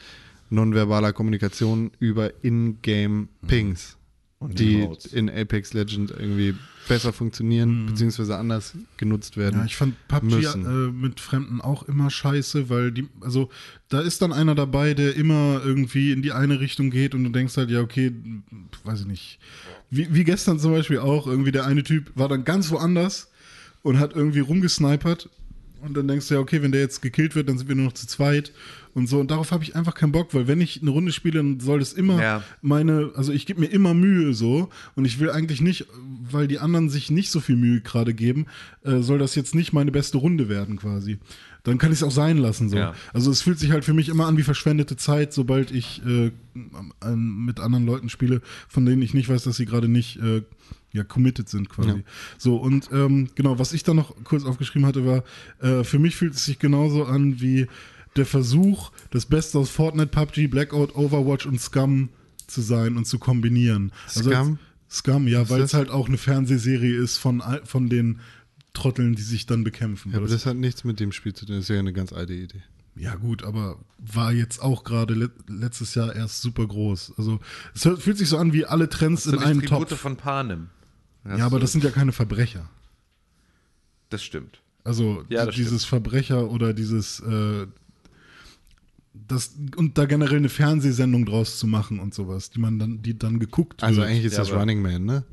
nonverbaler Kommunikation über In-Game-Pings, Und die Emotes. in Apex Legends irgendwie besser funktionieren, beziehungsweise anders genutzt werden. Mhm. Ja, ich fand PUBG äh, mit Fremden auch immer scheiße, weil die, also da ist dann einer dabei, der immer irgendwie in die eine Richtung geht und du denkst halt, ja, okay, weiß ich nicht. Wie, wie gestern zum Beispiel auch, irgendwie der eine Typ war dann ganz woanders und hat irgendwie rumgesnipert und dann denkst du ja, okay, wenn der jetzt gekillt wird, dann sind wir nur noch zu zweit und so. Und darauf habe ich einfach keinen Bock, weil wenn ich eine Runde spiele, dann soll das immer Ja. meine, also ich gebe mir immer Mühe so und ich will eigentlich nicht, weil die anderen sich nicht so viel Mühe gerade geben, äh, soll das jetzt nicht meine beste Runde werden quasi. Dann kann ich es auch sein lassen so. Ja. Also es fühlt sich halt für mich immer an wie verschwendete Zeit, sobald ich äh, mit anderen Leuten spiele, von denen ich nicht weiß, dass sie gerade nicht äh, ja committed sind quasi. Ja. So und ähm, genau, was ich da noch kurz aufgeschrieben hatte, war äh, für mich fühlt es sich genauso an wie der Versuch, das Beste aus Fortnite, PUBG, Blackout, Overwatch und Scum zu sein und zu kombinieren. Also Scum? Scum, ja, weil es halt auch eine Fernsehserie ist von, all- von den Trotteln, die sich dann bekämpfen. Ja, aber das, das hat nichts mit dem Spiel zu tun. Das ist ja eine ganz alte Idee. ja gut, aber war jetzt auch gerade le letztes Jahr erst super groß. Also es fühlt sich so an wie alle Trends Hast du in einem Tribute Topf. von Panem? Hast Ja, aber das sind ja keine Verbrecher. Das stimmt. Also Ja, die- das dieses Verbrecher oder dieses äh, das und da generell eine Fernsehsendung draus zu machen und sowas, die man dann, die dann geguckt Also wird. eigentlich ist Ja, das Running Man, ne?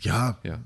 ja, Ja.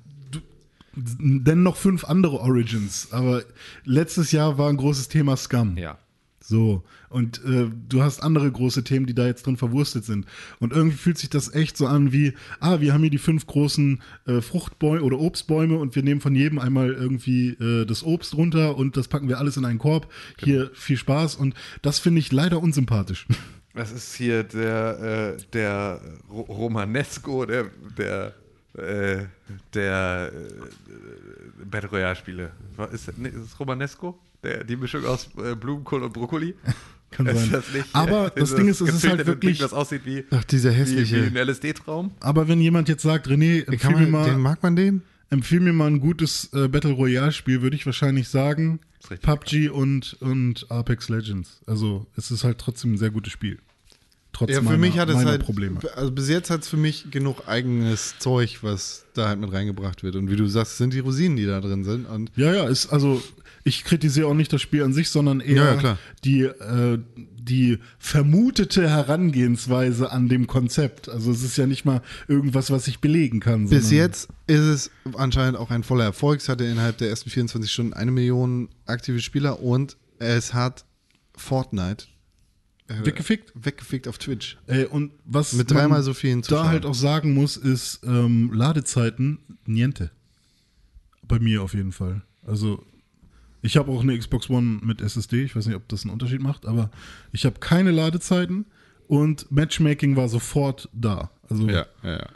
denn noch fünf andere Origins, aber letztes Jahr war ein großes Thema Scum. Ja. So, und äh, du hast andere große Themen, die da jetzt drin verwurstet sind. Und irgendwie fühlt sich das echt so an wie, ah, wir haben hier die fünf großen äh, Fruchtbäume oder Obstbäume und wir nehmen von jedem einmal irgendwie äh, das Obst runter und das packen wir alles in einen Korb. Hier viel Spaß und das finde ich leider unsympathisch. Das ist hier der, äh, der Ro Romanesco, der, der, äh, der äh, Battle Royale Spiele. Ist, nee, ist es Romanesco? Der, die Mischung aus äh, Blumenkohl und Brokkoli? Kann sein. das nicht, Aber äh, das dieses Ding ist, es ist halt wirklich- Ding, das aussieht wie, Ach, dieser wie, hässliche. wie ein LSD-Traum? Aber wenn jemand jetzt sagt, René, empfiehl Kann mir, man, den mal, mag man den? empfiehl mir mal ein gutes äh, Battle Royale Spiel, würde ich wahrscheinlich sagen PUBG und, und Apex Legends. Also es ist halt trotzdem ein sehr gutes Spiel. Trotz Ja, für meiner, mich hat es halt, Probleme. also bis jetzt hat es für mich genug eigenes Zeug, was da halt mit reingebracht wird. Und wie du sagst, es sind die Rosinen, die da drin sind. Und Ja, ja, ist also ich kritisiere auch nicht das Spiel an sich, sondern eher Ja, die äh, die vermutete Herangehensweise an dem Konzept. Also es ist ja nicht mal irgendwas, was ich belegen kann. bis jetzt ist es anscheinend auch ein voller Erfolg. Es hatte innerhalb der ersten 24 Stunden eine Million aktive Spieler und es hat Fortnite äh, weggefickt. weggefickt auf Twitch. Äh, und was Mit dreimal so vielen da Zuschauern. halt auch sagen muss, ist ähm, Ladezeiten niente. Bei mir auf jeden Fall. Also ich habe auch eine Xbox One mit SSD. Ich weiß nicht, ob das einen Unterschied macht, aber ich habe keine Ladezeiten und Matchmaking war sofort da. Also ja, ja. ja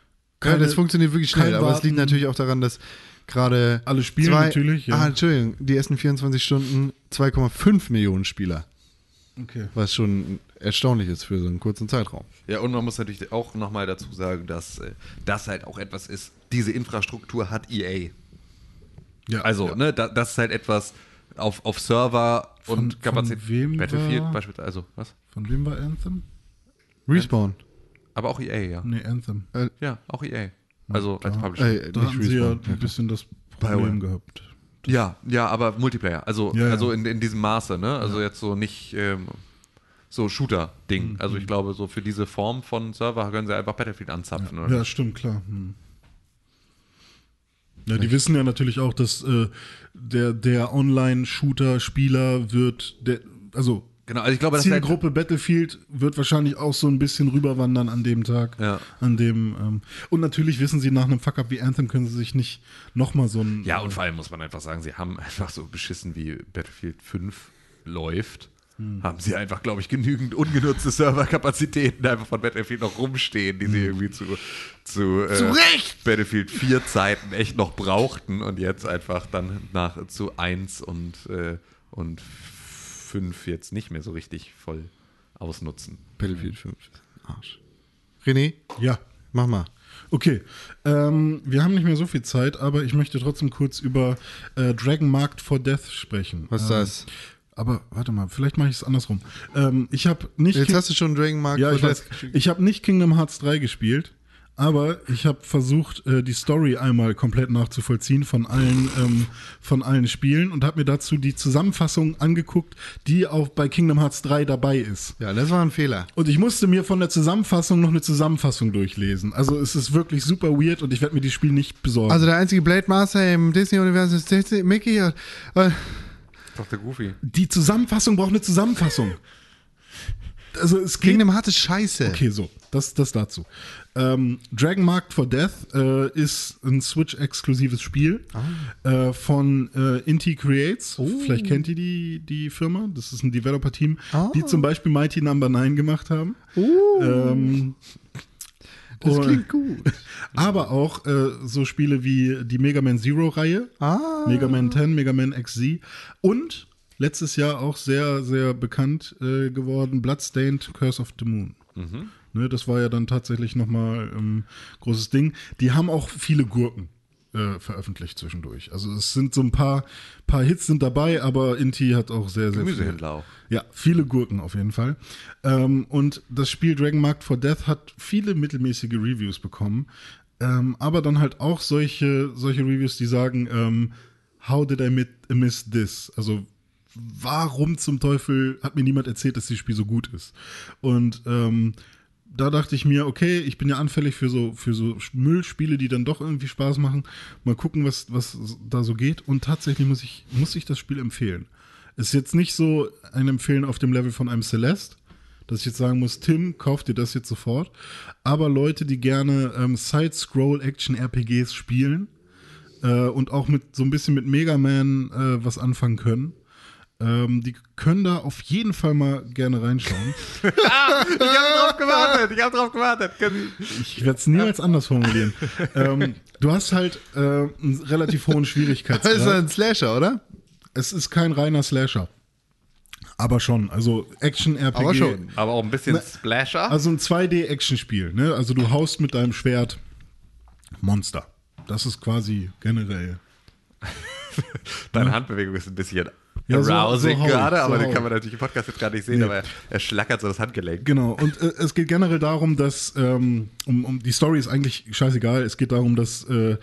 Keine- das funktioniert wirklich schnell, kein aber es liegt natürlich auch daran, dass gerade Alle spielen zwei, natürlich, ja. Ah, Entschuldigung, die ersten 24 Stunden 2,5 Millionen Spieler, okay. was schon erstaunlich ist für so einen kurzen Zeitraum. Ja, und man muss natürlich auch nochmal dazu sagen, dass äh, das halt auch etwas ist, diese Infrastruktur hat EA. Ja, Also, ja. ne, da, das ist halt etwas auf, auf Server Von- und von Kapazität. wem Battlefield war- beispielsweise, also, was? Von wem war Anthem? Respawn. Aber auch EA, ja. Nee, Anthem. Ja, auch EA. Also als da- Publisher. Äh, Da hatten sie ja ein bisschen das. Problem gehabt. Ja, ja, aber Multiplayer. Also, Ja, ja. also in, in diesem Maße, ne? Also jetzt so nicht ähm, so Shooter-Ding. Mhm. Also ich glaube, so für diese Form von Server können sie einfach Battlefield anzapfen. Oder? Ja, stimmt, klar. Hm. Ja, die wissen ja natürlich auch, dass äh, der, der Online-Shooter-Spieler wird, der, also Genau, also ich glaube, Zielgruppe Battlefield wird wahrscheinlich auch so ein bisschen rüberwandern an dem Tag. Ja. An dem, ähm, und natürlich wissen sie, nach einem Fuck-Up wie Anthem können sie sich nicht nochmal so ein. Ja, und vor allem muss man einfach sagen, sie haben einfach so beschissen wie Battlefield 5 läuft. Hm. Haben sie einfach, glaube ich, genügend ungenutzte Serverkapazitäten einfach von Battlefield noch rumstehen, die sie Hm. irgendwie zu, zu, äh, Battlefield 4 Zeiten echt noch brauchten und jetzt einfach dann nach zu 1 und, äh, und 5 jetzt nicht mehr so richtig voll ausnutzen. Battlefield 5. Arsch. René, Ja. mach mal. Okay, ähm, wir haben nicht mehr so viel Zeit, aber ich möchte trotzdem kurz über äh, Dragon Marked for Death sprechen. Was ist ähm, das? Aber warte mal, vielleicht mache ich es andersrum. Ähm, ich habe nicht. Jetzt Ki- hast du schon Dragon Mark ja, ich, for weiß, Death ich habe nicht Kingdom Hearts 3 gespielt, aber ich habe versucht, äh, die Story einmal komplett nachzuvollziehen von allen, ähm, von allen Spielen und habe mir dazu die Zusammenfassung angeguckt, die auch bei Kingdom Hearts 3 dabei ist. Ja, das war ein Fehler. Und ich musste mir von der Zusammenfassung noch eine Zusammenfassung durchlesen. Also es ist wirklich super weird und ich werde mir die Spiel nicht besorgen. Also der einzige Blade Master im Disney-Universum ist Disney, Mickey. Und, und Doch der Goofy. die Zusammenfassung braucht eine Zusammenfassung. Also es geht Kingdom Hearts ist scheiße. Okay, so, das, das dazu. Ähm, Dragon Marked for Death äh, ist ein Switch-exklusives Spiel äh, von äh, Inti Creates. Vielleicht kennt ihr die, die Firma. Das ist ein Developer-Team, die zum Beispiel Mighty Number 9 gemacht haben. Ähm, Das klingt gut. aber auch äh, so Spiele wie die Mega Man Zero-Reihe, Ah. Mega Man 10, Mega Man XZ und letztes Jahr auch sehr, sehr bekannt äh, geworden, Bloodstained Curse of the Moon. Ne, das war ja dann tatsächlich nochmal ein ähm, großes Ding. Die haben auch viele Gurken. äh, veröffentlicht zwischendurch. Also es sind so ein paar, paar Hits sind dabei, aber Inti hat auch sehr, sehr Gemüsehändler auch. Ja, viele Gurken auf jeden Fall. Ähm, und das Spiel Dragon Marked for Death hat viele mittelmäßige Reviews bekommen. Ähm, aber dann halt auch solche, solche Reviews, die sagen, ähm, how did I miss this? Also warum zum Teufel hat mir niemand erzählt, dass das Spiel so gut ist? Und ähm, da dachte ich mir, okay, ich bin ja anfällig für so, für so Müllspiele, die dann doch irgendwie Spaß machen. Mal gucken, was, was da so geht. Und tatsächlich muss ich, muss ich das Spiel empfehlen. Ist jetzt nicht so ein Empfehlen auf dem Level von einem Celeste, dass ich jetzt sagen muss, Tim, kauf dir das jetzt sofort. Aber Leute, die gerne ähm, Side-Scroll-Action-RPGs spielen äh, und auch mit so ein bisschen mit Mega Man äh, was anfangen können, ähm, die können da auf jeden Fall mal gerne reinschauen. Ich habe drauf gewartet, ich habe drauf gewartet. Ich werde es niemals anders formulieren. ähm, du hast halt äh, einen relativ hohen Das ist Schwierigkeitsgrad. ein Slasher, oder? Es ist kein reiner Slasher. Aber schon. Also Action-RPG. Aber schon. Aber auch ein bisschen Splasher. Also ein 2D-Action-Spiel. Ne? Also du haust mit deinem Schwert Monster. Das ist quasi generell. Deine Handbewegung ist ein bisschen Ja, so- arousing so ich, gerade, so aber den kann man natürlich im Podcast jetzt gerade nicht sehen, Nee. aber er, er schlackert so das Handgelenk. Genau, und äh, es geht generell darum, dass, ähm, um, um die Story ist eigentlich scheißegal, es geht darum, dass äh,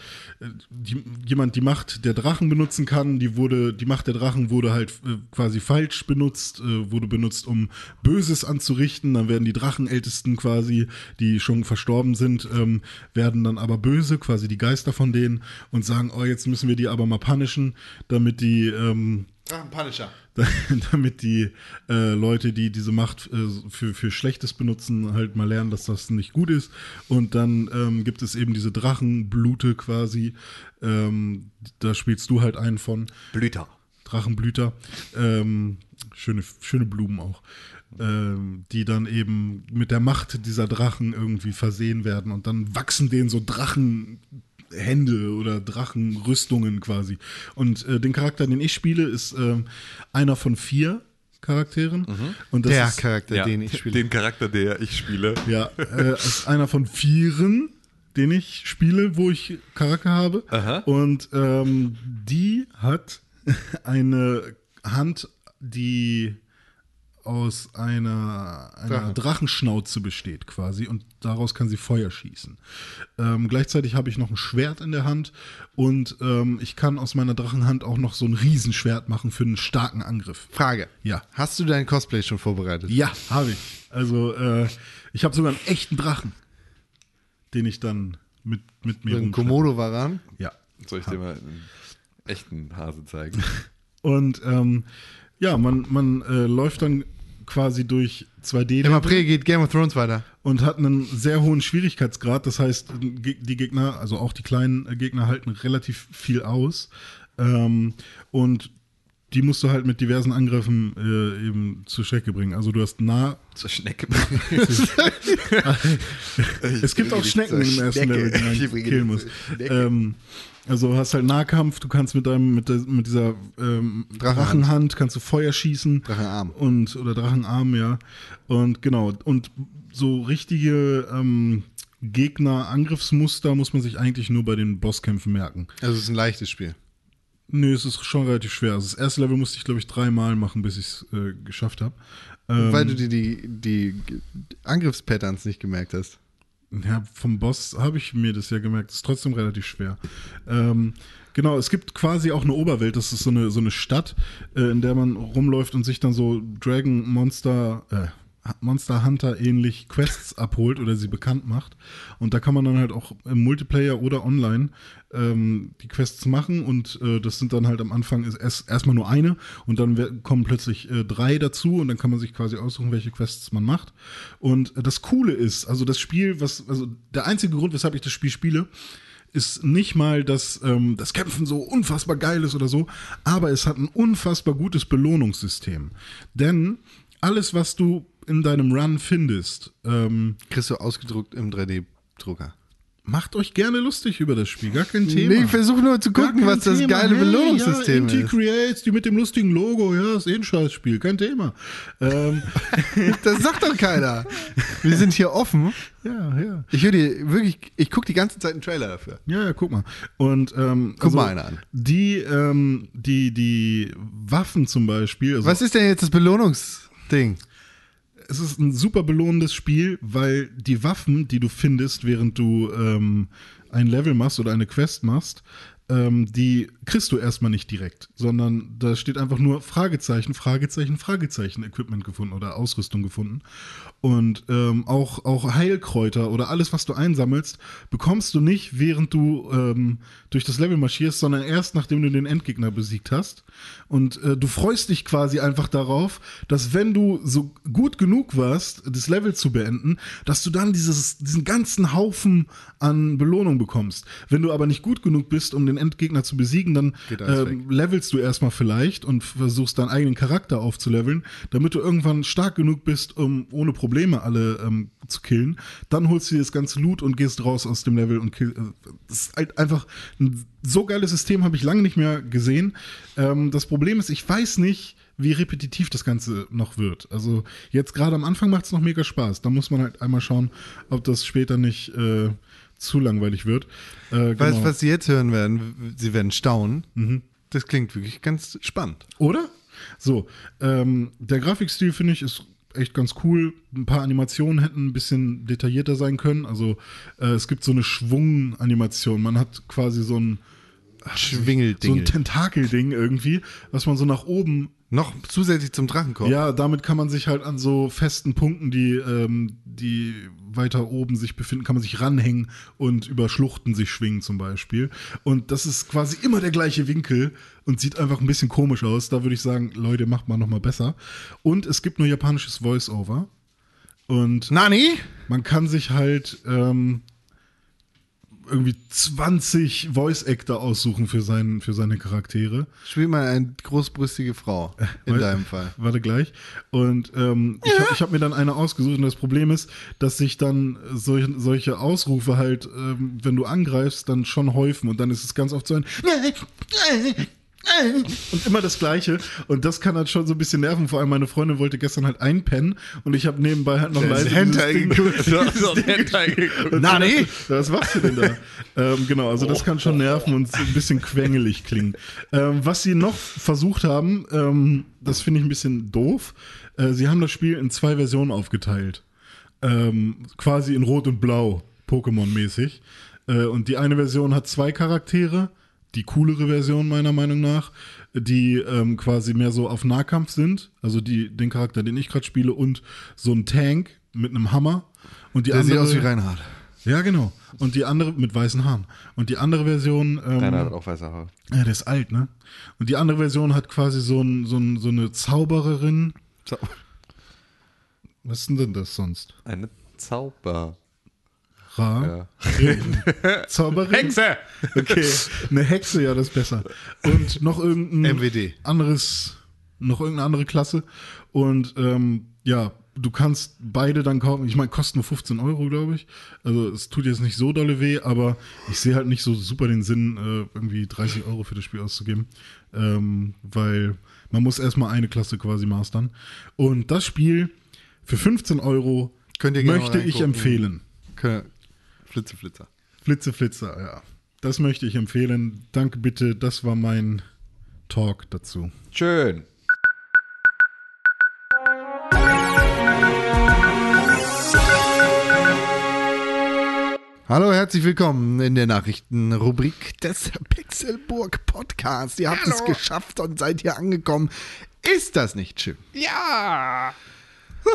die, jemand die Macht der Drachen benutzen kann, die wurde, die Macht der Drachen wurde halt äh, quasi falsch benutzt, äh, wurde benutzt, um Böses anzurichten, dann werden die Drachenältesten quasi, die schon verstorben sind, ähm, werden dann aber böse, quasi die Geister von denen und sagen, oh, jetzt müssen wir die aber mal punishen, damit die, ähm, Punisher. damit die äh, Leute, die diese Macht äh, für, für Schlechtes benutzen, halt mal lernen, dass das nicht gut ist. Und dann ähm, gibt es eben diese Drachenblute quasi. Ähm, da spielst du halt einen von. Blüter. Drachenblüter. Ähm, schöne, schöne Blumen auch. Ähm, die dann eben mit der Macht dieser Drachen irgendwie versehen werden und dann wachsen denen so Drachenhände oder Drachenrüstungen quasi. Und äh, den Charakter, den ich spiele, ist ähm, einer von vier Charakteren. Und das Der ist, Charakter, Ja, den ich spiele. Den Charakter, der ich spiele. ja, äh, ist einer von vieren, den ich spiele, wo ich Charakter habe. Aha. Und ähm, die hat eine Hand, die aus einer, einer Drache. Drachenschnauze besteht quasi und daraus kann sie Feuer schießen. Ähm, gleichzeitig habe ich noch ein Schwert in der Hand und ähm, ich kann aus meiner Drachenhand auch noch so ein Riesenschwert machen für einen starken Angriff. Frage. Ja. Hast du dein Cosplay schon vorbereitet? Ja, habe ich. Also äh, ich habe sogar einen echten Drachen, den ich dann mit, mit mir So ein. Komodo-Varan? Ja. Soll ich dir mal einen echten Hase zeigen? Und ähm, ja, man, man äh, läuft dann quasi durch 2D Im April geht Game of Thrones weiter. und hat einen sehr hohen Schwierigkeitsgrad. Das heißt, ge- die Gegner, also auch die kleinen äh, Gegner, halten relativ viel aus. Ähm, und die musst du halt mit diversen Angriffen äh, eben zur Strecke bringen. Also du hast nah. Zur Schnecke. Es gibt auch Schnecken im ersten. Level, die man killen muss. Ähm, also du hast halt Nahkampf, du kannst mit deinem, mit, der, mit dieser ähm, Drachenhand. Drachenhand kannst du Feuer schießen. Drachenarm. Und, oder Drachenarm, ja. Und genau, und so richtige ähm, Gegner-Angriffsmuster muss man sich eigentlich nur bei den Bosskämpfen merken. Also es ist ein leichtes Spiel. Nö, es ist schon relativ schwer. Also das erste Level musste ich, glaube ich, dreimal machen, bis ich es äh, geschafft habe. Ähm, Weil du dir die, die Angriffspatterns nicht gemerkt hast. Ja, vom Boss habe ich mir das ja gemerkt. Das ist trotzdem relativ schwer. Ähm, genau, es gibt quasi auch eine Oberwelt. Das ist so eine, so eine Stadt, äh, in der man rumläuft und sich dann so Dragon Monster, äh, Monster Hunter ähnlich Quests abholt oder sie bekannt macht. Und da kann man dann halt auch im Multiplayer oder online ähm, die Quests machen und äh, das sind dann halt am Anfang ist erst, erstmal nur eine und dann kommen plötzlich äh, drei dazu und dann kann man sich quasi aussuchen, welche Quests man macht. Und äh, das Coole ist, also das Spiel, was, also der einzige Grund, weshalb ich das Spiel spiele, ist nicht mal, dass ähm, das Kämpfen so unfassbar geil ist oder so, aber es hat ein unfassbar gutes Belohnungssystem. Denn alles, was du in deinem Run findest, ähm, Kriegst du ausgedruckt im 3D-Drucker. Macht euch gerne lustig über das Spiel, gar kein Thema. Nee, ich versuche nur zu gucken, was das Thema. geile Hey, Belohnungssystem ja, Inti ist. Creates, die mit dem lustigen Logo, ja, ist eh ein Scheißspiel, kein Thema. Ähm, Das sagt doch keiner. Wir sind hier offen. ja, ja. Ich höre dir wirklich, ich gucke die ganze Zeit einen Trailer dafür. Ja, ja, guck mal. Und ähm, Guck mal einer an. Die, ähm, die, die Waffen zum Beispiel. Also Was ist denn jetzt das Belohnungsding? Es ist ein super belohnendes Spiel, weil die Waffen, die du findest, während du ähm, ein Level machst oder eine Quest machst, ähm, die kriegst du erstmal nicht direkt, sondern da steht einfach nur Fragezeichen, Fragezeichen, Fragezeichen, Equipment gefunden oder Ausrüstung gefunden. Und ähm, auch, auch Heilkräuter oder alles, was du einsammelst, bekommst du nicht, während du ähm, durch das Level marschierst, sondern erst nachdem du den Endgegner besiegt hast. Und äh, du freust dich quasi einfach darauf, dass wenn du so gut genug warst, das Level zu beenden, dass du dann dieses, diesen ganzen Haufen an Belohnung bekommst. Wenn du aber nicht gut genug bist, um den Endgegner zu besiegen, dann ähm, levelst du erstmal vielleicht und versuchst deinen eigenen Charakter aufzuleveln, damit du irgendwann stark genug bist, um ohne Probleme alle ähm, zu killen. Dann holst du dir das ganze Loot und gehst raus aus dem Level und kill. äh, Das ist halt einfach ein so geiles System, habe ich lange nicht mehr gesehen. Ähm, das Problem ist, ich weiß nicht, wie repetitiv das Ganze noch wird. Also jetzt gerade am Anfang macht es noch mega Spaß. Da muss man halt einmal schauen, ob das später nicht äh, zu langweilig wird. Äh, Weißt genau. du, was Sie jetzt hören werden? Sie werden staunen. Das klingt wirklich ganz spannend. Oder? So, ähm, der Grafikstil finde ich ist echt ganz cool. Ein paar Animationen hätten ein bisschen detaillierter sein können. Also äh, es gibt so eine Schwunganimation. Man hat quasi so ein so ein Schwingelding. Tentakelding irgendwie, was man so nach oben Noch zusätzlich zum Drachenkopf. ja, damit kann man sich halt an so festen Punkten, die, ähm, die weiter oben sich befinden, kann man sich ranhängen und über Schluchten sich schwingen zum Beispiel. Und das ist quasi immer der gleiche Winkel und sieht einfach ein bisschen komisch aus. Da würde ich sagen, Leute, macht mal noch mal besser. Und es gibt nur japanisches Voice-Over. Und Nani? man kann sich halt ähm, irgendwie 20 Voice-Actor aussuchen für, seinen, für seine Charaktere. Spiel mal eine großbrüstige Frau. In Weil- deinem Fall. Warte gleich. Und ähm, ich habe ich hab mir dann eine ausgesucht und das Problem ist, dass sich dann solche, solche Ausrufe halt, ähm, wenn du angreifst, dann schon häufen und dann ist es ganz oft so ein und immer das Gleiche. Und das kann halt schon so ein bisschen nerven. Vor allem meine Freundin wollte gestern halt einpennen und ich habe nebenbei halt noch leise Hentai geguckt. Na, nee. was machst du denn da? ähm, genau, also das kann schon nerven und ein bisschen quengelig klingen. Ähm, was sie noch versucht haben, ähm, das finde ich ein bisschen doof. Äh, sie haben das Spiel in zwei Versionen aufgeteilt. Ähm, quasi in Rot und Blau, Pokémon-mäßig. Äh, und die eine Version hat zwei Charaktere, die coolere Version meiner Meinung nach, die ähm, quasi mehr so auf Nahkampf sind. Also die, den Charakter, den ich gerade spiele, und so ein Tank mit einem Hammer. Und die Der sieht andere, aus wie Reinhard. ja, genau. Und die andere mit weißen Haaren. Und die andere Version. Ähm, Deiner hat auch weiße Haare. ja, der ist alt, ne? Und die andere Version hat quasi so, ein, so, ein, so eine Zaubererin. So. Was ist denn das sonst? Eine Zauber. Ra? Ja. Zauberin? Hexe! Okay, eine Hexe, ja, das ist besser. Und noch irgendein MWD. anderes, noch irgendeine andere Klasse. Und ähm, ja, du kannst beide dann kaufen. Ich meine, kosten nur 15 Euro, glaube ich. Also es tut jetzt nicht so dolle weh, aber ich sehe halt nicht so super den Sinn, äh, irgendwie 30 Euro für das Spiel auszugeben. Ähm, weil man muss erstmal eine Klasse quasi mastern. Und das Spiel für 15 Euro möchte ich empfehlen. Kö- Flitze, Flitzer. Flitze, Flitzer, ja. Das möchte ich empfehlen. Danke bitte, das war mein Talk dazu. Schön. Hallo, herzlich willkommen in der Nachrichtenrubrik des Pixelburg Podcasts. Ihr habt es geschafft und seid hier angekommen. Ist das nicht schön? Ja!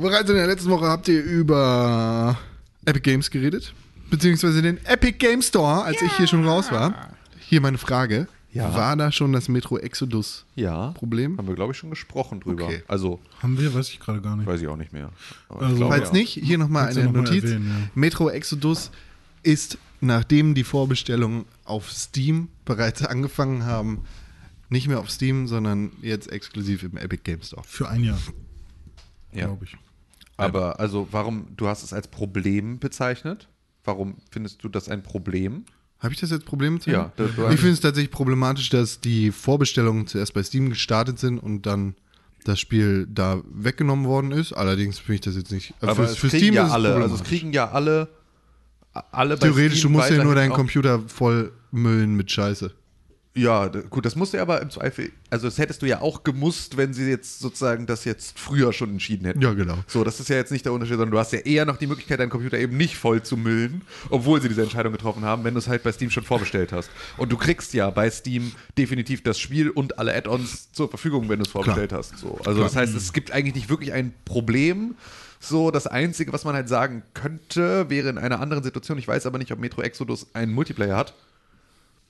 Bereits in der letzten Woche habt ihr über Epic Games geredet, beziehungsweise den Epic Game Store, als ich hier schon raus war. Hier meine Frage. Ja. War da schon das Metro Exodus Ja. Problem? Haben wir, glaube ich, schon gesprochen drüber. Okay. Also, Haben wir? Weiß ich gerade gar nicht. weiß ich auch nicht mehr. Also- glaube, Falls ja. nicht, hier nochmal eine noch mal Notiz. erwähnen, ja. Metro Exodus ist, nachdem die Vorbestellungen auf Steam bereits angefangen haben, nicht mehr auf Steam, sondern jetzt exklusiv im Epic Game Store. Für ein Jahr, Ja. glaube ich. Aber, also, warum, du hast es als Problem bezeichnet? Warum findest du das ein Problem? Habe ich das jetzt Probleme zu? Ja, das- ich finde es tatsächlich problematisch, dass die Vorbestellungen zuerst bei Steam gestartet sind und dann das Spiel da weggenommen worden ist. Allerdings finde ich das jetzt nicht. äh, Aber für, es für kriegen Steam ja alle, also es kriegen ja alle, alle Theoretisch, du musst ja nur deinen Computer voll müllen mit Scheiße. Ja, gut, das musst du ja aber im Zweifel, also das hättest du ja auch gemusst, wenn sie jetzt sozusagen das jetzt früher schon entschieden hätten. Ja, genau. So, das ist ja jetzt nicht der Unterschied, sondern du hast ja eher noch die Möglichkeit, deinen Computer eben nicht voll zu müllen, obwohl sie diese Entscheidung getroffen haben, wenn du es halt bei Steam schon vorbestellt hast. Und du kriegst ja bei Steam definitiv das Spiel und alle Add-ons zur Verfügung, wenn du es vorbestellt hast. So. Also das heißt, es gibt eigentlich nicht wirklich ein Problem. So, das Einzige, was man halt sagen könnte, wäre in einer anderen Situation, ich weiß aber nicht, ob Metro Exodus einen Multiplayer hat,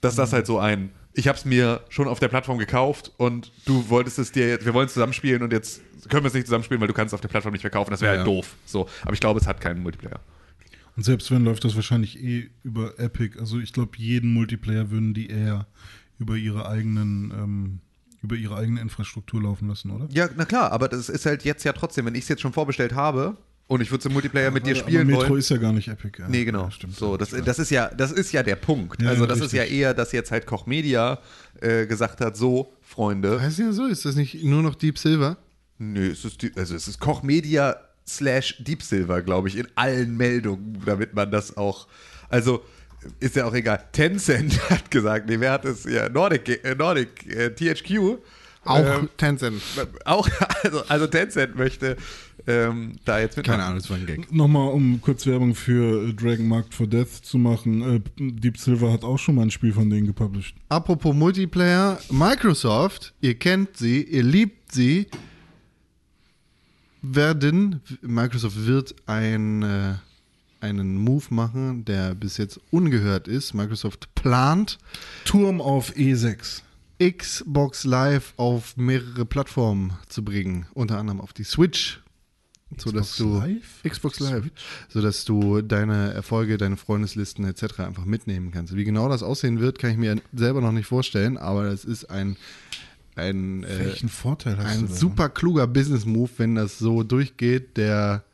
dass das halt so ein, ich habe es mir schon auf der Plattform gekauft und du wolltest es dir, jetzt- wir wollen es zusammenspielen und jetzt können wir es nicht zusammenspielen, weil du kannst es auf der Plattform nicht verkaufen. Das wäre Ja, halt doof. So, aber ich glaube, es hat keinen Multiplayer. Und selbst wenn, läuft das wahrscheinlich eh über Epic. Also ich glaube, jeden Multiplayer würden die eher über ihre eigenen, ähm, über ihre eigene Infrastruktur laufen lassen, oder? Ja, na klar, aber das ist halt jetzt ja trotzdem, wenn ich es jetzt schon vorbestellt habe und ich würde im Multiplayer mit dir Aber spielen Metro wollen. ist ja gar nicht Epic. Ja. Nee, genau. Ja, stimmt. so, das, das, ist ja, das ist ja der Punkt. Ja, also, das ist ja richtig. eher, dass jetzt halt Koch Media äh, gesagt hat: so, Freunde, Heißt ja so, ist das nicht nur noch Deep Silver? Nö, es ist, also es ist Koch Media slash Deep Silver, glaube ich, in allen Meldungen, damit man das auch. Also ist ja auch egal. Tencent hat gesagt, nee, wer hat es? Ja, Nordic, äh, Nordic äh, THQ. Auch Ähm, Tencent. auch, also, also Tencent möchte ähm, da jetzt mit. Keine Ahnung, das war ein Gag. Nochmal, um kurz Werbung für äh, Dragon Marked for Death zu machen. Äh, Deep Silver hat auch schon mal ein Spiel von denen gepublished. Apropos Multiplayer, Microsoft, ihr kennt sie, ihr liebt sie, werden, Microsoft wird ein, äh, einen Move machen, der bis jetzt ungehört ist. Microsoft plant, Turm auf E E6. Xbox Live auf mehrere Plattformen zu bringen, unter anderem auf die Switch. So dass Xbox du Live? Xbox Live, so dass du deine Erfolge, deine Freundeslisten etc. einfach mitnehmen kannst. Wie genau das aussehen wird, kann ich mir selber noch nicht vorstellen, aber es ist ein ein, äh, Welchen Vorteil hast du ein super kluger Business Move, wenn das so durchgeht, der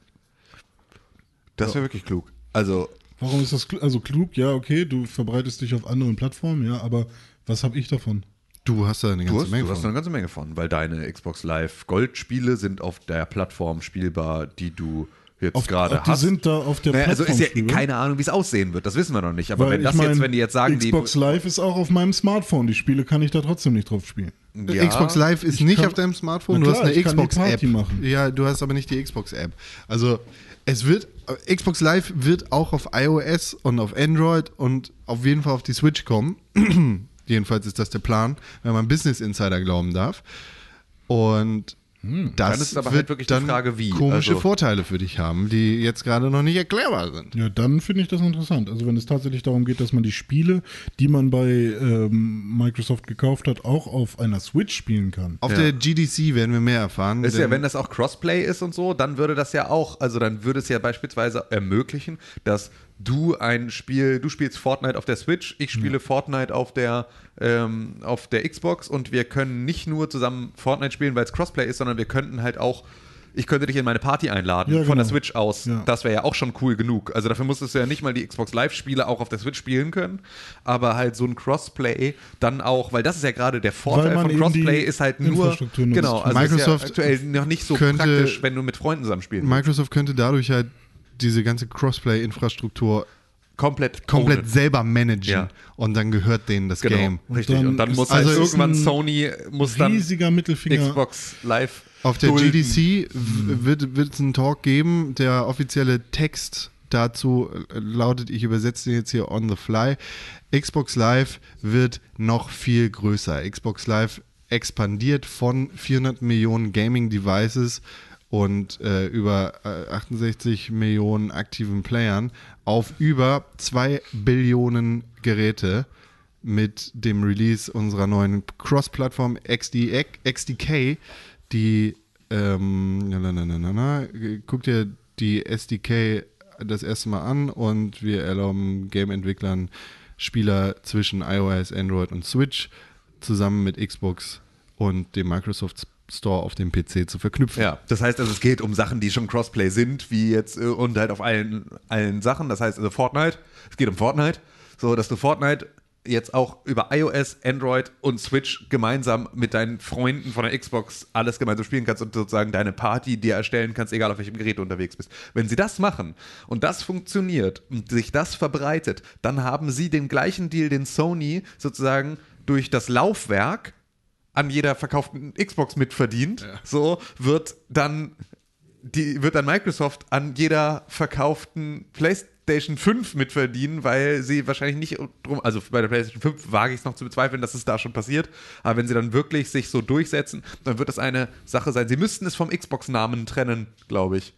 Das wäre wirklich klug. Also, Warum ist das kl also klug? Ja, okay, du verbreitest dich auf anderen Plattformen, ja, aber was habe ich davon? Du hast da eine du ganze hast, Menge du hast von. eine ganze Menge von, weil deine Xbox Live Gold-Spiele sind auf der Plattform spielbar, die du jetzt gerade auf, die hast. sind da auf der Naja, also Plattform. ist ja spielbar. keine Ahnung, wie es aussehen wird. Das wissen wir noch nicht. Aber Weil wenn das mein, jetzt, wenn die jetzt sagen, Xbox Live ist auch auf meinem Smartphone. Die Spiele kann ich da trotzdem nicht drauf spielen. die ja, Xbox Live ist Ich nicht kann- auf deinem Smartphone, Na du klar, hast eine die Xbox-App. Ja, du hast aber nicht die Xbox-App. Also es wird, äh, Xbox Live wird auch auf iOS und auf Android und auf jeden Fall auf die Switch kommen. Jedenfalls ist das der Plan, wenn man Business Insider glauben darf. Und das Dann ist aber wird halt wirklich die dann Frage, wie. komische Also- Vorteile für dich haben, die jetzt gerade noch nicht erklärbar sind. Ja, dann finde ich das interessant. Also wenn es tatsächlich darum geht, dass man die Spiele, die man bei ähm, Microsoft gekauft hat, auch auf einer Switch spielen kann. Auf Ja. der GDC werden wir mehr erfahren. Ist ja, wenn das auch Crossplay ist und so, dann würde das ja auch, also dann würde es ja beispielsweise ermöglichen, dass du ein Spiel, du spielst Fortnite auf der Switch, ich spiele Fortnite auf der, ähm, auf der Xbox und wir können nicht nur zusammen Fortnite spielen, weil es Crossplay ist, sondern wir könnten halt auch, ich könnte dich in meine Party einladen Ja, von der genau. Switch aus. Ja. Das wäre ja auch schon cool genug. Also dafür musstest du ja nicht mal die Xbox Live-Spiele auch auf der Switch spielen können, aber halt so ein Crossplay dann auch, weil das ist ja gerade der Vorteil von Crossplay, ist halt nur, genau, also Microsoft ist ja aktuell noch nicht so könnte- praktisch, wenn du mit Freunden zusammen spielen willst. Microsoft könnte dadurch halt diese ganze Crossplay-Infrastruktur Komplett, komplett selber managen Ja. und dann gehört denen das Genau, Game. richtig. dann Und dann muss also halt irgendwann Sony muss dann Riesiger Mittelfinger. Xbox Live Auf der dulden. GDC w- wird, wird es einen Talk geben. Der offizielle Text dazu lautet, ich übersetze den jetzt hier on the fly. Xbox Live wird noch viel größer. Xbox Live expandiert von 400 Millionen Gaming Devices und äh, über äh, 68 Millionen aktiven Playern auf über 2 Billionen Geräte mit dem Release unserer neuen Cross-Plattform XD, XDK, die, ähm, na, na, na, na, na, guck dir die SDK das erste Mal an und wir erlauben Game-Entwicklern Spieler zwischen iOS, Android und Switch zusammen mit Xbox und dem Microsoft Store auf dem PC zu verknüpfen. Ja, das heißt also, es geht um Sachen, die schon Crossplay sind, wie jetzt äh, und halt auf allen, allen Sachen. Das heißt also Fortnite, es geht um Fortnite, so dass du Fortnite jetzt auch über iOS, Android und Switch gemeinsam mit deinen Freunden von der Xbox alles gemeinsam spielen kannst und sozusagen deine Party dir erstellen kannst, egal auf welchem Gerät du unterwegs bist. Wenn sie das machen und das funktioniert und sich das verbreitet, dann haben sie den gleichen Deal, den Sony sozusagen durch das Laufwerk an jeder verkauften Xbox mitverdient, so wird dann die wird dann Microsoft an jeder verkauften PlayStation 5 mitverdienen, weil sie wahrscheinlich nicht drum, also bei der PlayStation 5 wage ich es noch zu bezweifeln, dass es da schon passiert, aber wenn sie dann wirklich sich so durchsetzen, dann wird das eine Sache sein. Sie müssten es vom Xbox-Namen trennen, glaube ich,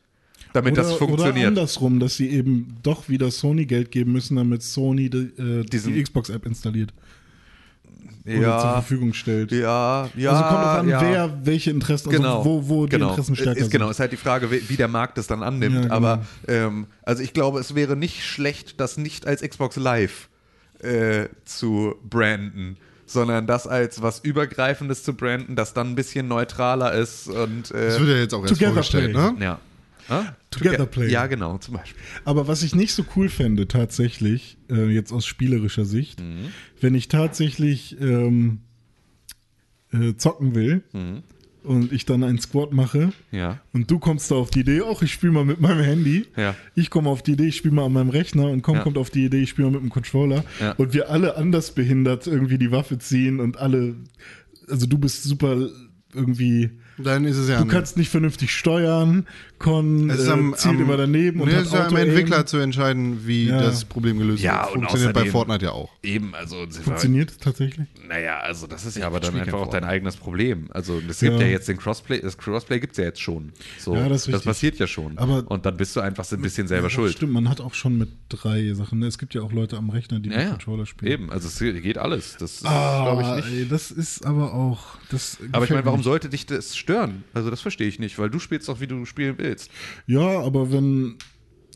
damit das Oder funktioniert. andersrum, dass sie eben doch wieder Sony Geld geben müssen, damit Sony die, äh, Diesen- die Xbox-App installiert oder zur ja, Verfügung stellt. ja, ja. also kommt auch an, ja. wer welche Interessen, genau. also wo, wo die genau. Interessen stärker ist, Genau, ist halt die Frage, wie, wie der Markt es dann annimmt. Ja, genau. Aber ähm, also ich glaube, es wäre nicht schlecht, das nicht als Xbox Live äh, zu branden, sondern das als was Übergreifendes zu branden, das dann ein bisschen neutraler ist und äh, Das wird ja jetzt auch erst Together vorgestellt, Play. ne? ja. Ha? Together Toge- Play. Ja, genau, zum Beispiel. Aber was ich nicht so cool fände, tatsächlich, äh, jetzt aus spielerischer Sicht, Mhm. wenn ich tatsächlich ähm, äh, zocken will und ich dann einen Squad mache Mhm. Ja. und du kommst da auf die Idee, ach, ich spiele mal mit meinem Handy. Ja. Ich komme auf die Idee, ich spiele mal an meinem Rechner und Komm Ja. kommt auf die Idee, ich spiele mal mit dem Controller. Ja. Und wir alle anders behindert irgendwie die Waffe ziehen und alle, also du bist super irgendwie. Dann ist es ja Du kannst nicht vernünftig steuern, Con es ist äh, am, zielt am, immer daneben und nee, hat es ist ja am. Entwickler zu entscheiden, wie Ja. das Problem gelöst Ja, wird. Funktioniert bei Fortnite ja auch. Eben, also Funktioniert es tatsächlich? Naja, also das ist ja aber dann einfach auch dein eigenes Problem. Also es gibt Ja. ja, jetzt den Crossplay, das Crossplay gibt es ja jetzt schon. So, Ja, das ist das passiert ja schon. Aber- und dann bist du einfach so ein bisschen selber Ja, schuld. Stimmt, man hat auch schon mit drei Sachen. ne? Es gibt ja auch Leute am Rechner, die Ja, mit ja. Controller spielen. Eben, also es geht alles. Das ist, Ah, glaube ich, nicht. ey, das ist aber auch. Das Aber ich meine, warum sollte dich das stören? Also das verstehe ich nicht, weil du spielst doch, wie du spielen willst. Nicht. Ja, aber wenn.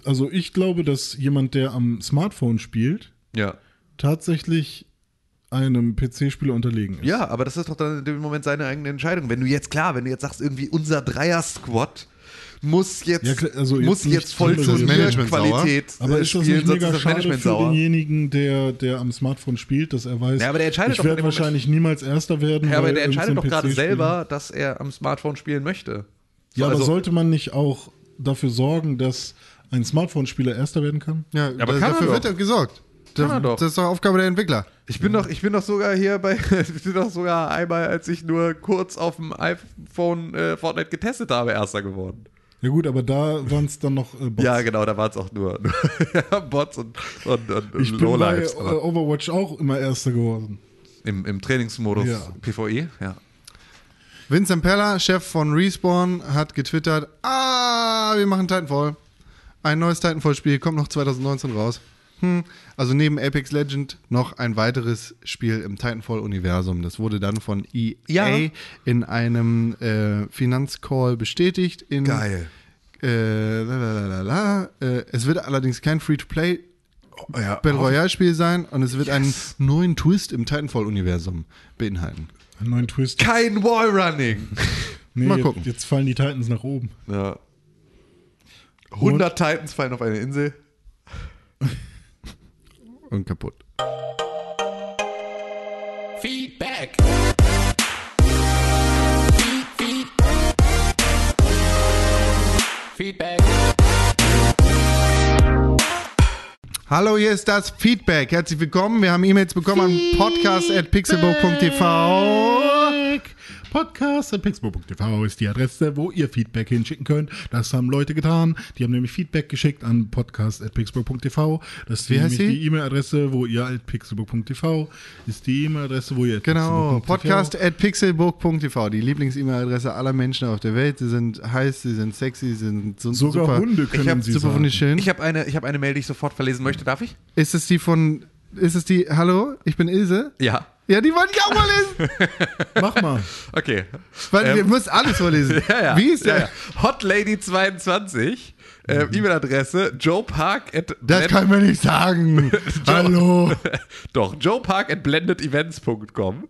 Also ich glaube, dass jemand, der am Smartphone spielt, Ja. tatsächlich einem PC-Spieler unterlegen ist. Ja, aber das ist doch dann in dem Moment seine eigene Entscheidung. Wenn du jetzt, klar, wenn du jetzt sagst, irgendwie unser Dreier-Squad muss jetzt, Ja, also muss jetzt jetzt nicht voll Management Qualität Aber ist das spielen, nicht mega schade für sauer. denjenigen, der, der am Smartphone spielt, dass er weiß, Ja, aber der entscheidet ich werde Moment- wahrscheinlich niemals Erster werden. Ja, aber der entscheidet doch gerade selber, dass er am Smartphone spielen möchte. Ja, aber also- sollte man nicht auch dafür sorgen, dass ein Smartphone-Spieler Erster werden kann? Ja, aber da, kann er dafür doch. wird ja gesorgt. Da, Kann er doch. Das ist doch Aufgabe der Entwickler. Ich bin doch, ich bin doch sogar hier bei, ich bin doch sogar einmal, als ich nur kurz auf dem iPhone äh, Fortnite getestet habe, Erster geworden. Ja gut, aber da waren es dann noch äh, Bots. Ja, genau, da waren es auch nur, nur Bots und, und, und Ich bin bei äh, aber Overwatch auch immer Erster geworden. Im, Im Trainingsmodus Ja. PvE, ja. Vincent Peller, Chef von Respawn, hat getwittert: Ah, wir machen Titanfall. Ein neues Titanfall-Spiel kommt noch 2019 raus. Hm. Also neben Apex Legend noch ein weiteres Spiel im Titanfall-Universum. Das wurde dann von EA Ja. in einem äh, Finanzcall bestätigt. In, Geil. Äh, lalalala. äh, es wird allerdings kein Free-to-Play Oh. Battle Royale-Spiel sein und es wird einen neuen Twist im Titanfall-Universum beinhalten. Einen neuen Twist. Kein Wallrunning. Nee, Mal jetzt- gucken. Jetzt fallen die Titans nach oben. Ja. 100 Titans fallen auf eine Insel. Und kaputt. Feedback. Feed, feed. Feedback. Hallo, hier ist das Feedback. Herzlich willkommen. Wir haben E-Mails bekommen an podcast.pixelbook.tv. Podcast.pixelbook.tv ist die Adresse, wo ihr Feedback hinschicken könnt. Das haben Leute getan. Die haben nämlich Feedback geschickt an podcast.pixelbook.tv. Das ist Wie heißt nämlich die E-Mail-Adresse, wo ihr alt pixelbook.tv ist die E-Mail-Adresse, wo ihr Genau, pixelbook.tv podcast.pixelbook.tv. Die Lieblings-E-Mail-Adresse aller Menschen auf der Welt. Sie sind heiß, sie sind sexy, sie sind so, Sogar super, Hunde können Ich hab sie super sagen. wunderschön. Ich habe eine, ich hab eine Mail, die ich sofort verlesen möchte. Darf ich? Ist es die von, ist es die, hallo, ich bin Ilse? Ja. Ja, die wollte ich auch mal lesen. Mach mal. Okay. Weil Ähm, ihr müsst alles vorlesen. Ja, ja. Wie ist der? Ja, ja. Hot Lady 22 Äh, E-Mail-Adresse joepark at Das kann man nicht sagen. Hallo. Doch, joepark at blendedevents.com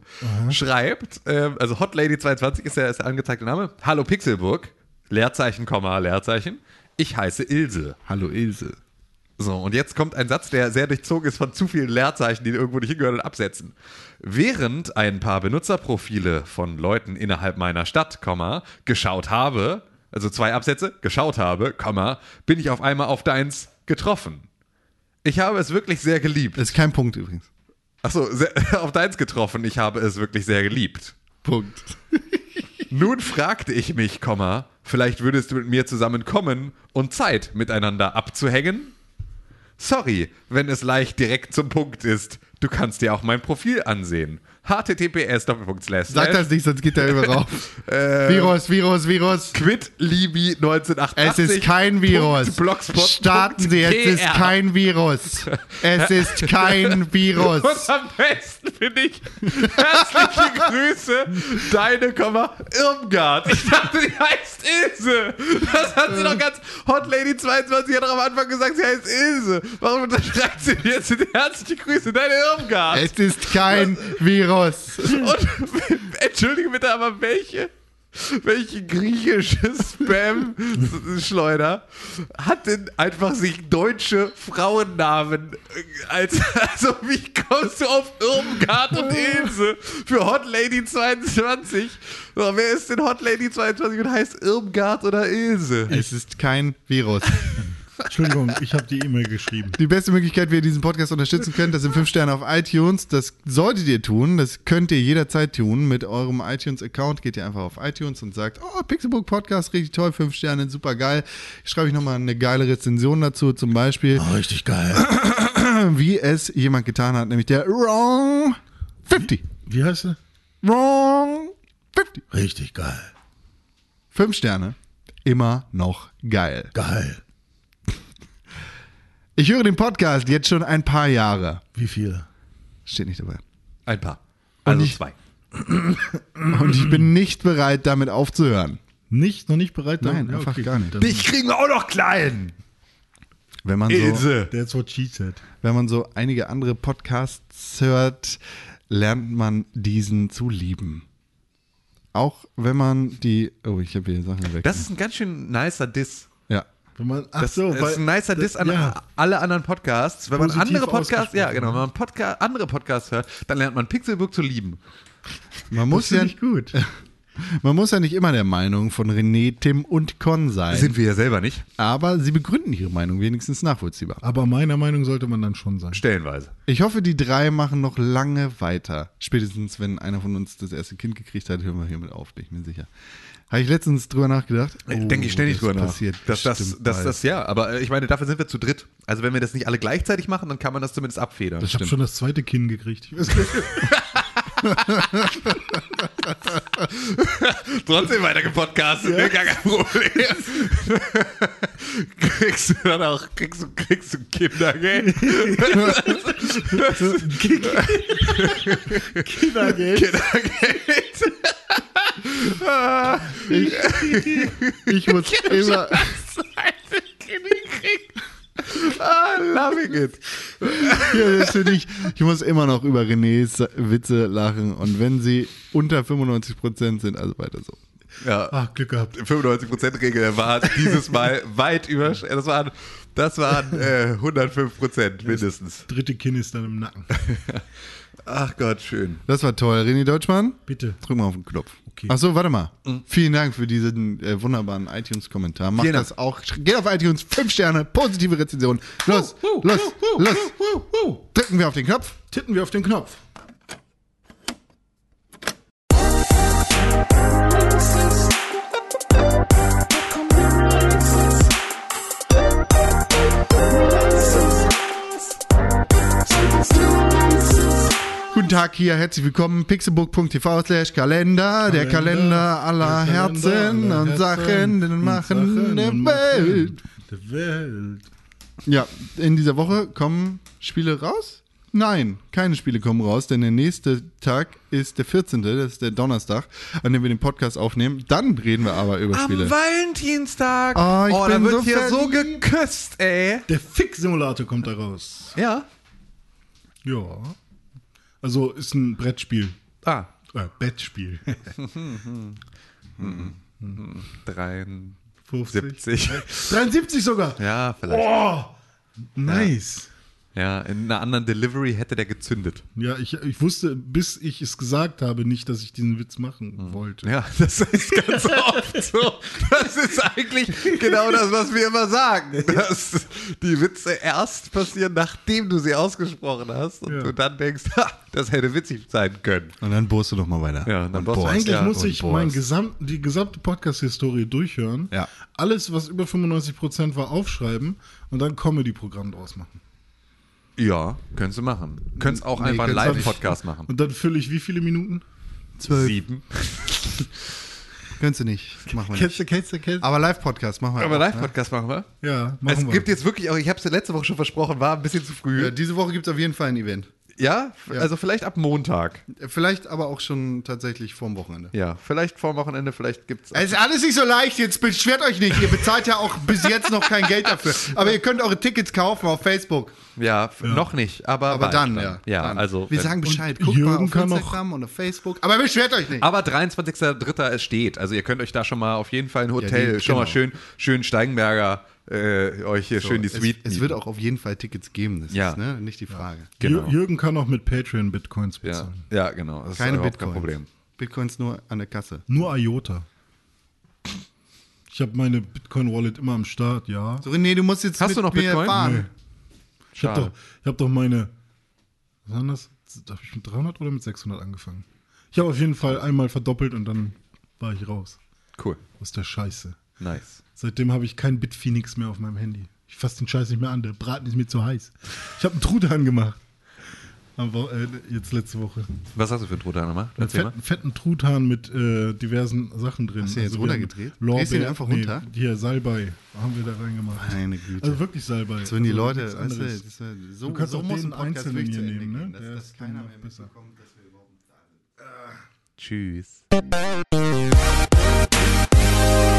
schreibt, ähm, also Hotlady22 ist der, ist der angezeigte Name. Hallo Pixelburg, Leerzeichen, Komma, Leerzeichen. Ich heiße Ilse. Hallo Ilse. So, und jetzt kommt ein Satz, der sehr durchzogen ist von zu vielen Leerzeichen, die irgendwo nicht hingehören und absetzen. Während ein paar Benutzerprofile von Leuten innerhalb meiner Stadt, geschaut habe, also zwei Absätze, geschaut habe, bin ich auf einmal auf deins getroffen. Ich habe es wirklich sehr geliebt. Das ist kein Punkt übrigens. Achso, auf deins getroffen. Ich habe es wirklich sehr geliebt. Punkt. Nun fragte ich mich, vielleicht würdest du mit mir zusammenkommen und Zeit miteinander abzuhängen? Sorry, wenn es leicht direkt zum Punkt ist. Du kannst dir auch mein Profil ansehen. https Sag das nicht, sonst geht der über rauf. Virus, Virus, Virus. Quit Libi 1988. Es ist kein Virus. Starten Sie, es ist kein Virus. Es ist kein Virus. Und am besten finde ich herzliche Grüße, deine Komma Irmgard. Ich dachte, die heißt Ilse. Das hat sie doch ganz Hot Lady 22 hat doch am Anfang gesagt, sie heißt Ilse. Warum unterschreibt sie jetzt herzliche Grüße, deine Irmgard? Es ist kein Virus. Und entschuldige bitte, aber welche? Welche griechische Spam-Schleuder hat denn einfach sich deutsche Frauennamen äh, als, also wie kommst du auf Irmgard und Ilse für Hot Lady 22? So, wer ist denn Hot Lady 22 und heißt Irmgard oder Ilse? Es ist kein Virus. Entschuldigung, ich habe die E-Mail geschrieben. Die beste Möglichkeit, wie ihr diesen Podcast unterstützen könnt, das sind 5 Sterne auf iTunes. Das solltet ihr tun. Das könnt ihr jederzeit tun. Mit eurem iTunes-Account geht ihr einfach auf iTunes und sagt, oh, Pixelbook Podcast, richtig toll, 5 Sterne, super geil. Ich schreibe ich nochmal eine geile Rezension dazu, zum Beispiel, Oh, richtig geil. wie es jemand getan hat, nämlich der Wrong 50. Wie heißt er? Wrong 50. Richtig geil. 5 Sterne. Immer noch geil. Geil. Ich höre den Podcast jetzt schon ein paar Jahre. Wie viele? Steht nicht dabei. Ein paar. Also ich- zwei. Und ich bin nicht bereit, damit aufzuhören. Nicht? Noch nicht bereit? Nein, Ja, einfach gar nicht. Dich kriegen wir auch noch klein. Wenn man so, Ilse. That's what she said. wenn man so einige andere Podcasts hört, lernt man diesen zu lieben. Auch wenn man die. Oh, ich habe hier Sachen weg. Das ist ein ganz schön nicer Diss. Wenn man, ach Das, so, das weil, ist ein nicer Diss an ja. alle anderen Podcasts. Wenn man Positiv andere Podcasts, ja genau, wenn man Podca andere Podcasts hört, dann lernt man Pixelbook zu lieben. Man muss, ja, Finde ich gut. man muss ja nicht immer der Meinung von René, Tim und Con sein. Sind wir ja selber nicht. aber sie begründen ihre Meinung wenigstens nachvollziehbar. Aber meiner Meinung sollte man dann schon sein. Stellenweise. Ich hoffe, die drei machen noch lange weiter. Spätestens, wenn einer von uns das erste Kind gekriegt hat, hören wir hiermit auf, bin ich mir sicher. Habe ich letztens drüber nachgedacht? Oh, Denke ich ständig das drüber nach. passiert Dass das, bestimmt das, das, ja, aber ich meine, dafür sind wir zu dritt. Also wenn wir das nicht alle gleichzeitig machen, dann kann man das zumindest abfedern. Ich habe schon das zweite Kind gekriegt. Ich weiß nicht. Trotzdem weiter gepodcastet, ne? gar kein Problem. kriegst du dann auch, kriegst du, kriegst du Kindergeld? Kindergeld. Kindergeld. Ich muss immer. Ah, loving it. Ja, das finde ich. Ich muss immer noch über Renés Witze lachen. Und wenn sie unter 95% sind, also weiter so. Ja, Ach, Glück gehabt. 95%-Regel war dieses Mal weit über. Das waren, das waren äh, 105% mindestens. Dritte Kind ist dann im Nacken. Ach Gott, schön. Das war toll. René Deutschmann, Bitte. drück mal auf den Knopf. Okay. Achso, warte mal. Vielen Dank für diesen äh, wunderbaren iTunes-Kommentar. Macht Vielen Dank. das auch. Geht auf iTunes, 5 Sterne, positive Rezension. Los, los, los. Drücken wir auf den Knopf. Titten wir auf den Knopf. Tag hier, herzlich willkommen. pixelbook.tv slash Kalender, der Kalender aller der Herzen aller und Herzen Sachen, den und Machen Sachen der Welt. Der Welt. Ja, in dieser Woche kommen Spiele raus. Nein, keine Spiele kommen raus, denn der nächste Tag ist der 14., das ist der Donnerstag, an dem wir den Podcast aufnehmen. Dann reden wir aber über Am Spiele. Valentinstag. Oh, ich da bin wird so hier so geküsst, ey. Der Fix-Simulator kommt da raus. Ja. Ja. Also ist ein Brettspiel. Ah. Äh, Bettspiel. 73. 73 sogar. Ja, vielleicht. Oh, nice. Ja, in einer anderen Delivery hätte der gezündet. Ja, ich, ich wusste, bis ich es gesagt habe, nicht, dass ich diesen Witz machen wollte. Ja, das ist ganz oft so. Das ist eigentlich genau das, was wir immer sagen. Dass die Witze erst passieren, nachdem du sie ausgesprochen hast und Ja. du dann denkst, ha, das hätte witzig sein können. Und dann bohrst du noch mal weiter. Ja, dann bohrst du. Eigentlich Ja, muss ich mein Gesamt, die gesamte Podcast-Historie durchhören. Ja. Alles, was über 95% war, aufschreiben und dann Comedy-Programm draus machen. Ja, könntest du machen. Könntest auch Nee, einfach einen. Live-Podcast machen. Und dann fülle ich wie viele Minuten? Zwölf. Sieben. Könntest du nicht. Machen wir Kennst nicht. du, kennst du, kennst du? Aber Live-Podcast machen wir Aber ne? Live-Podcast machen wir. Ja, machen Es wir. gibt jetzt wirklich auch, ich habe es letzte Woche schon versprochen, war ein bisschen zu früh. Ja, diese Woche gibt es auf jeden Fall ein Event. Ja, also vielleicht ab Montag. Vielleicht aber auch schon tatsächlich vorm Wochenende. Ja, vielleicht vor dem Wochenende, vielleicht gibt es. Es ist alles nicht so leicht, jetzt beschwert euch nicht. Ihr bezahlt ja auch bis jetzt noch kein Geld dafür. Aber ihr könnt eure Tickets kaufen auf Facebook. Ja, f- noch nicht, aber, Aber bald dann, ja. Ja, dann. also. Wir sagen Bescheid. Guckt mal Jürgen auf kann noch- Instagram und auf Facebook. Aber beschwert euch nicht. Aber 23.03. es steht. Also ihr könnt euch da schon mal auf jeden Fall ein Hotel, die- schon mal genau. schön, schön Steigenberger, äh, euch hier schön die es, Suite. es wird auch auf jeden Fall Tickets geben. Das Ja. ist ne, nicht die Frage. Genau. Jür- Jürgen kann auch mit Patreon Bitcoins Ja, bezahlen. ja, genau. Das Keine Bitcoins. kein Problem. Bitcoins nur an der Kasse. Nur IOTA. Ich habe meine Bitcoin-Wallet immer am Start, ja. So, René, du musst jetzt Hast mit du noch mir Bitcoin? fahren. Ich habe doch, ich hab doch meine. Was war das? Habe ich mit 300 oder mit 600 angefangen? Ich habe auf jeden Fall einmal verdoppelt und dann war ich raus. Cool. Aus der Scheiße. Nice. Seitdem habe ich kein Bitphoenix mehr auf meinem Handy. Ich fasse den Scheiß nicht mehr an. Der Braten ist mir zu heiß. Ich habe einen Truthahn gemacht. Aber äh, jetzt letzte Woche. Was hast du für einen Truthahn gemacht? Einen fetten, fetten Truthahn mit äh, diversen Sachen drin. Hast du jetzt wir runtergedreht? haben Drehst du Lorbeer, einfach nee, runter? hier, Salbei haben wir da reingemacht. Meine Güte. Also wirklich Salbei. so wenn die also Leute, weißt du, das ja- so, Du kannst so auch muss den einzelnen hier nehmen, ne? dass das ist keiner mehr besser. mitbekommt, dass wir überhaupt da sind. Tschüss.